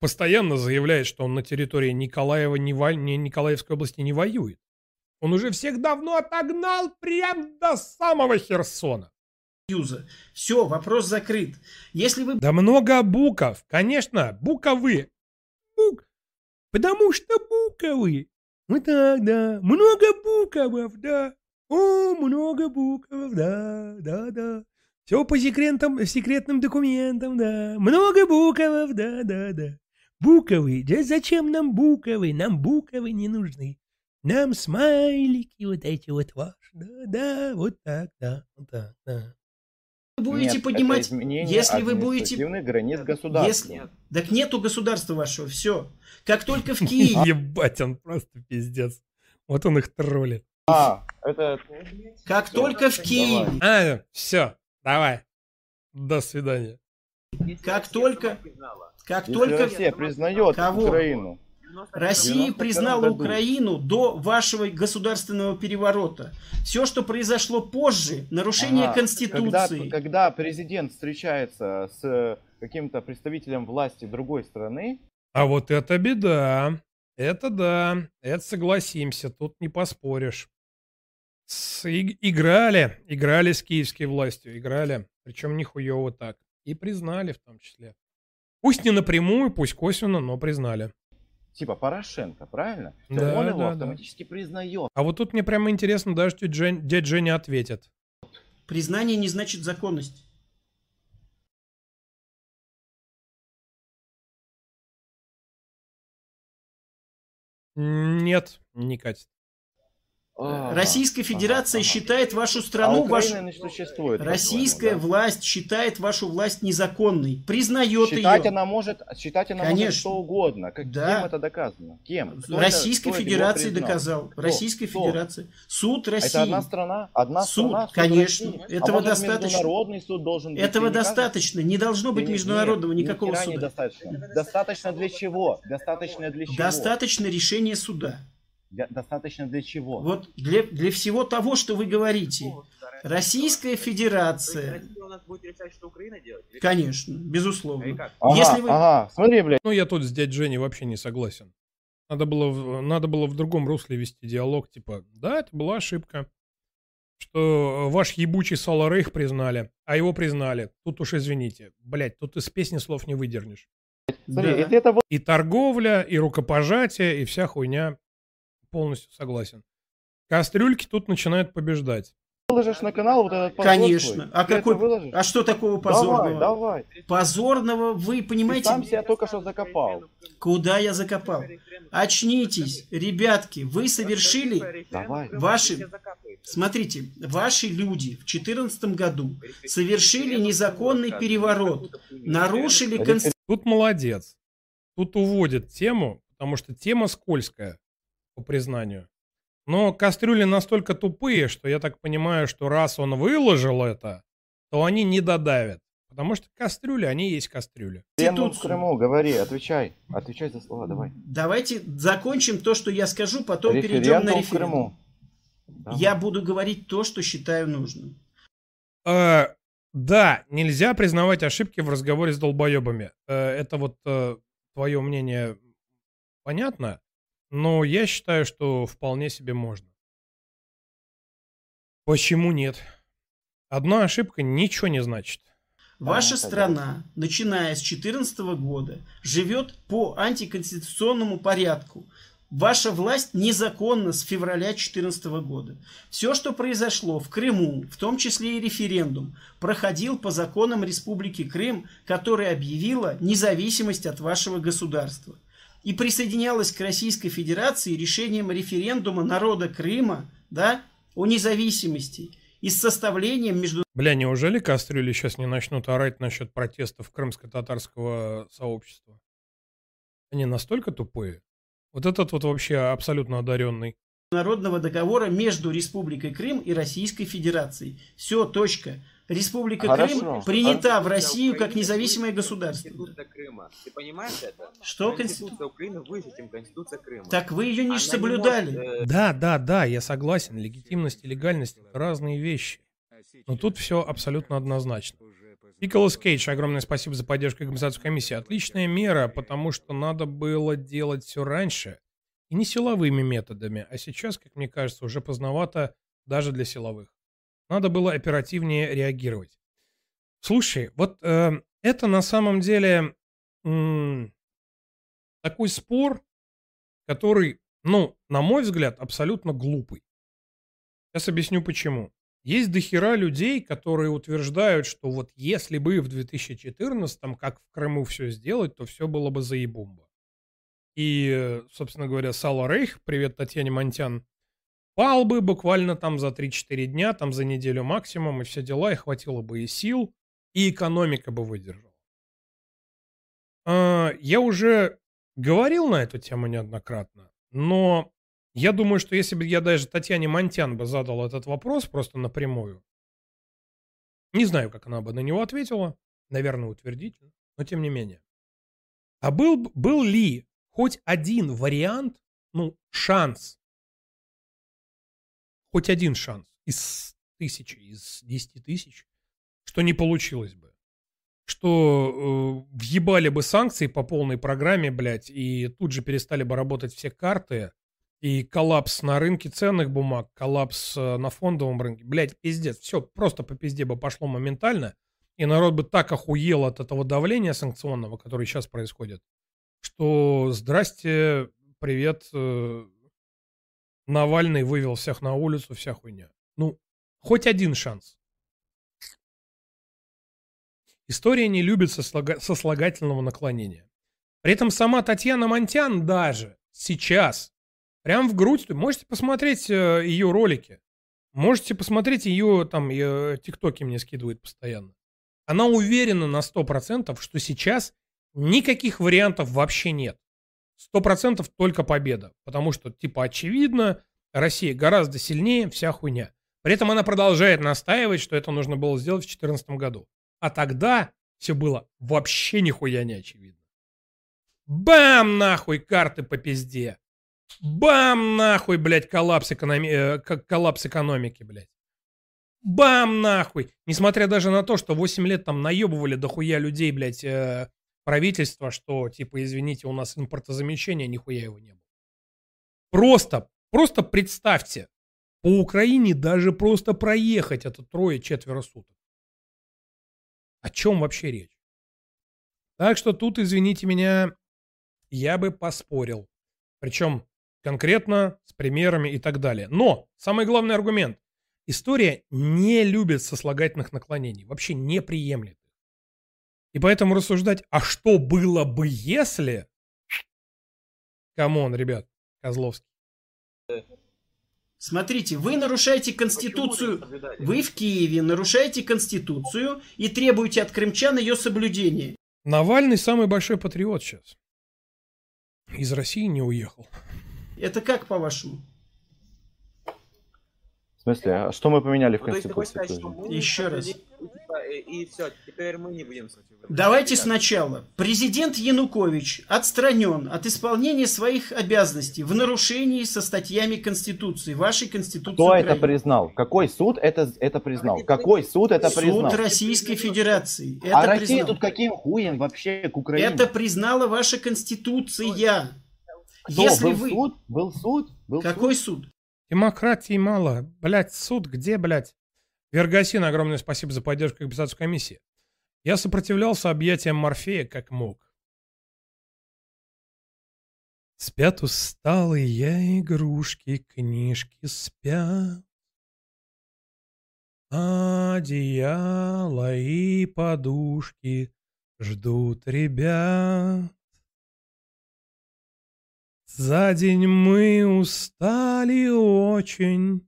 постоянно заявляет, что он на территории Николаева, не во- не- Николаевской области не воюет. Он уже всех давно отогнал прям до самого Херсона. Все, вопрос закрыт. Если вы Да много букв, конечно, буковы. Потому что буковы. Вот так, да. Много букв, да. О, много букв, да, да, да. Все по секретам, секретным документам, да. Много букв, да, да, да. Буковы. Да зачем нам буковы? Нам буковы не нужны. Нам смайлики вот эти вот ваши. Да, да, вот так, да, вот так, да. Вы будете Нет, поднимать, если вы будете, границ государства. если, так нету государства вашего, все. Как только в Киеве [LAUGHS] Ебать, он просто пиздец. Вот он их троллит. А, это... Как только в Киеве. А, все, давай. До свидания. Как только, как только Россия признает Кого? Украину. Россия 92 признала году. Украину до вашего государственного переворота. Все, что произошло позже, нарушение Ага. Конституции. Когда, когда президент встречается с каким-то представителем власти другой страны, А вот это беда. Это да. Это согласимся. Тут не поспоришь. С- и- играли. Играли с киевской властью. Играли. Причем нихуево так. И признали в том числе. Пусть не напрямую, пусть косвенно, но признали. Типа Порошенко, правильно? То Да, он его да, да. автоматически признает. А вот тут мне прямо интересно, даже тетя Жень- дядя Женя ответит. Признание не значит законность. Нет, не катит. А, Российская Федерация считает вашу страну, а вашу... Украина не существует. Российская по-твоему, власть считает вашу власть незаконной, признает Считать ее. она может, считать она может Конечно. что угодно. Как, Да. Кем это доказано? Кем? Кто Российской это- Федерации доказал. Кто? Российской Кто? Федерации. Суд России. Это одна страна? Одна Суд, страна? Суд конечно. России? А Этого может, достаточно. Международный суд должен быть? Этого достаточно. Не должно быть международного нет, никакого суда. недостаточно. Достаточно для чего? Достаточно для чего? Достаточно решения суда. Для- Достаточно для чего? Вот для, для всего того, что вы говорите. Российская Федерация. Россия у нас будет решать, что Украина делает? Или? Конечно, безусловно. как? Ага, Если вы... ага, смотри, блядь. Ну, я тут с дядей Женей вообще не согласен. Надо было, в- надо было в другом русле вести диалог, типа, да, это была ошибка. Что ваш ебучий Соло Рейх признали, а его признали. Тут уж извините. Блять, тут из песни слов не выдернешь. Смотри, Да. это вот И торговля, и рукопожатие, и вся хуйня. Полностью согласен. Кастрюльки тут начинают побеждать. выложишь на канал вот этот позор Конечно. свой, А ты какой? А что такого позорного? Давай, давай. Позорного вы Ты понимаете? сам себя только что закопал. Куда я закопал? Очнитесь, ребятки, вы совершили Давай. ваши, смотрите, ваши люди в 2014 году совершили незаконный переворот, нарушили конституцию. Тут молодец. Тут уводит тему, потому что тема скользкая, по признанию. Но кастрюли настолько тупые, что я так понимаю, что раз он выложил это, то они не додавят. Потому что кастрюли, они есть кастрюли. Референдум в Крыму, говори, отвечай. Отвечай за слова, давай. Давайте закончим то, что я скажу, потом перейдем Референдум на в референдум. Крыму. Я буду говорить то, что считаю нужным. Э, да, нельзя признавать ошибки в разговоре с долбоебами. Э, это вот э, твое мнение понятно, но я считаю, что вполне себе можно. Почему нет? Одна ошибка ничего не значит. Ваша страна, начиная с 2014 года, живет по антиконституционному порядку. Ваша власть незаконна с февраля 2014 года. Все, что произошло в Крыму, в том числе и референдум, проходил по законам Республики Крым, которая объявила независимость от вашего государства. И присоединялась к Российской Федерации решением референдума народа Крыма да, о независимости и с составлением между Бля, неужели кастрюли сейчас не начнут орать насчет протестов крымско-татарского сообщества? Они настолько тупые? Вот этот вот вообще абсолютно одаренный. Народного договора между Республикой Крым и Российской Федерацией. Все, точка. Республика Хорошо. Крым принята в Россию как независимое государство. Конституция Крыма. Ты понимаешь это? Что Конституция Украины выше, чем Конституция Крыма. Так вы ее не Она соблюдали. может, э, Да, да, да, я согласен. Легитимность и легальность это разные вещи. Но тут все абсолютно однозначно. Николас Кейдж, огромное спасибо за поддержку и компенсацию комиссии. Отличная мера, потому что надо было делать все раньше. И не силовыми методами, а сейчас, как мне кажется, уже поздновато даже для силовых. Надо было оперативнее реагировать. Слушай, вот э, это на самом деле м, такой спор, который, ну, на мой взгляд, абсолютно глупый. Сейчас объясню почему. Есть дохера людей, которые утверждают, что вот если бы в 2014-м, как в Крыму все сделать, то все было бы заебумба. И, э, собственно говоря, Сало Рейх, привет Татьяне Монтян, пал бы буквально там за 3-4 дня, там за неделю максимум, и все дела, и хватило бы и сил, и экономика бы выдержала. А, Я уже говорил на эту тему неоднократно, но я думаю, что если бы я даже Татьяне Монтян бы задал этот вопрос просто напрямую, не знаю, как она бы на него ответила, наверное, утвердительно, но тем не менее. А был, был ли хоть один вариант, ну, шанс, хоть один шанс из тысячи, из десяти тысяч, что не получилось бы? Что э, въебали бы санкции по полной программе, блядь, и тут же перестали бы работать все карты, и коллапс на рынке ценных бумаг, коллапс э, на фондовом рынке. Блядь, пиздец. Все просто по пизде бы пошло моментально. И народ бы так охуел от этого давления санкционного, которое сейчас происходит, что здрасте, привет, э, Навальный вывел всех на улицу, вся хуйня. Ну, хоть один шанс. История не любит сослага- сослагательного наклонения. При этом сама Татьяна Монтян даже сейчас прям в грудь. Можете посмотреть э, ее ролики. Можете посмотреть ее, там, э, тиктоки мне скидывает постоянно. Она уверена на 100%, что сейчас никаких вариантов вообще нет. 100% только победа. Потому что, типа, очевидно, Россия гораздо сильнее, вся хуйня. При этом она продолжает настаивать, что это нужно было сделать в 2014 году. А тогда все было вообще нихуя не очевидно. Бам, нахуй, карты по пизде. Бам, нахуй, блядь, коллапс, экономи... э, коллапс экономики, блядь. Бам, нахуй. Несмотря даже на то, что 8 лет там наебывали дохуя людей, блядь, э, правительство, что, типа, извините, у нас импортозамещение, нихуя его не было. Просто, просто представьте, по Украине даже просто проехать это трое-четверо суток. О чем вообще речь? Так что тут, извините меня, я бы поспорил. Причем конкретно с примерами и так далее. Но самый главный аргумент. История не любит сослагательных наклонений. Вообще не приемлет. И поэтому рассуждать, а что было бы если... Come on, ребят, Козловский. Смотрите, вы нарушаете Конституцию. Вы в Киеве нарушаете Конституцию и требуете от крымчан ее соблюдения. Навальный самый большой патриот сейчас. Из России не уехал. Это как по-вашему? Смысле, а что мы поменяли в Ну, Конституции? сказать, Еще раз. и, все, теперь мы не будем. Давайте сначала. Президент Янукович отстранен от исполнения своих обязанностей в нарушении со статьями Конституции, вашей Конституции Кто это признал? Какой суд это, это признал? Какой суд это признал? Суд Российской Федерации. Это а Россия признал. тут каким хуем вообще к Украине? Это признала ваша Конституция. Кто? Если был вы... суд? Был суд? Был Какой суд? Демократии мало. Блять, суд где, блять? Вергасин, огромное спасибо за поддержку компенсацию комиссии. Я сопротивлялся объятиям Морфея как мог. Спят усталые игрушки, книжки спят. Одеяло и подушки ждут ребят. За день мы устали очень.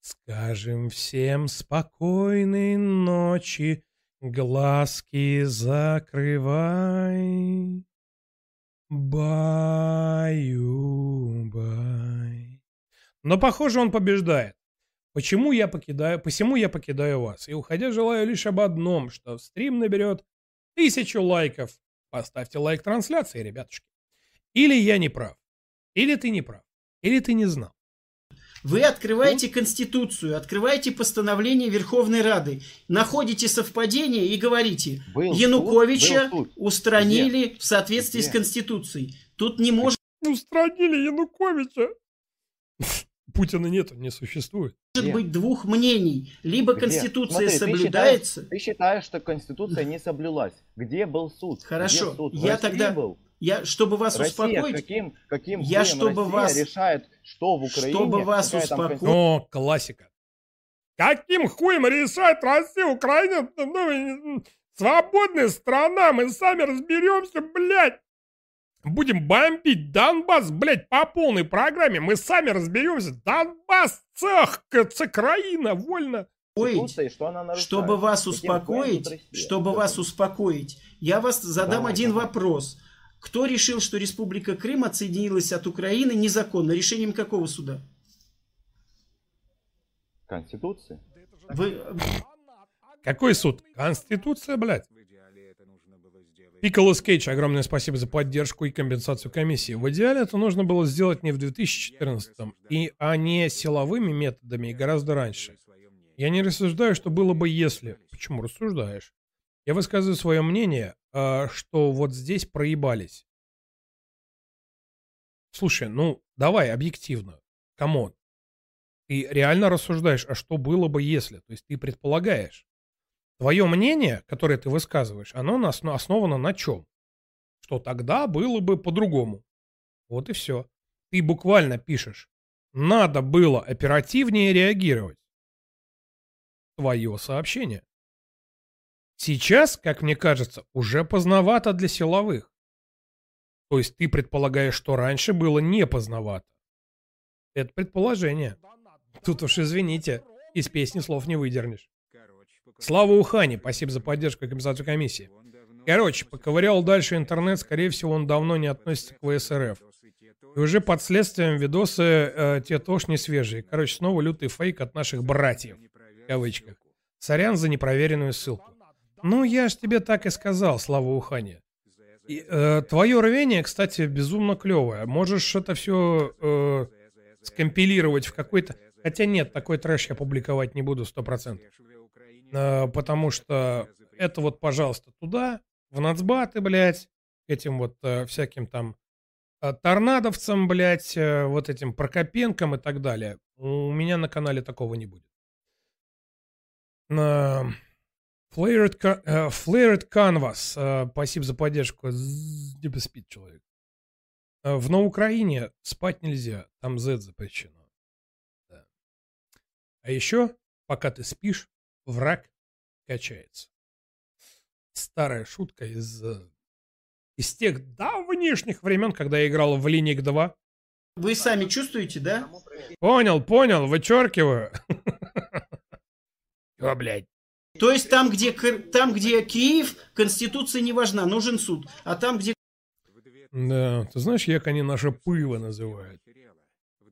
Скажем всем спокойной ночи, глазки закрывай. Баю-бай. Но, похоже, он побеждает. Почему я покидаю, посему я покидаю вас. И уходя желаю лишь об одном, что стрим наберет тысячу лайков. Поставьте лайк трансляции, ребятушки. Или я не прав. Или ты не прав. Или ты не знал. Вы открываете Конституцию, открываете постановление Верховной Рады, находите совпадение и говорите, Был суд, Януковича был суд. устранили Где? в соответствии с Где? Конституцией. Тут не может Устранили Януковича. Путина нету, не существует. Где? быть двух мнений. Либо Где? Конституция Смотри, ты соблюдается, считаешь- Ты считаешь, что Конституция не соблюлась. Где был суд? Хорошо, Где суд? Я тогда- был? Я, чтобы вас Россия успокоить, каким, каким я, чтобы Россия вас- решает, что в Украине, чтобы вас там успокоить- Конституция? О, классика. Каким хуем решает Россия, Украина? Ну, свободная страна, мы сами разберемся, блядь. Будем бомбить Донбасс, блядь, по полной программе. Мы сами разберемся. Донбасс, цех, це країна, вольно. Что нарушает? чтобы вас успокоить, чтобы вас успокоить, я вас задам Давай, один вопрос. Кто решил, что Республика Крым отсоединилась от Украины незаконно? Решением какого суда? Конституции? Вы... Какой суд? Конституция, блядь. Пиколос Кейдж, огромное спасибо за поддержку и компенсацию комиссии. В идеале это нужно было сделать не в 2014, и, а не силовыми методами и гораздо раньше. Я не рассуждаю, что было бы если. Почему рассуждаешь? Я высказываю свое мнение, что вот здесь проебались. Слушай, ну давай объективно. Come on. Ты реально рассуждаешь, а что было бы если? То есть ты предполагаешь. Твое мнение, которое ты высказываешь, оно основано на чем? Что тогда было бы по-другому. Вот и все. Ты буквально пишешь. Надо было оперативнее реагировать. Твое сообщение. Сейчас, как мне кажется, уже поздновато для силовых. То есть ты предполагаешь, что раньше было не поздновато. Это предположение. Тут уж извините, из песни слов не выдернешь. Слава Ухане, спасибо за поддержку и компенсацию комиссии. Короче, поковырял дальше интернет, скорее всего, он давно не относится к ВСРФ. И уже под следствием видосы э, те тоже не свежие. Короче, снова лютый фейк от наших братьев. В кавычках. Сорян за непроверенную ссылку. Ну, я ж тебе так и сказал, Слава Ухане. И, э, твое рвение, кстати, безумно клевое. Можешь это все э, скомпилировать в какой-то... Хотя нет, такой трэш я публиковать не буду 100%. Э, потому что это вот, пожалуйста, туда, в нацбаты, блядь, этим вот э, всяким там э, торнадовцам, блядь, э, вот этим Прокопенком и так далее. У меня на канале такого не будет. Э, Flared, э, Flared Canvas. э, Спасибо за поддержку. Не спит человек. Э, В Украине спать нельзя. Там Z запрещено. Да. А еще, пока ты спишь, враг качается. Старая шутка из, из тех давнишних времен, когда я играл в Линик 2. Вы сами чувствуете, да? Понял, понял, вычеркиваю. [LAUGHS] О, блядь. То есть там, где, там, где Киев, Конституция не важна, нужен суд. А там, где Да, ты знаешь, як они наше пиво называют?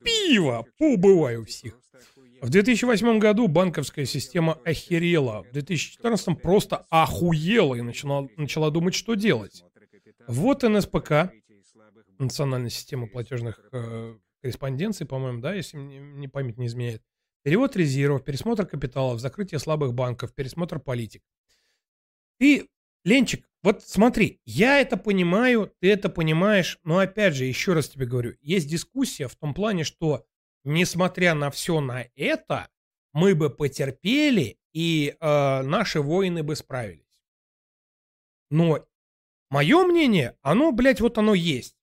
Пиво! Поубываю всех. В 2008 году банковская система охерела. В 2014 просто охуела и начала, начала думать, что делать. Вот НСПК, Национальная система платежных э, корреспонденций, по-моему, да, если мне не память не изменяет. Перевод резервов, пересмотр капиталов, закрытие слабых банков, пересмотр политик. Ты, Ленчик, вот смотри, я это понимаю, ты это понимаешь, но опять же, еще раз тебе говорю, есть дискуссия в том плане, что несмотря на все на это, мы бы потерпели, и э, наши воины бы справились. Но мое мнение, оно, блядь, вот оно есть.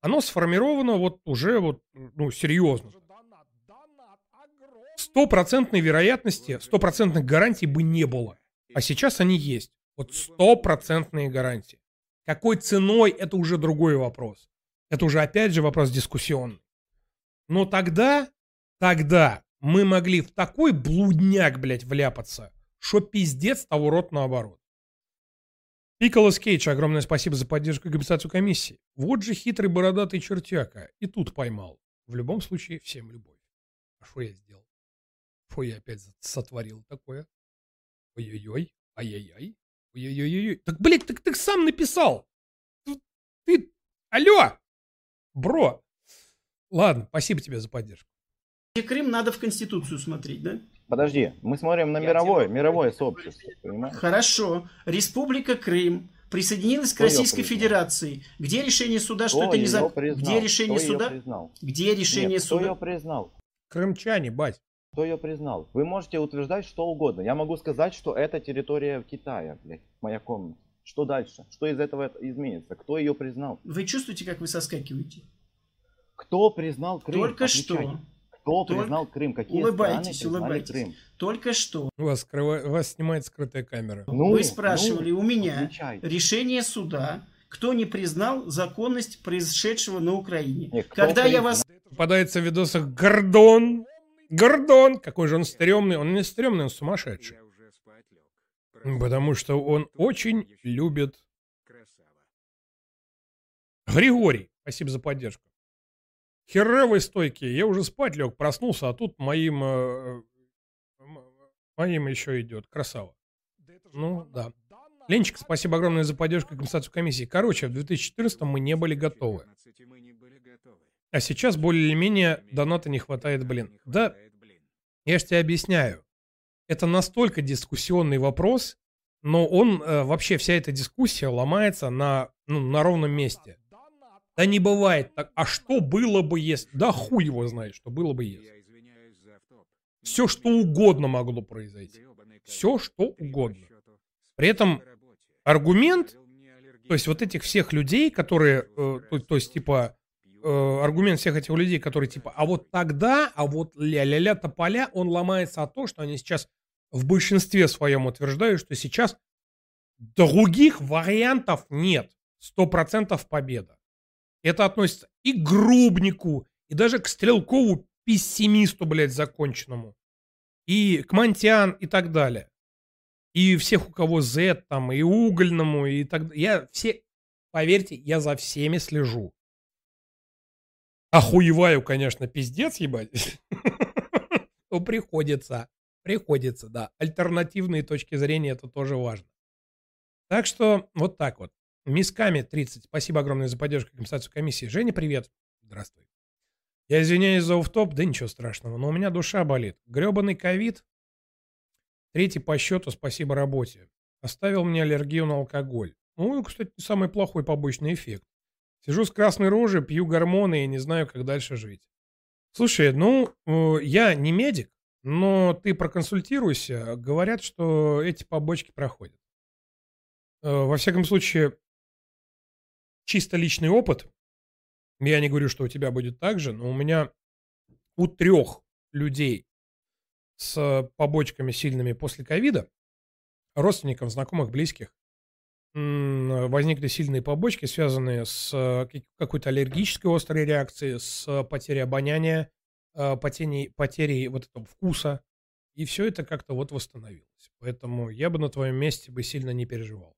Оно сформировано вот уже вот, ну, серьезно. Стопроцентной вероятности, стопроцентных гарантий бы не было. А сейчас они есть. Вот стопроцентные гарантии. Какой ценой, это уже другой вопрос. Это уже опять же вопрос дискуссионный. Но тогда, тогда мы могли в такой блудняк, блядь, вляпаться, что пиздец того рот наоборот. Пиколос Кейдж, огромное спасибо за поддержку и компенсацию комиссии. Вот же хитрый бородатый чертяка. И тут поймал. В любом случае, всем любовь. А что я сделал? Что я опять сотворил такое? Ой-ой-ой, ай-яй-яй, ой-ой-ой. Так, блядь, так ты сам написал. Ты, алло, бро. Ладно, спасибо тебе за поддержку. Крым надо в Конституцию смотреть, да? Подожди, мы смотрим на мировое, мировое сообщество, понимаешь? Хорошо. Республика Крым присоединилась к Кто её Российской? Федерации. Где решение суда, что Кто это не за... признал? Где решение Кто суда? Где решение Нет, кто суда? ее признал? Крымчане, бать. Кто ее признал? Вы можете утверждать что угодно. Я могу сказать, что это территория Китая, блядь, моя комната. Что дальше? Что из этого изменится? Кто ее признал? Вы чувствуете, как вы соскакиваете? Кто признал Крым? Только Отвечайте. что. Кто Только- признал Крым? Какие Улыбайтесь, страны признали улыбайтесь. Крым? Только что У вас, скрыва- вас снимает скрытая камера. Ну, вы спрашивали ну, у меня отвечайте. решение суда, кто не признал законность произошедшего на Украине. Нет, Когда я признал? вас... Попадается в видосах Гордон. Гордон! Какой же он стрёмный. Он не стрёмный, он сумасшедший. Потому что он очень любит... Григорий, спасибо за поддержку. Херовые стойки. Я уже спать лег, проснулся, а тут моим... э, моим еще идет. Красава. Ну, да. Ленчик, спасибо огромное за поддержку и компенсацию комиссии. Короче, в 2014 мы не были готовы. А сейчас более или менее доната не хватает, блин. Да, я же тебе объясняю. Это настолько дискуссионный вопрос, но он, э, вообще вся эта дискуссия ломается на, ну, на ровном месте. Да не бывает так. А что было бы, если... Да хуй его знает, что было бы, если. Все, что угодно могло произойти. Все, что угодно. При этом аргумент, то есть вот этих всех людей, которые, э, то, то есть типа, э, аргумент всех этих людей, которые типа, а вот тогда, а вот ля-ля-ля тополя, он ломается от того, что они сейчас в большинстве своем утверждают, что сейчас других вариантов нет. Сто процентов победа. Это относится и к Грубнику, и даже к Стрелкову, пессимисту, блядь, законченному. И к Монтян, и так далее. И всех, у кого Z там, и Угольному, и так далее. Я все, поверьте, я за всеми слежу. Охуеваю, конечно, пиздец, ебать. [LAUGHS] Ну, приходится. Приходится, да. Альтернативные точки зрения, это тоже важно. Так что, вот так вот. Мисками 30. Спасибо огромное за поддержку и компенсацию комиссии. Женя, привет. Здравствуй. Я извиняюсь за офф-топ, да ничего страшного, но у меня душа болит. Гребаный ковид, третий по счету, спасибо работе, оставил мне аллергию на алкоголь. Ну, кстати, самый плохой побочный эффект. Сижу с красной рожей, пью гормоны и не знаю, как дальше жить. Слушай, ну, э, я не медик, но ты проконсультируйся. Говорят, что эти побочки проходят. Э, Во всяком случае, чисто личный опыт. Я не говорю, что у тебя будет так же, но у меня у трех людей с побочками сильными после ковида, родственников, знакомых, близких, возникли сильные побочки, связанные с э, как- какой-то аллергической острой реакцией, с потерей обоняния, э, потерей, потерей вот этого вкуса. И все это как-то вот восстановилось. Поэтому я бы на твоем месте бы сильно не переживал.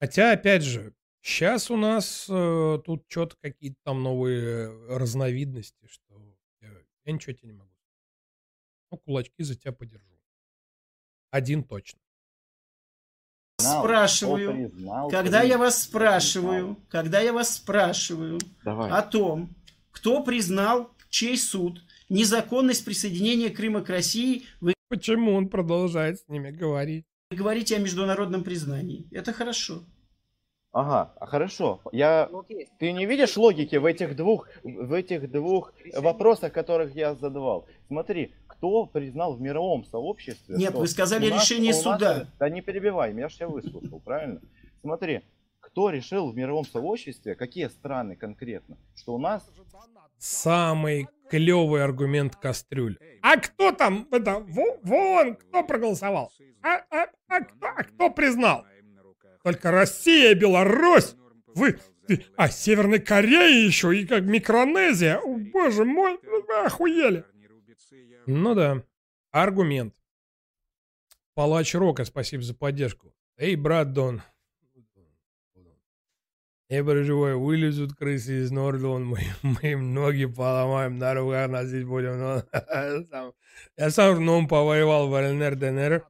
Хотя, опять же, сейчас у нас э, тут что-то какие-то там новые разновидности, что я, я ничего тебе не могу. Ну, кулачки за тебя подержу. Один точно. Спрашиваю, когда я вас спрашиваю, когда я вас спрашиваю Давай. о том, кто признал, чей суд, незаконность присоединения Крыма к России, вы Почему он продолжает с ними говорить? говорите о международном признании. Это хорошо. Ага, а хорошо. Я... Ты не видишь логики в этих двух, в этих двух вопросах, которых я задавал? Смотри, кто признал в мировом сообществе? Нет, что вы сказали нас- решение нас- суда. Да не перебивай, меня же я выслушал, правильно? Смотри, кто решил в мировом сообществе, какие страны конкретно, что у нас Самый клевый аргумент кастрюль. А кто там, это, во- вон, кто проголосовал? А, а, а кто, а кто признал? Только Россия, Беларусь, вы, ты- а Северная Корея еще и как Микронезия. О, боже мой, вы охуели. Ну да, аргумент. Палач Рока, спасибо за поддержку. Эй, брат Дон, я переживаю, вылезут крысы из Нордон, мы, [LAUGHS] мы им ноги поломаем, на руках носить будем. но [LAUGHS] Я сам в ном повоевал в ЛНР, ДНР.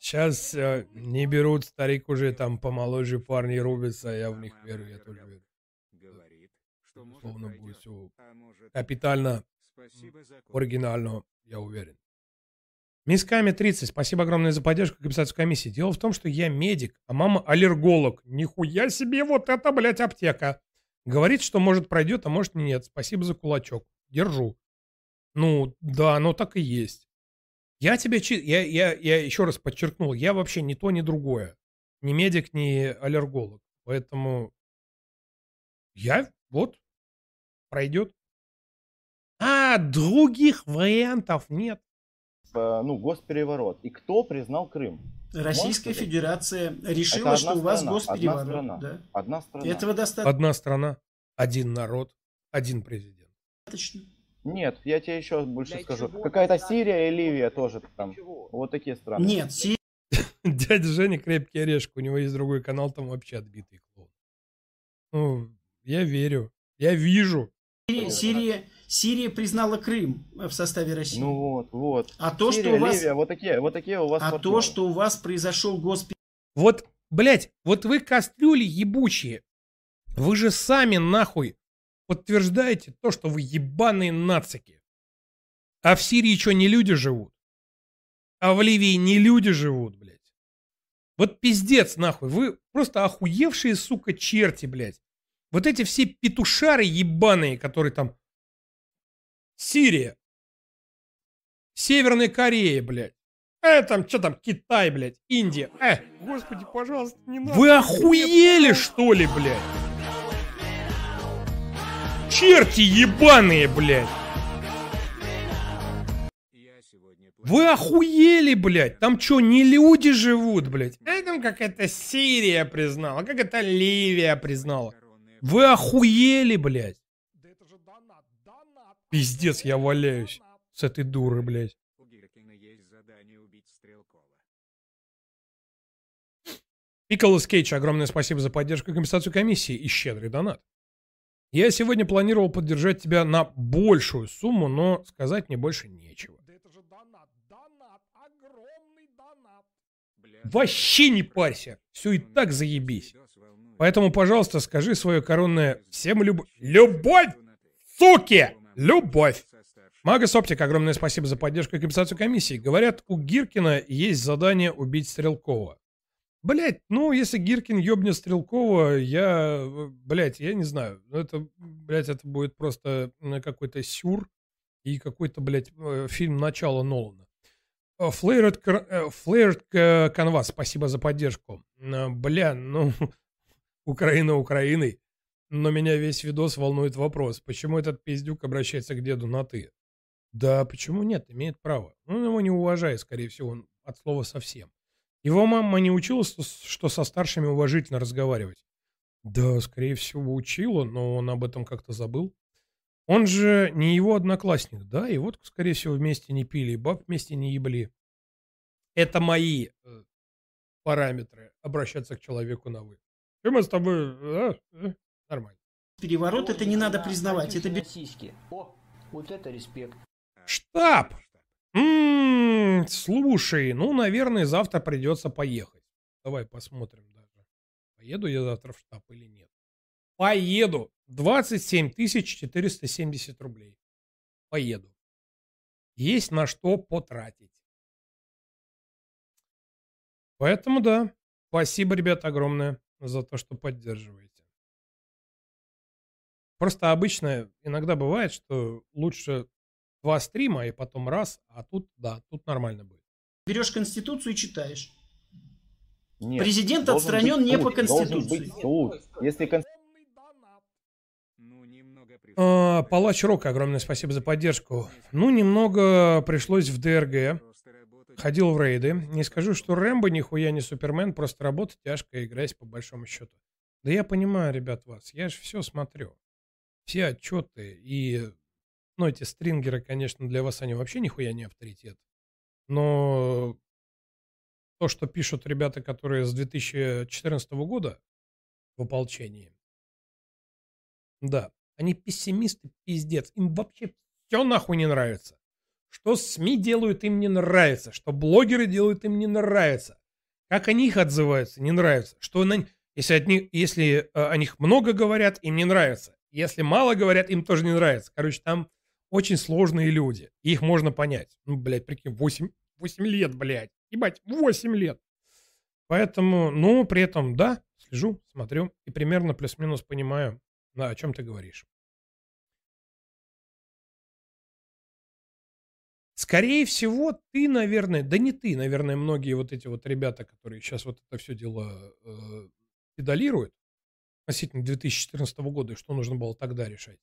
Сейчас э, не берут, старик уже там помоложе парни рубятся, я в них верю, я тоже верю. Безусловно, будет все капитально, оригинально, я уверен. Мисками 30, спасибо огромное за поддержку компенсацию комиссии. Дело в том, что я медик, а мама аллерголог. Нихуя себе вот это, блядь, аптека. Говорит, что может пройдет, а может нет. Спасибо за кулачок. Держу. Ну, да, оно так и есть. Я тебе, я, я, я еще раз подчеркнул, я вообще ни то, ни другое. Ни медик, ни аллерголог. Поэтому я вот пройдет. А, других вариантов нет. э, ну, госпереворот. И кто признал Крым? Российская Можете? Федерация решила, что у вас страна, госпереворот. Одна страна. да. Одна страна. Этого достаточно. Одна страна, один народ, один президент. Нет, я тебе еще больше скажу. Какая-то Сирия и Ливия тоже там. Вот такие страны. Нет, Сирия [LAUGHS] Дядя Женя крепкий орешек, у него есть другой канал, там вообще отбитый клоун. Ну, я верю, я вижу. Сирия, Сирия признала Крым в составе России. Ну вот, вот. А то, Сирия, что у вас- Ливия, вот такие, вот такие у вас а партнеры. то, что у вас произошел госпереворот, Вот, блядь, вот вы кастрюли ебучие. Вы же сами нахуй подтверждаете то, что вы ебаные нацики. А в Сирии что, не люди живут? А в Ливии не люди живут, блядь. Вот пиздец, нахуй. Вы просто охуевшие, сука, черти, блядь. Вот эти все петушары ебаные, которые там... Сирия. Северная Корея, блядь. Э, там, что там, Китай, блядь, Индия. Э, господи, пожалуйста, не надо. Вы охуели, что ли, блядь? Черти ебаные, блядь. Вы охуели, блядь? Там что, не люди живут, блядь? А там какая-то Сирия признала, как это Ливия признала. Вы охуели, блядь? Пиздец, я валяюсь с этой дуры, блядь. У Гиркина есть задание убить Стрелкова. Пиколос Кейдж, огромное спасибо за поддержку и компенсацию комиссии и щедрый донат. Я сегодня планировал поддержать тебя на большую сумму, но сказать мне больше нечего. Вообще не парься, все и так заебись. Поэтому, пожалуйста, скажи свое коронное всем любовь. Любовь! Суки! Любовь! Магас Оптик, огромное спасибо за поддержку и компенсацию комиссии. Говорят, у Гиркина есть задание убить Стрелкова. Блять, ну, если Гиркин ёбнет Стрелкова, я, э, блять, я не знаю. Ну, Это, блять, это будет просто какой-то сюр и какой-то, блять, э, фильм начала Нолана. Флейред э, Канвас, спасибо за поддержку. Э, Бля, ну, [LAUGHS] Украина Украиной. Но меня весь видос волнует вопрос, почему этот пиздюк обращается к деду на «ты»? Да, почему нет, имеет право. Ну, его не уважает, скорее всего, он от слова совсем. Его мама не учила, что- со старшими уважительно разговаривать. Да, скорее всего, учила, но он об этом как-то забыл. Он же не его одноклассник, да, и вот, скорее всего, вместе не пили, и баб вместе не ебли. Это мои э, параметры обращаться к человеку на «вы». И мы с тобой... а, э, нормально. переворот, это не надо признавать. Это сиськи. О, вот это респект. Штаб! М, Слушай, ну, наверное, завтра придется поехать. Давай посмотрим даже. Поеду я завтра в штаб или нет. Поеду. 27 470 рублей. Поеду. Есть на что потратить. Поэтому да. Спасибо, ребята, огромное за то, что поддерживаете. Просто обычно иногда бывает, что лучше два стрима и потом раз, а тут, да, тут нормально будет. Берешь Конституцию и читаешь. Нет, Президент отстранен не по Конституции. Суд. Если кон- А, Палач Рок, огромное спасибо за поддержку. Ну, немного пришлось в ДРГ. Ходил в рейды. Не скажу, что Рэмбо нихуя не Супермен, просто работа тяжкая, играть по большому счету. Да я понимаю, ребят, вас. Я же все смотрю. Все отчеты и... Ну, эти стрингеры, конечно, для вас они вообще нихуя не авторитет. Но то, что пишут ребята, которые с 2014 года в ополчении, да, они пессимисты, пиздец. Им вообще все нахуй не нравится. Что СМИ делают, им не нравится. Что блогеры делают, им не нравится. Как о них отзываются, не нравится. Что на... если, от них, если о них много говорят, им не нравится. Если мало говорят, им тоже не нравится. Короче, там очень сложные люди. И их можно понять. Ну, блядь, прикинь, 8, 8 лет, блядь. Ебать, 8 лет. Поэтому, ну, при этом, да, слежу, смотрю и примерно плюс-минус понимаю, да, о чем ты говоришь. Скорее всего, ты, наверное, да не ты, наверное, многие вот эти вот ребята, которые сейчас вот это все дело э, педалируют относительно 2014 года, и что нужно было тогда решать.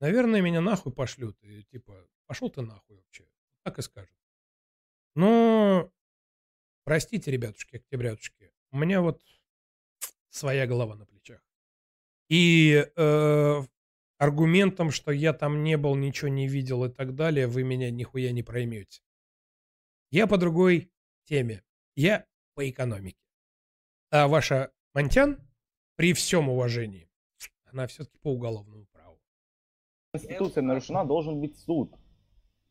Наверное, меня нахуй пошлют, и типа, пошел ты нахуй вообще. Так и скажут. Но, простите, ребятушки, октябрятушки, у меня вот своя голова на плечах. И э, аргументом, что я там не был, ничего не видел и так далее, вы меня нихуя не проймете. Я по другой теме. Я по экономике. А ваша Монтян, при всем уважении, она все-таки по уголовному праву. Конституция нарушена, должен быть суд.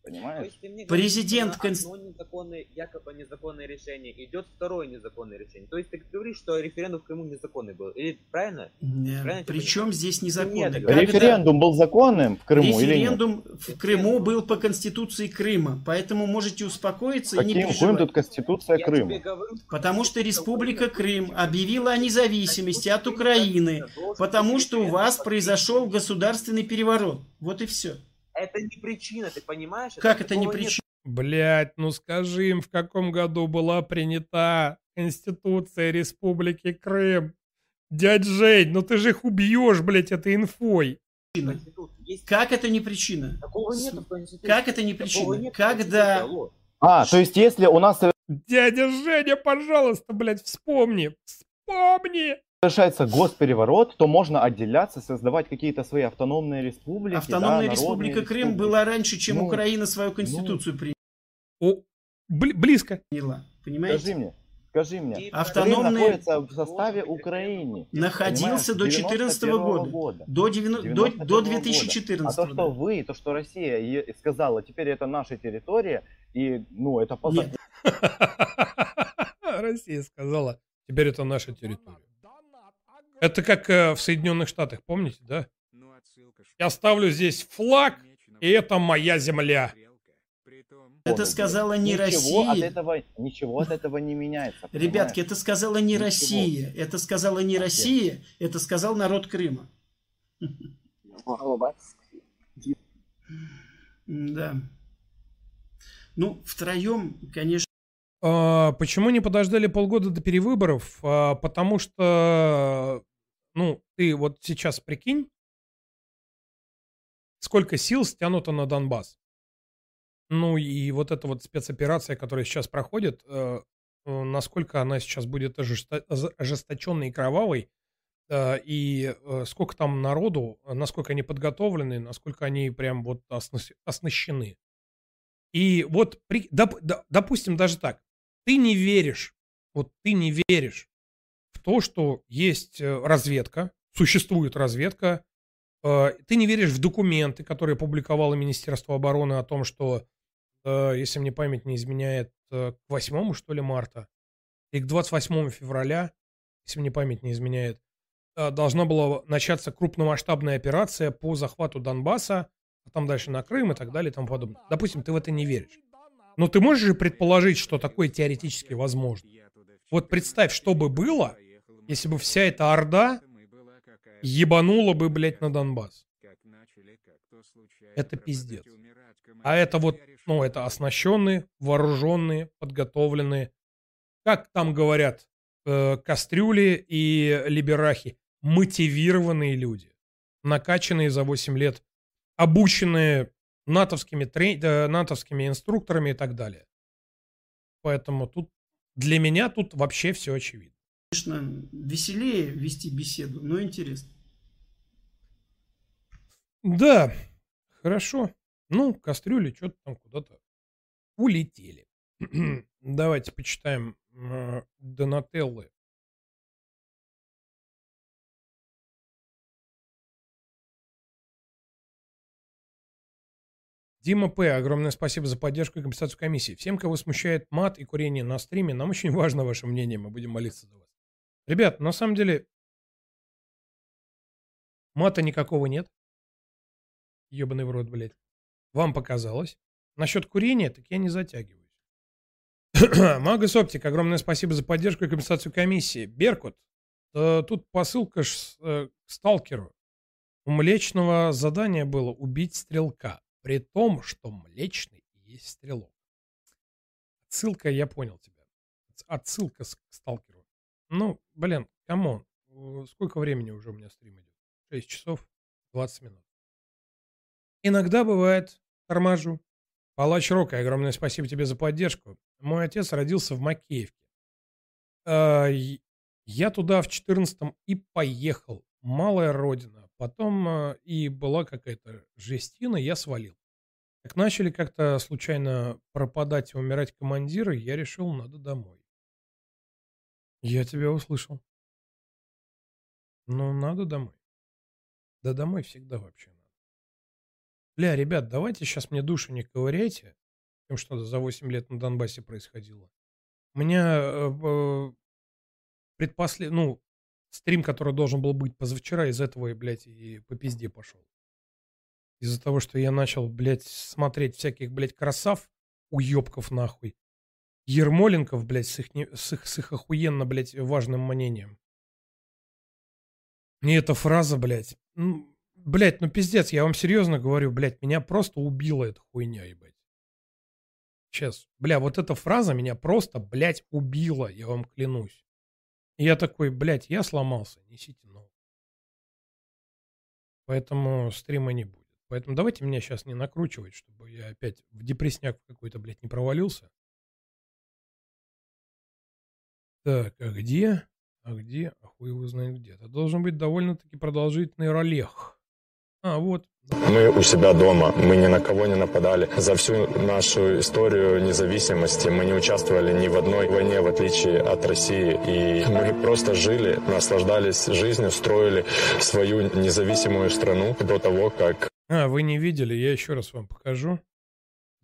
Понимаешь? Президент Конст... одно незаконное, якобы незаконное решение, идет второе незаконное решение. То есть ты говоришь, что референдум в Крыму незаконный был. Или правильно? Да. правильно Причем здесь незаконный? Нет, Референдум был законным в Крыму Референдум или нет? в Крыму был по Конституции Крыма. Поэтому можете успокоиться и Каким не хуем переживать. тут Конституция Крыма? Потому что Республика Крым объявила о независимости от Украины, потому что у вас произошел государственный переворот. Вот и все. Это не причина, ты понимаешь? Как это не такого нет. причина? Блять, ну скажи им, в каком году была принята Конституция Республики Крым. Дядь Жень, ну ты же их убьешь, блядь, этой инфой. Как это не причина? Такого Конституции. Как это не причина? нет Когда... А, то есть если у нас Дядя Женя, пожалуйста, блядь, вспомни. Вспомни. Совершается госпереворот, то можно отделяться, создавать какие-то свои автономные республики. Автономная да, республика Крым республики. была раньше, чем Ну, Украина свою конституцию приняла. О, бли- близко. Понимаете? Скажи мне, скажи мне. Автономные- Крым находится в составе Украины. Находился до понимаешь, 14 91 года. До, 90 до, 91 до года. 2014 А то, что вы, то, что Россия сказала, теперь это наша территория, и, ну, это по Нет. [LAUGHS] Россия сказала, теперь это наша территория. Это как э, в Соединенных Штатах, помните, да? Я ставлю здесь флаг, и это моя земля. Это сказала не ничего От Россия. этого, ничего от этого не меняется. Ребятки, понимаешь? это сказала не Ничего. Россия. Это сказала не Россия, это сказал народ Крыма. Да. Ну, втроем, конечно, А, Почему не подождали полгода до перевыборов? А, Потому что, ну, ты вот сейчас прикинь, сколько сил стянуто на Донбасс. Ну и вот эта вот спецоперация, которая сейчас проходит, э, э, насколько она сейчас будет ожесто- ож- ожесточенной и кровавой, э, и э, сколько там народу, э, насколько они подготовлены, насколько они прям вот оснас- оснащены. И вот, при- доп- допустим, даже так, ты не веришь, вот ты не веришь то, что есть э, разведка, существует разведка, э, ты не веришь в документы, которые публиковало Министерство обороны о том, что э, если мне память не изменяет, к 8 что ли марта, и к 28 февраля, если мне память не изменяет, должна была начаться крупномасштабная операция по захвату Донбасса, а там дальше на Крым и так далее и тому подобное. Допустим, ты в это не веришь. Но ты можешь же предположить, что такое теоретически возможно. Вот представь, что бы было, если бы вся эта орда ебанула бы, блядь, на Донбасс. Это пиздец. А это вот, ну, это оснащенные, вооруженные, подготовленные, как там говорят, э, кастрюли и либерахи, мотивированные люди, накачанные за 8 лет, обученные натовскими, трей, э, натовскими инструкторами и так далее. Поэтому тут для меня тут вообще все очевидно. Конечно, веселее вести беседу, но интересно. Да, хорошо. Ну, кастрюли что-то там куда-то улетели. [CLEARS THROAT] Давайте почитаем э, Донателлы. Дима П., огромное спасибо за поддержку и компенсацию комиссии. Всем, кого смущает мат и курение на стриме, нам очень важно ваше мнение, мы будем молиться за вас. Ребят, на самом деле, мата никакого нет. Ебаный в рот, блядь. Вам показалось. Насчет курения, так я не затягиваюсь. [CLEARS THROAT] Магас Оптик, огромное спасибо за поддержку и компенсацию комиссии. Беркут, э, тут посылка ж, э, к сталкеру. У Млечного задание было убить стрелка. При том, что Млечный есть стрелок. Отсылка, я понял тебя. Отсылка к сталкеру. Ну, блин, come on. Сколько времени уже у меня стрим идет? 6 часов 20 минут. Иногда бывает, торможу. Палач Рока, огромное спасибо тебе за поддержку. Мой отец родился в Макеевке. А, я туда в 14-м и поехал. Малая родина. Потом а, и была какая-то жестина, я свалил. Как начали как-то случайно пропадать и умирать командиры, я решил, надо домой. Я тебя услышал. Ну, надо домой. Да домой всегда вообще надо. Бля, ребят, давайте сейчас мне душу не ковыряйте. Тем, что за 8 лет на Донбассе происходило. У меня э, предпослед... Ну, стрим, который должен был быть позавчера, из этого, и, блядь, и по пизде пошел. Из-за того, что я начал, блядь, смотреть всяких, блядь, красав, уебков нахуй. Ермоленков, блядь, с их, с их, с их охуенно, блядь, важным мнением. И эта фраза, блядь, ну, блядь, ну пиздец, я вам серьезно говорю, блядь, меня просто убила эта хуйня, ебать. Сейчас, бля, вот эта фраза меня просто, блядь, убила, я вам клянусь. И я такой, блядь, я сломался, несите новый. Поэтому стрима не будет. Поэтому давайте меня сейчас не накручивать, чтобы я опять в депрессняк какой-то, блядь, не провалился. Так, а где? А где? А хуй его знает где. Это должен быть довольно-таки продолжительный ролех. А, вот. Мы у себя дома, мы ни на кого не нападали. За всю нашу историю независимости мы не участвовали ни в одной войне, в отличие от России. И мы просто жили, наслаждались жизнью, строили свою независимую страну до того, как... А, вы не видели, я еще раз вам покажу.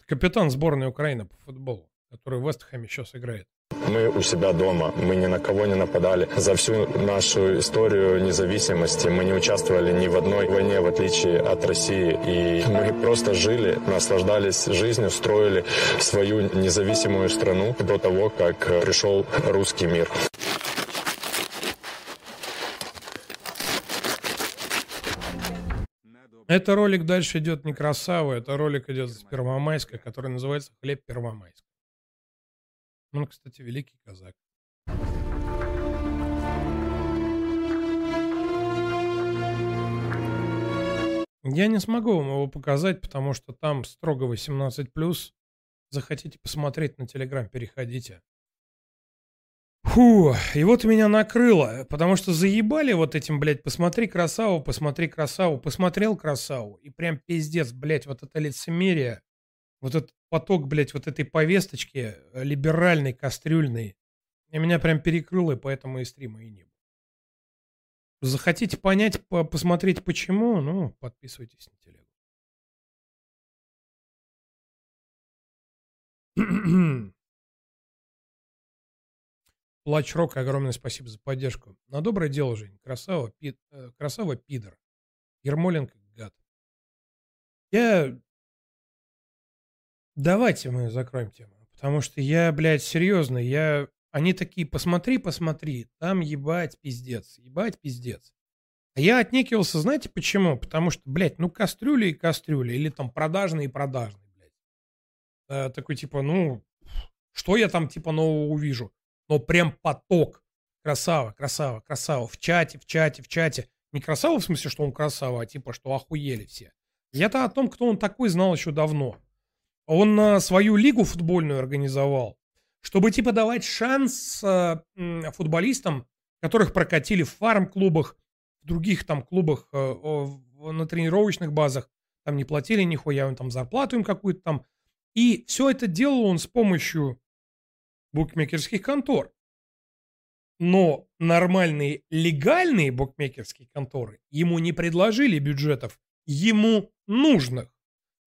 Капитан сборной Украины по футболу, который в Вестхэме сейчас играет. Мы у себя дома, мы ни на кого не нападали. За всю нашу историю независимости мы не участвовали ни в одной войне, в отличие от России. И мы просто жили, наслаждались жизнью, строили свою независимую страну до того, как пришел русский мир. Это ролик дальше идет не красава, это ролик идет с Первомайска, который называется «Хлеб Первомайск». Он, кстати, великий казак. Я не смогу вам его показать, потому что там строго 18+. Захотите посмотреть на Телеграм, переходите. Фу, и вот меня накрыло, потому что заебали вот этим, блядь, посмотри красаву, посмотри красаву, посмотрел красаву, и прям пиздец, блядь, вот это лицемерие, вот этот поток, блядь, вот этой повесточки э, либеральной, кастрюльной, и меня прям перекрыло, и поэтому и стрима и не было. Захотите понять, по посмотреть почему, ну, подписывайтесь на телегу. [CLEARS THROAT] Плач Рок, огромное спасибо за поддержку. На доброе дело, Жень. Красава, пи- э, красава пидор. Ермоленко, гад. Я... Давайте мы закроем тему. Потому что я, блядь, серьезно, я... Они такие, посмотри, посмотри, там ебать пиздец, ебать пиздец. А я отнекивался, знаете почему? Потому что, блядь, ну кастрюли и кастрюли, или там продажные и продажные, блядь. Э, такой типа, ну, что я там типа нового увижу? Но прям поток. Красава, красава, красава. В чате, в чате, в чате. Не красава в смысле, что он красава, а типа, что охуели все. Я-то о том, кто он такой, знал еще давно. Он э, свою лигу футбольную организовал, чтобы типа давать шанс э, футболистам, которых прокатили в фарм-клубах, в других там клубах, э, на тренировочных базах, там не платили нихуя, он там зарплату им какую-то там. И все это делал он с помощью букмекерских контор. Но нормальные легальные букмекерские конторы ему не предложили бюджетов ему нужных.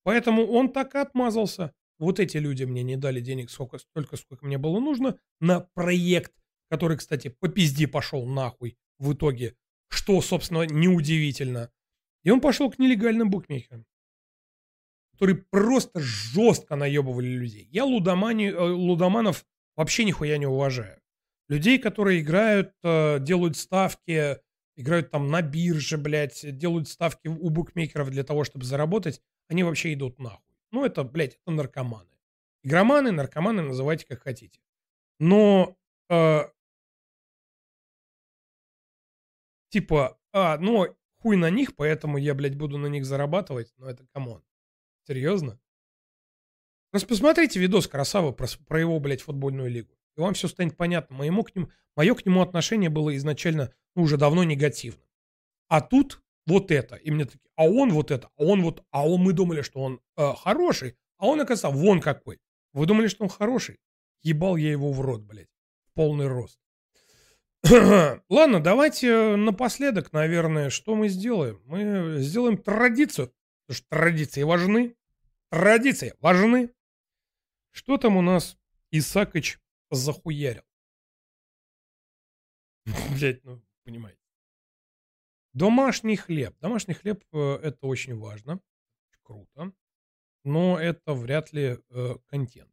Поэтому он так и отмазался. Вот эти люди мне не дали денег сколько, столько, сколько мне было нужно на проект, который, кстати, по пизде пошел нахуй в итоге, что, собственно, неудивительно. И он пошел к нелегальным букмекерам, которые просто жестко наебывали людей. Я лудомани, э, лудоманов вообще нихуя не уважаю. Людей, которые играют, э, делают ставки, играют там на бирже, блядь, делают ставки у букмекеров для того, чтобы заработать, они вообще идут нахуй. Ну, это, блядь, это наркоманы. Игроманы, наркоманы, называйте как хотите. Но, э, типа, а, ну, хуй на них, поэтому я, блядь, буду на них зарабатывать. Ну, это come on. Серьезно? Просто посмотрите видос Красава про, про его, блядь, футбольную лигу. И вам все станет понятно. Моему к нему, мое к нему отношение было изначально, ну, уже давно негативным. А тут вот это. И мне такие, а он вот это, а он вот, а он, мы думали, что он э, хороший, а он оказался вон какой. Вы думали, что он хороший? Ебал я его в рот, блядь. Полный рост. [CLEARS THROAT] Ладно, давайте э, напоследок, наверное, что мы сделаем? Мы сделаем традицию. Потому что традиции важны. Традиции важны. Что там у нас Исакыч захуярил? [LAUGHS] Блять, ну, понимаете. Домашний хлеб. Домашний хлеб э, это очень важно. Круто. Но это вряд ли э, контент.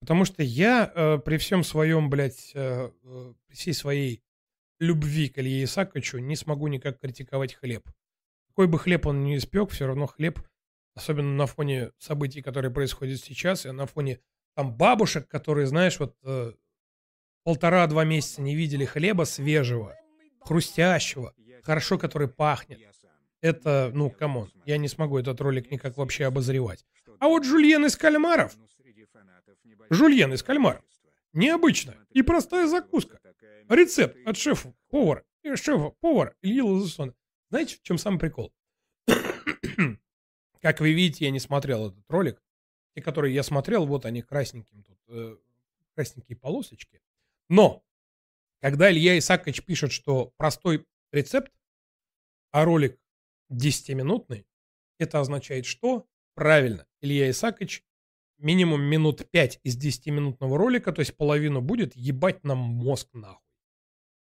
Потому что я э, при всем своем, блядь, э, э, при всей своей любви к Илье Исаковичу не смогу никак критиковать хлеб. Какой бы хлеб он ни испек, все равно хлеб, особенно на фоне событий, которые происходят сейчас, и на фоне там бабушек, которые, знаешь, вот э, полтора-два месяца не видели хлеба свежего, хрустящего, хорошо, который пахнет. Это, ну, come on, я не смогу этот ролик никак вообще обозревать. А вот жульен из кальмаров, жульен из кальмаров, необычная и простая закуска. Рецепт от шефа-повара, шефа-повара Ильи Лазусона. Знаете, в чем самый прикол? [COUGHS] Как вы видите, я не смотрел этот ролик. Те, которые я смотрел, вот они красненьким тут, э, красненькие полосочки. Но, когда Илья Исакович пишет, что простой рецепт, а ролик 10-минутный, это означает что? Правильно, Илья Исакович минимум минут 5 из 10-минутного ролика, то есть половину будет ебать нам мозг нахуй.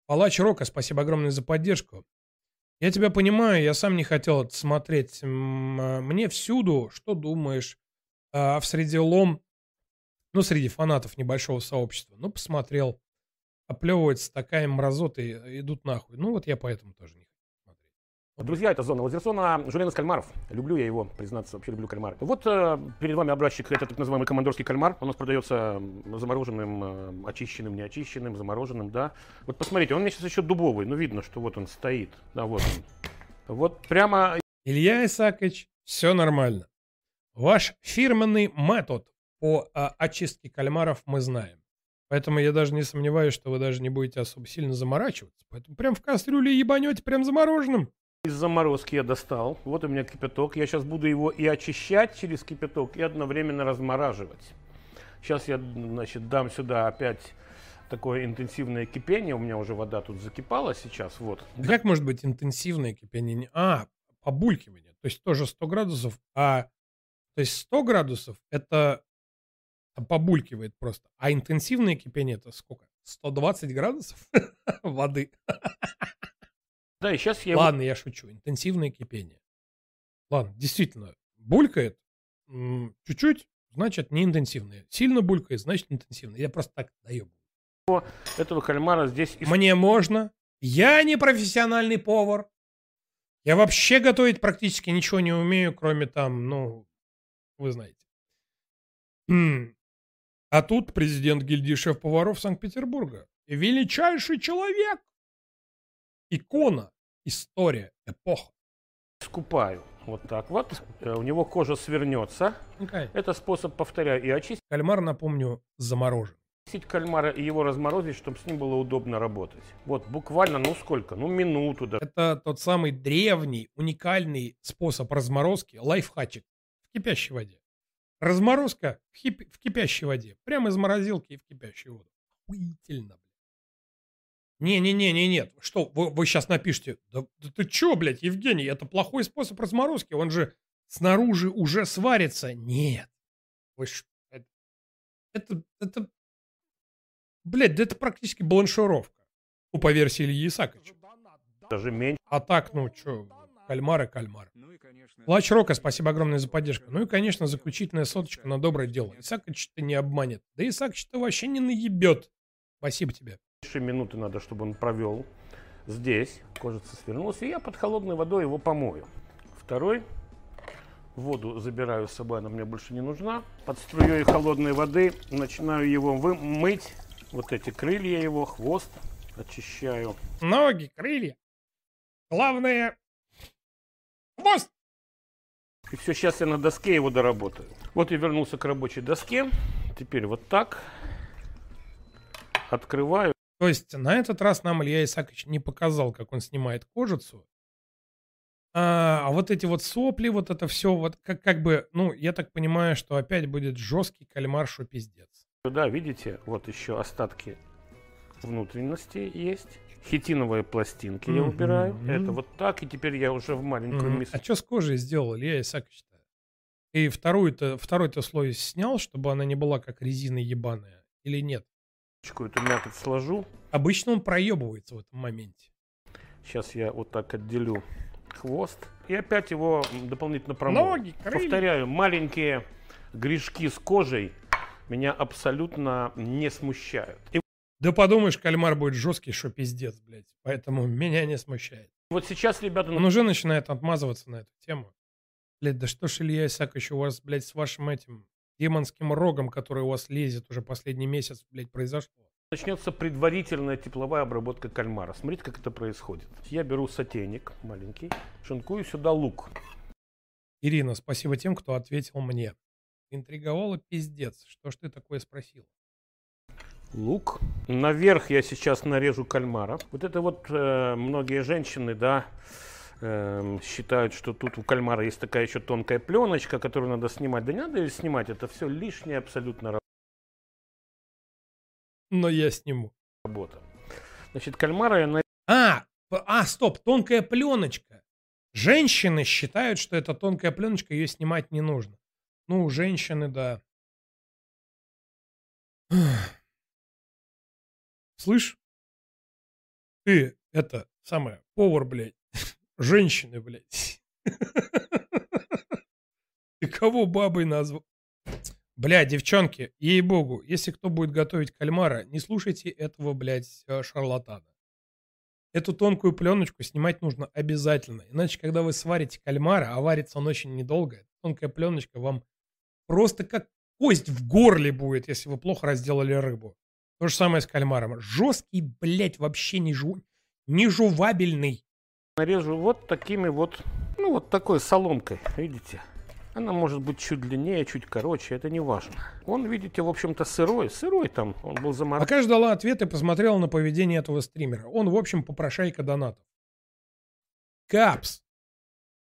Палач Рока, спасибо огромное за поддержку. Я тебя понимаю, я сам не хотел это смотреть. Мне всюду, что думаешь, а в среди лом, ну, среди фанатов небольшого сообщества, ну, посмотрел, оплевывается такая мразота и идут нахуй. Ну, вот я поэтому тоже не Друзья, это зона Лазерсона, Жулен из кальмаров. Люблю я его, признаться, вообще люблю кальмары. Вот э, перед вами образчик, это так называемый командорский кальмар. У нас продается замороженным, э, очищенным, неочищенным, замороженным, да. Вот посмотрите, он у меня сейчас еще дубовый, ну видно, что вот он стоит. Да, вот он. Вот прямо Илья Исакович, все нормально. Ваш фирменный метод по а, очистке кальмаров мы знаем. Поэтому я даже не сомневаюсь, что вы даже не будете особо сильно заморачиваться. Поэтому прям в кастрюле ебанете прям замороженным. из заморозки я достал. Вот у меня кипяток. Я сейчас буду его и очищать через кипяток, и одновременно размораживать. Сейчас я, значит, дам сюда опять такое интенсивное кипение. У меня уже вода тут закипала сейчас. Вот. Как может быть интенсивное кипение? А, побулькивание. То есть тоже 100 градусов. А, то есть 100 градусов это Там побулькивает просто. А интенсивное кипение это сколько? 120 градусов [LAUGHS] воды. Да, и сейчас я... Ладно, я шучу. Интенсивное кипение. Ладно, действительно, булькает чуть-чуть, значит не интенсивное. Сильно булькает, значит интенсивное. Я просто так даю. Этого кальмара здесь... Мне можно. Я не профессиональный повар. Я вообще готовить практически ничего не умею, кроме там, ну, вы знаете. А тут президент гильдии шеф-поваров Санкт-Петербурга. Величайший человек. Икона. История. Эпоха. скупаю. Вот так вот. Э, У него кожа свернется. Окей. Это способ, повторяю, и очистить Кальмар, напомню, заморожен. кальмара и его разморозить, чтобы с ним было удобно работать. Вот буквально, ну сколько? Ну минуту да. Это тот самый древний, уникальный способ разморозки, лайфхачик в кипящей воде. Разморозка в, хип- в кипящей воде. Прямо из морозилки и в кипящую воду. Охуительно, блядь. Не-не-не-не, нет. Что, вы, вы сейчас напишите, да, да ты чё, блядь, Евгений, это плохой способ разморозки, он же снаружи уже сварится. Нет. Вы что, это, это, это, блядь, да это практически бланшировка. Ну, по версии Ильи Исаковича. Даже меньше. А так, ну что, кальмары, кальмары. Плач Рока, спасибо огромное за поддержку. Ну и, конечно, заключительная соточка на доброе дело. Исакович-то не обманет. Да Исакович-то вообще не наебет. Спасибо тебе. Меньше минуты надо, чтобы он провел здесь. Кожица свернулась. И я под холодной водой его помою. Второй. Воду забираю с собой, она мне больше не нужна. Под струей холодной воды начинаю его мыть. Вот эти крылья его, хвост очищаю. Ноги, крылья. Главное, хвост. И все, сейчас я на доске его доработаю. Вот я вернулся к рабочей доске. Теперь вот так. Открываю. То есть на этот раз нам Илья Исакович не показал, как он снимает кожицу. А, а вот эти вот сопли, вот это все, вот как, как бы, ну, я так понимаю, что опять будет жесткий кальмар, что пиздец. Да, видите, вот еще остатки внутренности есть. Хитиновые пластинки я убираю. Это вот так, и теперь я уже в маленькую Мгм. миску. А что с кожей сделал Илья Исакович-то? И вторую-то, второй-то слой снял, чтобы она не была как резина ебаная, или нет? Эту мякоть сложу. Обычно он проебывается в этом моменте. Сейчас я вот так отделю хвост. И опять его дополнительно промою. Ноги, крылья. Повторяю, маленькие грешки с кожей меня абсолютно не смущают. И Да подумаешь, кальмар будет жесткий, что пиздец, блядь. Поэтому меня не смущает. вот сейчас, ребята, Он уже начинает отмазываться на эту тему. Блядь, да что ж, Илья Исакович, у вас, блядь, с вашим этим демонским рогом, который у вас лезет уже последний месяц, блядь, произошло. начнется предварительная тепловая обработка кальмара. Смотрите, как это происходит. Я беру сотейник маленький, шинкую сюда лук. Ирина, спасибо тем, кто ответил мне. Интриговала пиздец. Что ж ты такое спросил? Лук. Наверх я сейчас нарежу кальмара. Вот это вот э, многие женщины, да, эм, считают, что тут у кальмара есть такая еще тонкая пленочка, которую надо снимать. Да не надо ее снимать, это все лишняя абсолютно Но я сниму. работа. Значит, кальмара я на... А, а, стоп, тонкая пленочка. Женщины считают, что это тонкая пленочка, ее снимать не нужно. Ну, женщины, да. Слышь, ты, это, самое, повар, блядь, [LAUGHS] женщины, блядь. [LAUGHS] Ты кого бабой назвал? Бля, девчонки, ей-богу, если кто будет готовить кальмара, не слушайте этого, блядь, э, шарлатана. Эту тонкую пленочку снимать нужно обязательно. Иначе, когда вы сварите кальмара, а варится он очень недолго, эта тонкая пленочка вам просто как кость в горле будет, если вы плохо разделали рыбу. То же самое с кальмаром. Жесткий, блядь, вообще не, жу... не жувабельный. нарежу вот такими вот, ну вот такой соломкой, видите? Она может быть чуть длиннее, чуть короче, это не важно. Он, видите, в общем-то сырой, сырой там, он был заморожен. Пока ждала ответ и посмотрела на поведение этого стримера. Он, в общем, попрошайка донатов. Капс.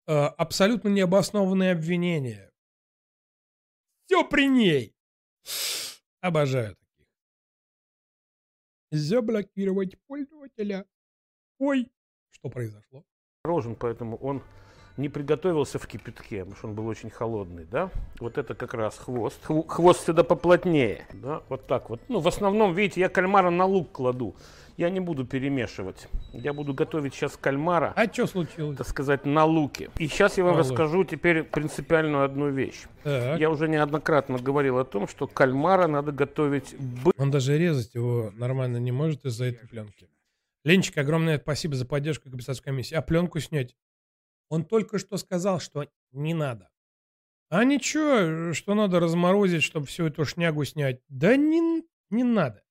Э, абсолютно необоснованные обвинения. Все при ней. Обожаю. Заблокировать пользователя. Ой, что произошло? заморожен, поэтому он не приготовился в кипятке, потому что он был очень холодный, да. Вот это как раз хвост. Хво- Хвост всегда поплотнее, да, вот так вот. Ну, в основном, видите, я кальмара на лук кладу. Я не буду перемешивать. Я буду готовить сейчас кальмара. А что случилось? Так сказать, на луке. И сейчас я вам На расскажу теперь принципиальную одну вещь. Так. Я уже неоднократно говорил о том, что кальмара надо готовить Он даже резать его нормально не может из-за этой пленки. Ленчик, огромное спасибо за поддержку капитанской комиссии. А пленку снять? Он только что сказал, что не надо. А ничего, что надо разморозить, чтобы всю эту шнягу снять. Да не, не надо.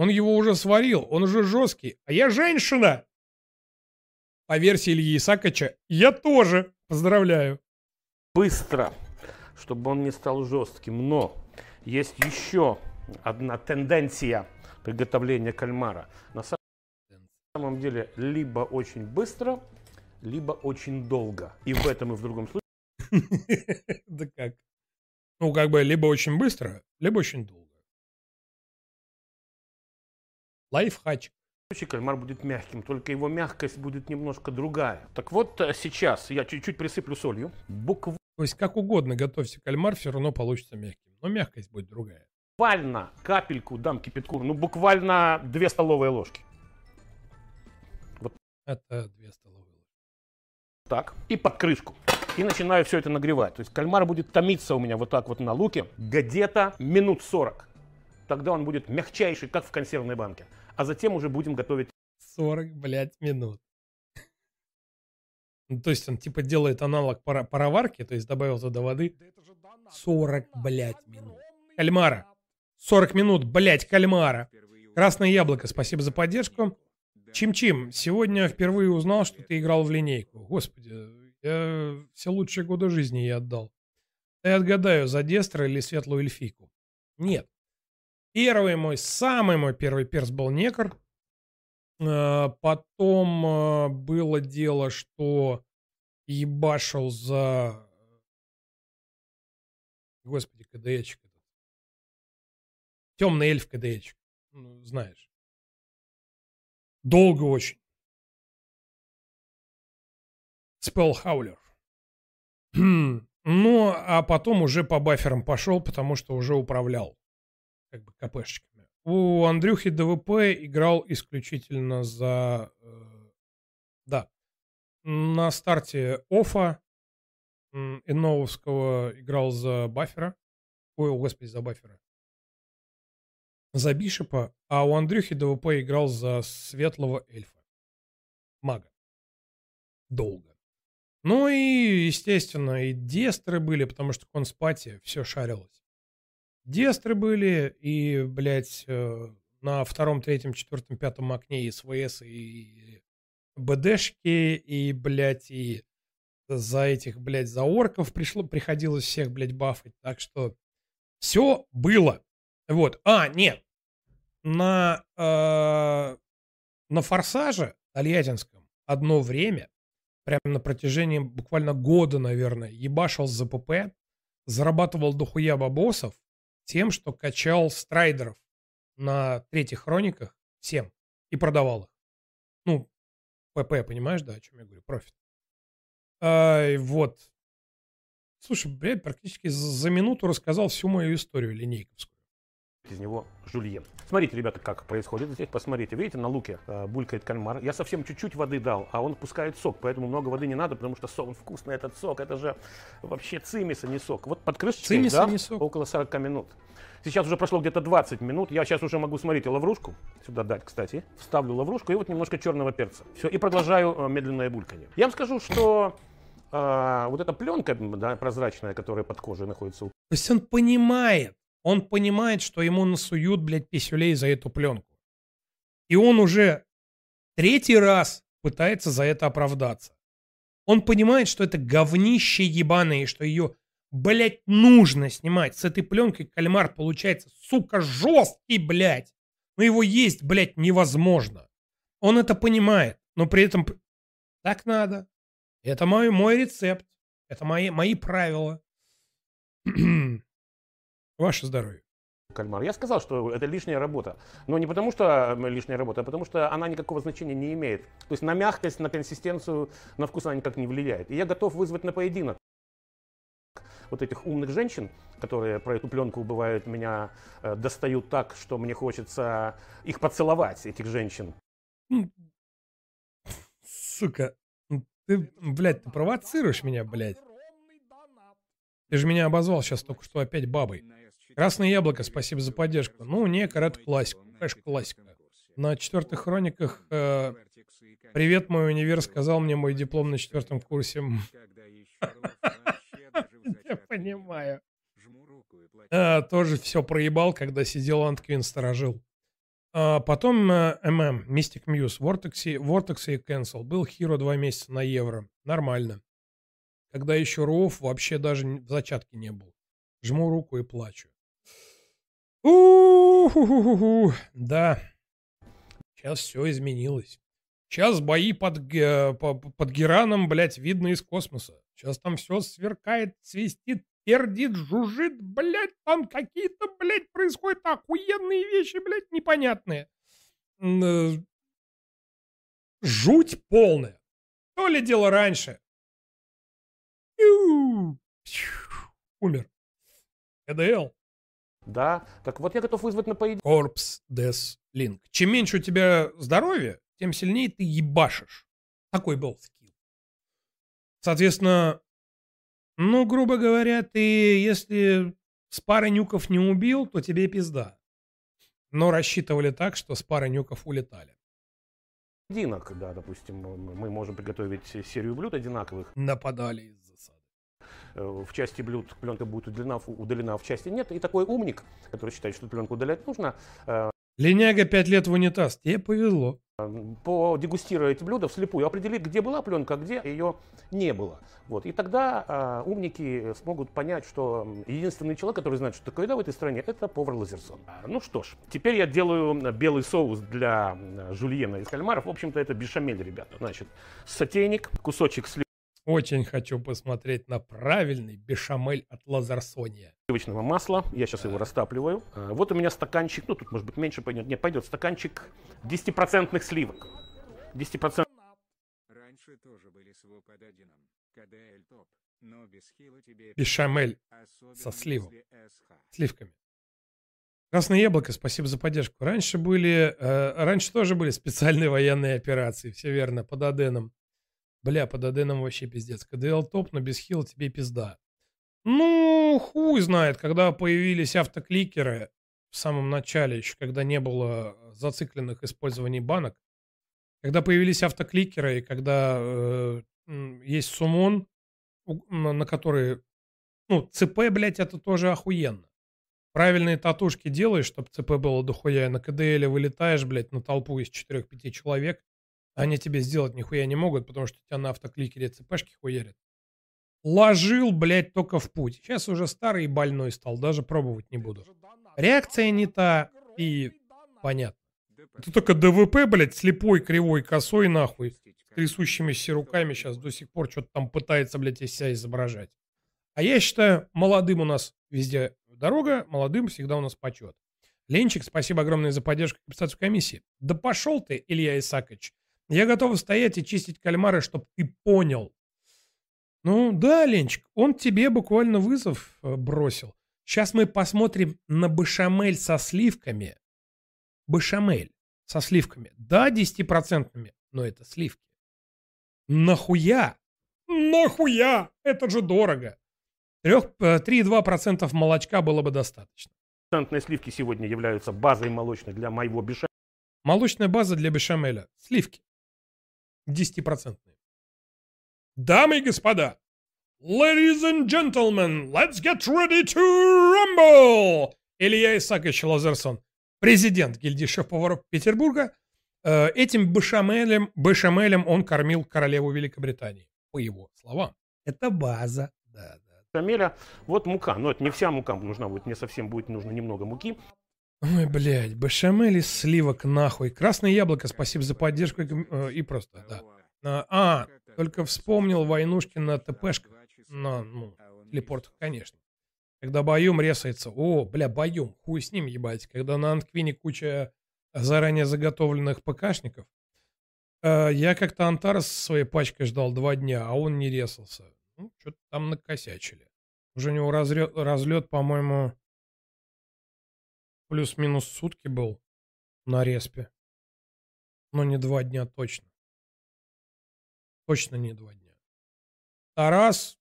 Он его уже сварил, он уже жесткий. А я женщина! По версии Ильи Исаковича, я тоже. Поздравляю. быстро, чтобы он не стал жестким. Но есть еще одна тенденция приготовления кальмара. На са- самом деле, либо очень быстро, либо очень долго. И в этом и в другом случае [LAUGHS] Да как? Ну, как бы либо очень быстро, либо очень долго. Случае кальмар будет мягким, только его мягкость будет немножко другая. Так вот, э, сейчас я чуть-чуть присыплю солью. Буквально То есть как угодно готовьте кальмар, все равно получится мягким. Но мягкость будет другая. капельку дам кипятку, ну буквально 2 столовые ложки. Вот Это две столовые ложки. так. И под крышку. И начинаю все это нагревать. То есть кальмар будет томиться у меня вот так вот на луке где-то минут 40. Тогда он будет мягчайший, как в консервной банке. А затем уже будем готовить 40, блядь, минут. Ну, то есть он типа делает аналог пара- пароварки, то есть добавил туда воды. 40, блядь, минут. Кальмара. 40 минут, блядь, кальмара. Красное яблоко, спасибо за поддержку. Чим-чим, сегодня впервые узнал, что ты играл в линейку. Господи, я все лучшие годы жизни я отдал. Я отгадаю, за Дестра или Светлую Эльфийку. Нет. Первый мой, самый мой первый перс был Некр. Э, Потом э, было дело, что ебашил за... Господи, КДЭчик. Темный эльф КДЭчик. Ну, знаешь. Долго очень. Спеллхаулер. [CLEARS THROAT] Ну, а потом уже по баферам пошел, потому что уже управлял как бы КПшечками. У Андрюхи ДВП играл исключительно за... э, да. На старте Офа Иновского играл за бафера. Ой, о, господи, за бафера. За Бишепа, а у Андрюхи ДВП играл за светлого эльфа. Мага. Долго. Ну и, естественно, и дестры были, потому что конспати все шарилось. Дестры были, и, блядь, э, на втором, третьем, четвертом, пятом окне и СВС, и БДшки, и, блядь, и за этих, блядь, за орков пришло, приходилось всех, блядь, бафать. Так что все было. Вот. А, нет. На, э, на Форсаже Тольяттинском одно время, прямо на протяжении буквально года, наверное, ебашил за ПП, зарабатывал дохуя бабосов тем, что качал страйдеров на третьих хрониках всем и продавал их. Ну, ПП, понимаешь, да, о чем я говорю? Профит. Ай, вот. Слушай, блядь, практически за минуту рассказал всю мою историю линейковскую. Из него жульен. Смотрите, ребята, как происходит здесь. Посмотрите, видите, на луке э, булькает кальмар. Я совсем чуть-чуть воды дал, а он пускает сок, поэтому много воды не надо, потому что сок он вкусный, этот сок. Это же вообще цимис, а не сок. Вот под крышечкой, Цимис, да, а не сок. около 40 минут. Сейчас уже прошло где-то 20 минут. Я сейчас уже могу, смотрите, лаврушку. Сюда дать, кстати. Вставлю лаврушку и вот немножко черного перца. Все, и продолжаю э, медленное бульканье. Я вам скажу, что э, вот эта пленка да, прозрачная, которая под кожей находится То есть он понимает, он понимает, что ему насуют, блядь, писюлей за эту пленку. И он уже третий раз пытается за это оправдаться. Он понимает, что это говнище ебаное, и что ее, блядь, нужно снимать. С этой пленкой кальмар получается, сука, жесткий, блядь. Но его есть, блядь, невозможно. Он это понимает, но при этом так надо. Это мой, мой рецепт. Это мои, мои правила. [CLEARS THROAT] Ваше здоровье. кальмар. Я сказал, что это лишняя работа. Но не потому, что лишняя работа, а потому что она никакого значения не имеет. То есть на мягкость, на консистенцию, на вкус она никак не влияет. И я готов вызвать на поединок вот этих умных женщин, которые про эту пленку, бывает, меня э, достают так, что мне хочется их поцеловать, этих женщин. Сука, ты, блядь, ты провоцируешь меня, блядь. Ты же меня обозвал сейчас только что опять бабой. Красное яблоко, спасибо за поддержку. Ну, не, это классика. Конечно, классика. На четвертых хрониках э, «Привет, мой универ», сказал мне мой диплом на четвертом курсе. [LAUGHS] Я понимаю. А, тоже все проебал, когда сидел Антквин сторожил. А, потом э, ММ, Mystic Muse, Vortex, Vortex и Cancel. Был Hero два месяца на евро. Нормально. Когда еще Руов вообще даже в зачатке не был. Жму руку и плачу. У-ху-ху-ху. Да. Сейчас все изменилось. Сейчас бои под, по- под Гераном, блядь, видно из космоса. Сейчас там все сверкает, свистит, пердит, жужжит, блядь, там какие-то, блядь, происходят охуенные вещи, блядь, непонятные. Э, Жуть полная. То ли дело раньше. Умер. КДЛ. Да, так вот я готов вызвать на поединок. Корпс Дес Линк. Чем меньше у тебя здоровья, тем сильнее ты ебашишь. Такой был скилл. Соответственно, ну, грубо говоря, ты, если с пары нюков не убил, то тебе пизда. Но рассчитывали так, что с пары нюков улетали. Поединок, да, допустим, мы можем приготовить серию блюд одинаковых. Нападали В части блюд пленка будет удалена, удалена, в части нет. И такой умник, который считает, что пленку удалять нужно, э, Линяга пять лет в унитаз. Тебе повезло. подегустируя эти блюда вслепую, определить, где была пленка, а где ее не было. Вот. И тогда а, умники смогут понять, что единственный человек, который знает, что такое еда в этой стране, это повар Лазерсон. А, Ну что ж, теперь я делаю белый соус для м, жульена из кальмаров. В общем-то, это бешамель, ребята. Значит, сотейник, кусочек Очень хочу посмотреть на правильный бешамель от Лазарсония. сливочного масла. Я сейчас его растапливаю. А, Вот у меня стаканчик, ну тут может быть меньше пойдет. Не, пойдет стаканчик 10% сливок. 10% Раньше тоже были с ВП-1. КДЛ топ. Но без хила тебе... Бешамель Особенно со сливом. Сливками. Красное яблоко, спасибо за поддержку. Раньше были, э, раньше тоже были специальные военные операции, все верно, под Аденом. Бля, под Аденом вообще пиздец. КДЛ топ, но без хила тебе пизда. Ну, хуй знает, когда появились автокликеры в самом начале, еще когда не было зацикленных использований банок, когда появились автокликеры и когда э, есть сумон, на который, ну, ЦП, блядь, это тоже охуенно. Правильные татушки делаешь, чтобы ЦП было дохуя, и на КДЛ вылетаешь, блядь, на толпу из 4-5 человек, они тебе сделать нихуя не могут, потому что тебя на автокликере ЦПшки хуярят. Ложил, блядь, только в путь. Сейчас уже старый и больной стал, даже пробовать не буду. Реакция не та, и понятно. Это только ДВП, блядь, слепой, кривой, косой, нахуй, с трясущимися руками сейчас до сих пор что-то там пытается, блядь, из себя изображать. А я считаю, молодым у нас везде дорога, молодым всегда у нас почет. Ленчик, спасибо огромное за поддержку и комиссии. Да пошел ты, Илья Исакович. Я готов стоять и чистить кальмары, чтобы ты понял. Ну да, Ленчик, он тебе буквально вызов э, бросил. Сейчас мы посмотрим на бешамель со сливками. Бешамель со сливками. Да, 10%, но это сливки. Нахуя? Нахуя? Это же дорого. Трех- э, 3,2% молочка было бы достаточно. Процентные сливки сегодня являются базой молочной для моего бешамеля. Молочная база для бешамеля. Сливки. 10%. Дамы и господа, ladies and gentlemen, let's get ready to rumble! Илья Исакович Лазерсон, президент гильдии шеф-поваров Петербурга. Э, Этим бешамелем, бешамелем он кормил королеву Великобритании, по его словам. Это база. Да, да. бешамеля. Вот мука. Но это не вся мука нужна будет. Мне совсем будет нужно немного муки. Ой, блядь, бешамель из сливок нахуй. Красное яблоко, спасибо за поддержку и, э, и просто, да. А, а, только вспомнил войнушки на ТПшках. На, ну, телепортах, конечно. когда Баюм резается. О, бля, Баюм, хуй с ним, ебать. Когда на Антквине куча заранее заготовленных ПКшников. Э, я как-то Антарес со своей пачкой ждал два дня, а он не резался. Ну, что-то там накосячили. Уже у него разлет по-моему, плюс-минус сутки был на респе. Но не два дня точно. Точно не два дня. Тарас,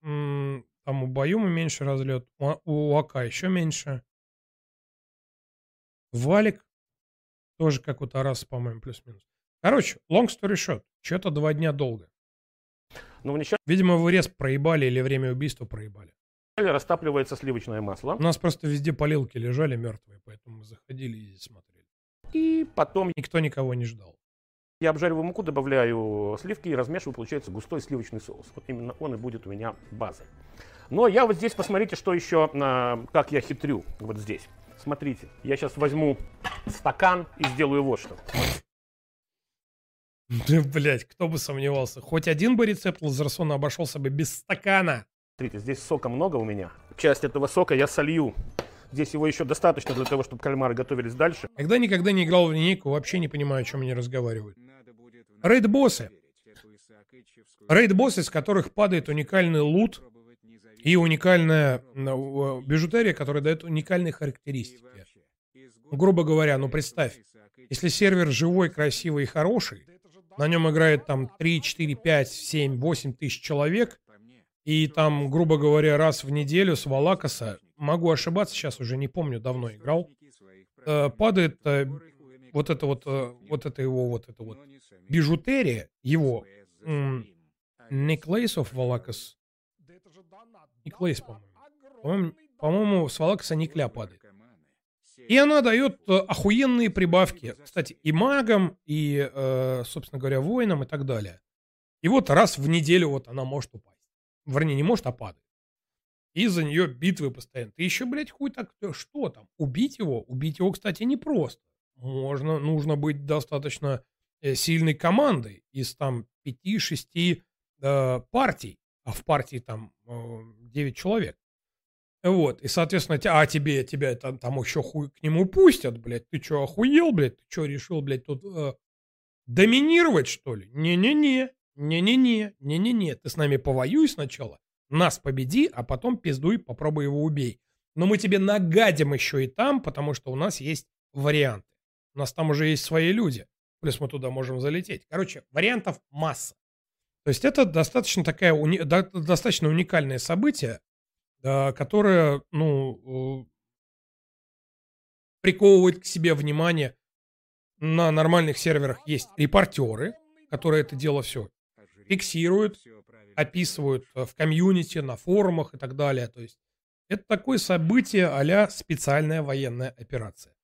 там у Баюма меньше разлет, у, у Ака еще меньше. Валик тоже как у Тараса, по-моему, плюс-минус. Короче, long story short, что-то два дня долго. Но в несчастном Видимо, вы рез проебали или время убийства проебали. Растапливается сливочное масло. У нас просто везде полилки лежали мертвые, поэтому мы заходили и смотрели. И потом Никто никого не ждал. я обжариваю муку, добавляю сливки и размешиваю, получается густой сливочный соус. Вот именно он и будет у меня базой. Но я вот здесь, посмотрите, что еще, а, как я хитрю, вот здесь. Смотрите, я сейчас возьму стакан и сделаю вот что. Да, блядь, кто бы сомневался. Хоть один бы рецепт Лазерсона обошелся бы без стакана. Смотрите, здесь сока много у меня. Часть этого сока я солью. Здесь его еще достаточно для того, чтобы кальмары готовились дальше. Когда никогда не играл в линейку, вообще не понимаю, о чем они разговаривают. Рейд-боссы. Рейд-боссы, с которых падает уникальный лут и уникальная ну, э, бижутерия, которая дает уникальные характеристики. Грубо говоря, ну представь, если сервер живой, красивый и хороший, на нем играет там 3, 4, 5, 7, 8 тысяч человек, и там, грубо говоря, раз в неделю с Валакаса, могу ошибаться, сейчас уже не помню, давно играл, э, падает э, вот это вот, э, вот это его, вот это вот бижутерия, его Necklace Валакас, Necklace, по-моему. По-моему, с Валакаса Никля падает. И она дает охуенные прибавки, кстати, и магам, и, собственно говоря, воинам и так далее. И вот раз в неделю вот она может упасть. Вернее, не может, а падает. И за нее битвы постоянно. Ты еще, блядь, хуй так, э, что там? Убить его? Убить его, кстати, непросто. Можно, нужно быть достаточно э, сильной командой из там 5-6 э, партий, а в партии там э, 9 человек. Вот, и, соответственно, а тебе, тебя там, там еще хуй к нему пустят, блядь. Ты что, охуел, блядь? Ты что, решил, блядь, тут э, доминировать, что ли? Не-не-не, не-не-не, не-не-не. Ты с нами повоюй сначала, нас победи, а потом пиздуй, попробуй его убей. Но мы тебе нагадим еще и там, потому что у нас есть варианты. У нас там уже есть свои люди. Плюс мы туда можем залететь. Короче, вариантов масса. То есть это достаточно такая уни- до- достаточно уникальное событие, да, которое, ну, э, приковывает к себе внимание. На нормальных серверах есть репортеры, которые это дело все фиксируют, описывают э, в комьюнити, на форумах и так далее. То есть это такое событие а специальная военная операция.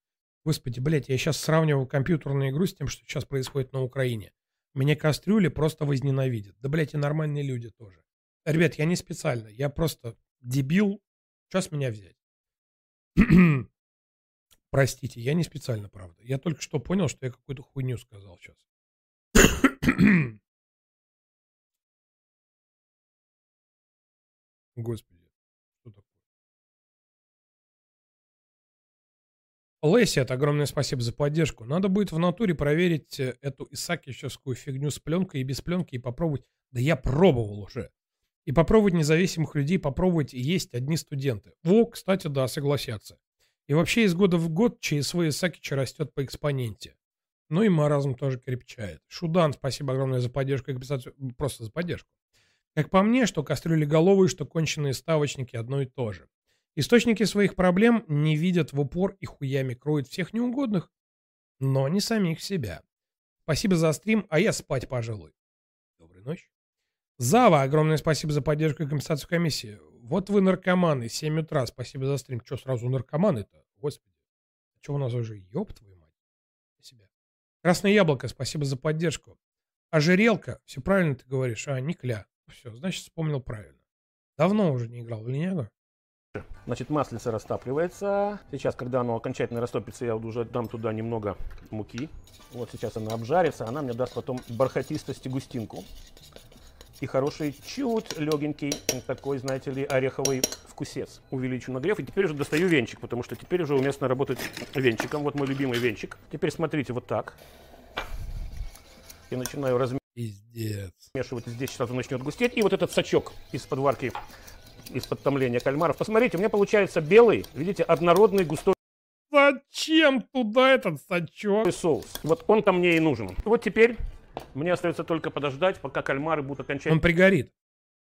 Господи, блядь, я сейчас сравниваю компьютерную игру с тем, что сейчас происходит на Украине. Меня кастрюли просто возненавидят. Да, блядь, и нормальные люди тоже. Ребят, я не специально, я просто дебил. Что с меня взять? [CLEARS THROAT] Простите, я не специально, правда. Я только что понял, что я какую-то хуйню сказал сейчас. [CLEARS THROAT] Господи, что такое? Лесси, огромное спасибо за поддержку. Надо будет в натуре проверить э, эту исакичевскую фигню с пленкой и без пленки и попробовать. Да я пробовал уже. И попробовать независимых людей, попробовать есть одни студенты. Во, кстати, да, согласятся. И вообще из года в год ЧСВ Исакича растет по экспоненте. Ну и маразм тоже крепчает. Шудан, спасибо огромное за поддержку и. Просто за поддержку. Как по мне, что кастрюли головые, что конченые ставочники одно и то же. Источники своих проблем не видят в упор и хуями кроют всех неугодных, но не самих себя. Спасибо за стрим, а я спать, пожалуй. Доброй ночи. Зава, огромное спасибо за поддержку и компенсацию комиссии. Вот вы наркоманы, 7 утра, спасибо за стрим. Че сразу наркоманы-то? Господи. Че у нас уже, ёб твою мать? Себя. Красное яблоко, спасибо за поддержку. Ожерелка, все правильно ты говоришь, а, Никля. Все, значит, вспомнил правильно. Давно уже не играл в линягу. Значит, маслице растапливается. Сейчас, когда оно окончательно растопится, я уже дам туда немного муки. Вот сейчас она обжарится, она мне даст потом бархатистость и густинку. и хороший, чуть легенький, такой, знаете ли, ореховый вкусец. Увеличу нагрев, и теперь уже достаю венчик, потому что теперь уже уместно работать венчиком. Вот мой любимый венчик. Теперь смотрите, вот так. Я начинаю размешивать, здесь сразу начнет густеть. И вот этот сачок из-под варки, из-под томления кальмаров. Посмотрите, у меня получается белый, видите, однородный густой Зачем туда этот сачок? соус. Вот он там мне и нужен. Вот теперь мне остается только подождать, пока кальмары будут окончательно... Он пригорит.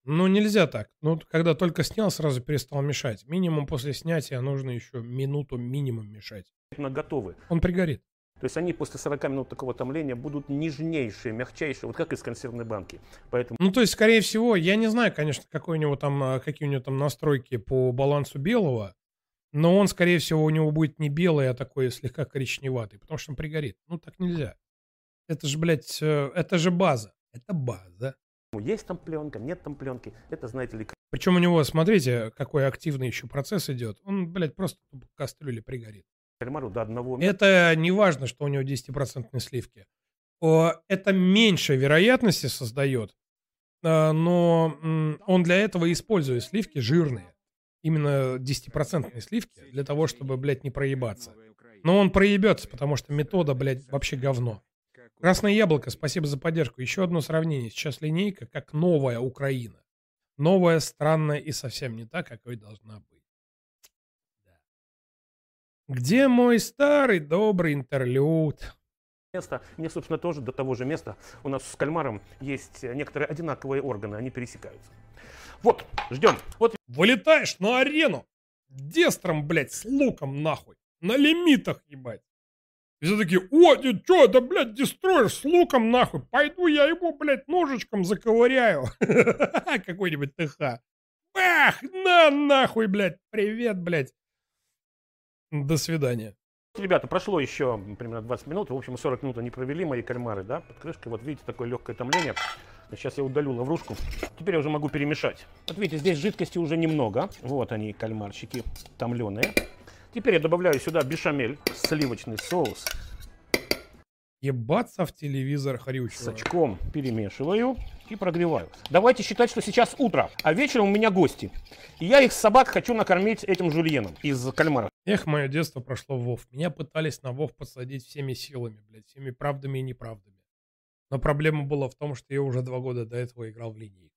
Ну, нельзя так. Ну, когда только снял, сразу перестал мешать. Минимум после снятия нужно еще минуту минимум мешать. готовы. Он пригорит. То есть они после 40 минут такого томления будут нежнейшие, мягчайшие, вот как из консервной банки. Поэтому Ну, то есть, скорее всего, я не знаю, конечно, какой у него там, а, какие у него там настройки по балансу белого, но он, скорее всего, у него будет не белый, а такой слегка коричневатый, потому что он пригорит. Ну, так нельзя. Это же, блядь, э, это же база. Это база. есть там пленка, нет там пленки. Это, знаете ли, Причем у него, смотрите, какой активный еще процесс идет. Он, блядь, просто в кастрюле пригорит. До одного... Это не важно, что у него 10% сливки. Это меньше вероятности создает, а, но он для этого использует сливки жирные. Именно 10% сливки для того, чтобы, блядь, не проебаться. Но он проебется, потому что метода, блядь, вообще говно. Красное яблоко, спасибо за поддержку. Еще одно сравнение. Сейчас линейка как новая Украина. Новая, странная и совсем не та, какой должна быть. Где мой старый добрый интерлюд? место. Мне, собственно, тоже до того же места. У нас с кальмаром есть некоторые одинаковые органы, они пересекаются. Вот, ждем. Вот Вылетаешь на арену. Дестром, блядь, с луком нахуй. На лимитах, ебать. И все такие, о, ты что, это, блядь, дестроер с луком нахуй. Пойду я его, блядь, ножичком заковыряю. [LAUGHS] Какой-нибудь ТХ. Бах, на нахуй, блядь. Привет, блядь. До свидания. Ребята, прошло еще примерно 20 минут, в общем, 40 минут они провели, мои кальмары, да, под крышкой. Вот видите, такое легкое томление. Сейчас я удалю лаврушку. Теперь я уже могу перемешать. Вот видите, здесь жидкости уже немного. Вот они, кальмарчики томленые. Теперь я добавляю сюда бешамель, сливочный соус. Ебаться в телевизор хрючего. С очком перемешиваю и прогреваю. Давайте считать, что сейчас утро, а вечером у меня гости. И я их собак хочу накормить этим жульеном из кальмара. Эх, мое детство прошло в Вов. Меня пытались на Вов подсадить всеми силами, блядь, всеми правдами и неправдами. Но проблема была в том, что я уже два года до этого играл в линейку.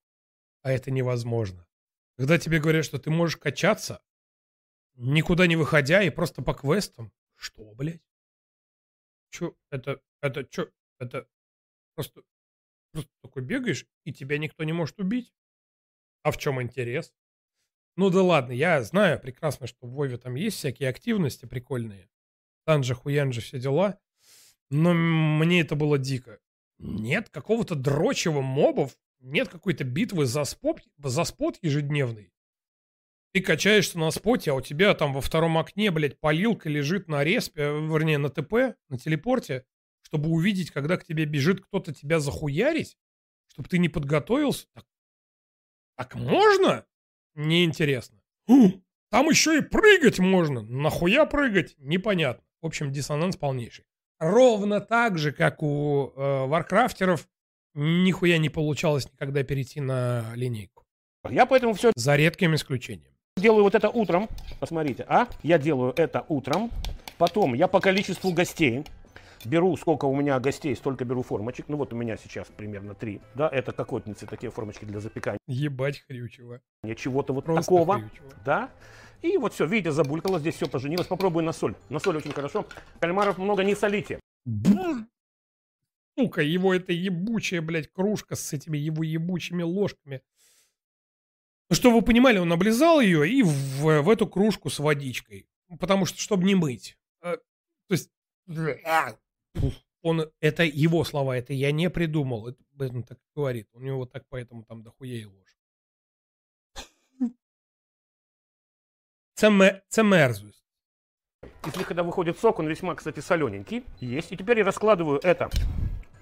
А это невозможно. Когда тебе говорят, что ты можешь качаться, никуда не выходя и просто по квестам. Что, блядь? Чё, это, это, чё, это просто, просто такой бегаешь, и тебя никто не может убить? А в чем интерес? Ну да ладно, я знаю прекрасно, что в Вове там есть всякие активности прикольные. Танжа, хуянжа, все дела. Но мне это было дико. Нет какого-то дрочего мобов, нет какой-то битвы за спот, за спот ежедневный. Ты качаешься на споте, а у тебя там во втором окне, блядь, полилка лежит на респе, вернее, на ТП, на телепорте, чтобы увидеть, когда к тебе бежит кто-то тебя захуярить, чтобы ты не подготовился. Так, так можно? Неинтересно. Там еще и прыгать можно. Нахуя прыгать? Непонятно. В общем, диссонанс полнейший. Ровно так же, как у э, варкрафтеров, нихуя не получалось никогда перейти на линейку. Я поэтому все... За редким исключением. Делаю вот это утром. Посмотрите, а? Я делаю это утром. Потом я по количеству гостей беру, сколько у меня гостей, столько беру формочек. Ну вот у меня сейчас примерно три. Да, это кокотницы, такие формочки для запекания. Ебать хрючево. Чего-то вот Просто такого. хрючево. Да. И вот все, видите, забулькало, здесь все поженилось. Попробуй на соль. На соль очень хорошо. Кальмаров много не солите. Сука, его это ебучая, блядь, кружка с этими его ебучими ложками. Ну, чтобы вы понимали, он облизал ее и в, в эту кружку с водичкой. Потому что, чтобы не мыть. Э, То есть, он, это его слова, это я не придумал. Это, он так говорит. У него вот так поэтому там дохуя и ложь. Це. Если когда выходит сок, он весьма, кстати, солененький. Есть. И теперь я раскладываю это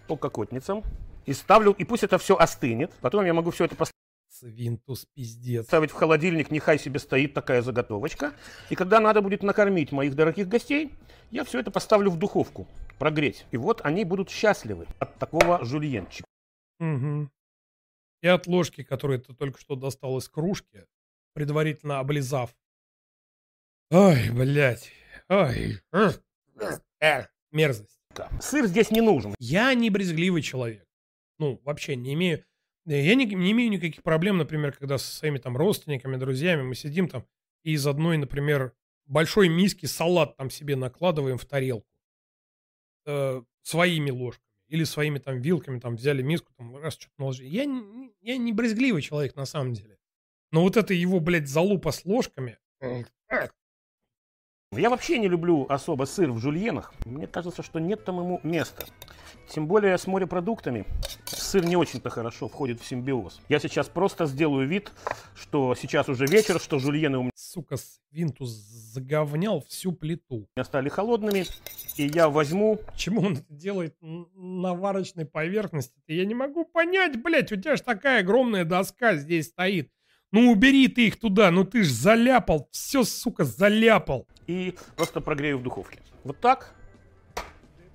по кокотницам. И ставлю, и пусть это все остынет. Потом я могу все это поставить. Свинтус, пиздец. Ставить в холодильник, нехай себе стоит такая заготовочка. И когда надо будет накормить моих дорогих гостей, я все это поставлю в духовку, прогреть. И вот они будут счастливы от такого жульенчика. Мгм. и от ложки, которую ты только что достал из кружки, предварительно облизав. Ой, блядь. Ой. Мерзость. Сыр здесь не нужен. Я не брезгливый человек. Ну, вообще не имею... Я не, не имею никаких проблем, например, когда со своими там родственниками, друзьями мы сидим там и из одной, например, большой миски салат там себе накладываем в тарелку. Э, своими ложками. Или своими там вилками там взяли миску, там раз что-то наложили. Я, не- я не брезгливый человек на самом деле. Но вот это его, блядь, залупа с ложками... Я вообще не люблю особо сыр в жульенах. Мне кажется, что нет там ему места. Тем более с морепродуктами сыр не очень-то хорошо входит в симбиоз. Я сейчас просто сделаю вид, что сейчас уже вечер, что жульены у меня Сука, свинтус заговнял всю плиту. стали холодными, и я возьму... Почему он это делает на варочной поверхности? Я не могу понять, блядь, у тебя же такая огромная доска здесь стоит. Ну убери ты их туда, ну ты ж заляпал, все, сука, заляпал. И просто прогрею в духовке. Вот так.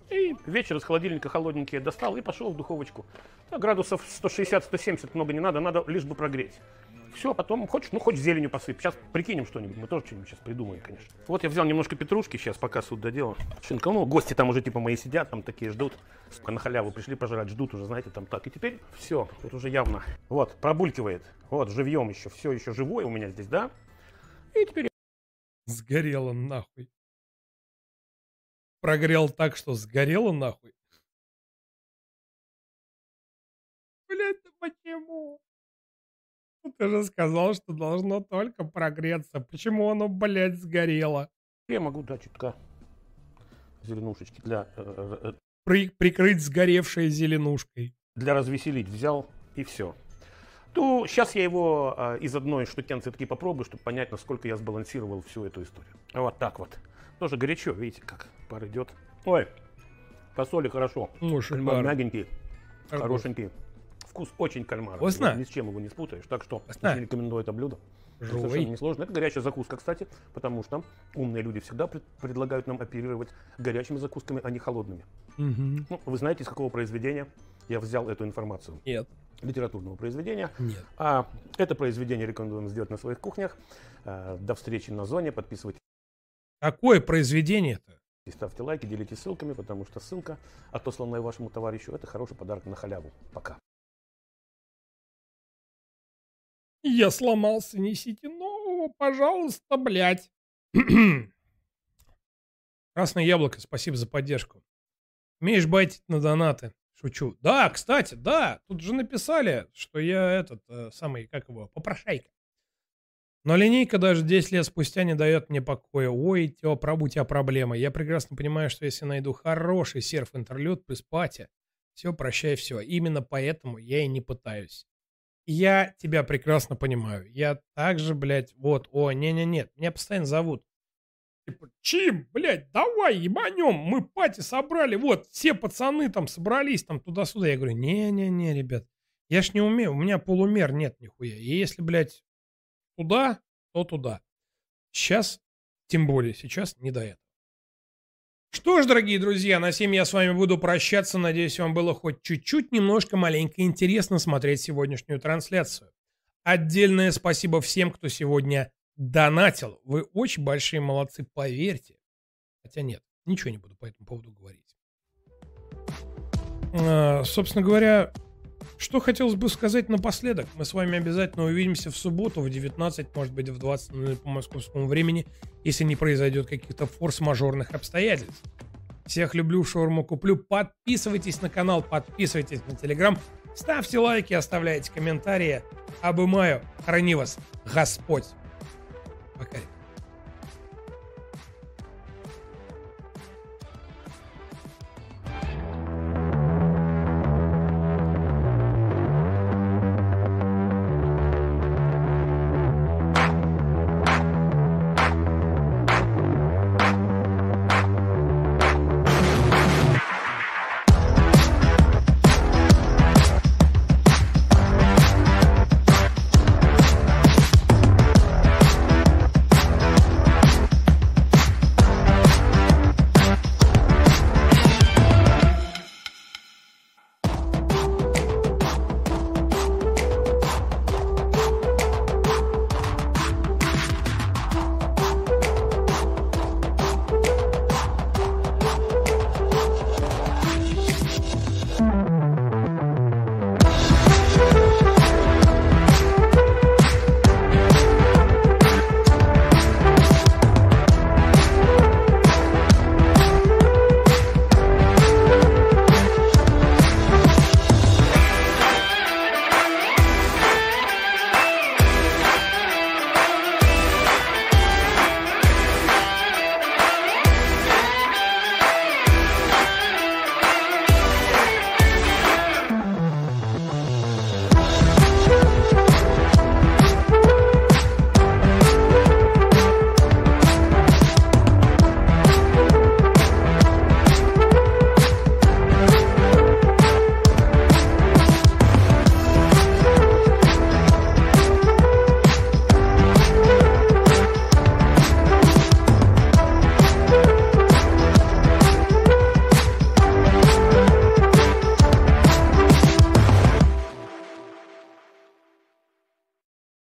И вечер из холодильника холодненький я достал и пошел в духовочку. Да, градусов 160-170 много не надо, надо лишь бы прогреть. Все, потом хочешь, ну хоть зеленью посыпь. Сейчас прикинем что-нибудь, мы тоже что-нибудь сейчас придумаем, конечно. Вот я взял немножко петрушки, сейчас пока суд доделал. Шинка, ну гости там уже типа мои сидят, там такие ждут. Сука, на халяву пришли пожрать, ждут уже, знаете, там так. И теперь все, тут уже явно. Вот, пробулькивает. Вот, живьем еще, все еще живое у меня здесь, да? И теперь Сгорело нахуй. Прогрел так, что сгорело нахуй. Блять, почему? Ну, Ты же сказал, что должно только прогреться. Почему оно, блядь, сгорело? Я могу дать чутка зеленушечки для, э, э, При- прикрыть сгоревшей зеленушкой. для развеселить. Взял и все. То сейчас я его э, из одной штукенции таки попробую, чтобы понять, насколько я сбалансировал всю эту историю. Вот так вот. Тоже горячо, видите, как пар идет. Ой, по соли хорошо. Ну, шикарно. мягенький, Хорош. хорошенький. Вкус очень кальмара. Вкусно? Ни с чем его не спутаешь. Так что Вкусно? рекомендую это блюдо. Это Жуй. Совершенно несложно. Это горячая закуска, кстати, потому что умные люди всегда пред- предлагают нам оперировать горячими закусками, а не холодными. Мгм. Ну, вы знаете, из какого произведения я взял эту информацию? Нет. Литературного произведения. Нет. А это произведение рекомендуем сделать на своих кухнях. А, До встречи на зоне. Подписывайтесь, Какое произведение-то? ставьте лайки, делитесь ссылками, потому что ссылка, отосланная вашему товарищу, это хороший подарок на халяву. Пока. Я сломался, несите нового, пожалуйста, блядь. [CLEARS THROAT] Красное яблоко, спасибо за поддержку. Умеешь байтить на донаты. Шучу. Да, кстати, да, тут же написали, что я этот, э, самый, как его, попрошайка. Но линейка даже 10 лет спустя не дает мне покоя. Ой, Тё, пробу у тебя проблема. Я прекрасно понимаю, что если найду хороший серф-интерлюд плюс пати, все, прощай, все. Именно поэтому я и не пытаюсь. Я тебя прекрасно понимаю. Я также, блядь, вот, о, не-не-нет, меня постоянно зовут. Типа, Чим, блядь, давай ебанем, мы пати собрали, вот, все пацаны там собрались там туда-сюда. Я говорю, не-не-не, ребят, я ж не умею, у меня полумер нет нихуя. И если, блядь, туда, то туда. Сейчас, тем более сейчас, не до этого. Что ж, дорогие друзья, на сим я с вами буду прощаться. Надеюсь, вам было хоть чуть-чуть, немножко маленько интересно смотреть сегодняшнюю трансляцию. Отдельное спасибо всем, кто сегодня донатил. Вы очень большие молодцы, поверьте. Хотя нет, ничего не буду по этому поводу говорить. А, собственно говоря, что хотелось бы сказать напоследок. Мы с вами обязательно увидимся в субботу в 19, может быть в 20 по московскому времени, если не произойдет каких-то форс-мажорных обстоятельств. Всех люблю, шаурму куплю. Подписывайтесь на канал, подписывайтесь на телеграм, ставьте лайки, оставляйте комментарии. Обымаю. Храни вас Господь. Пока.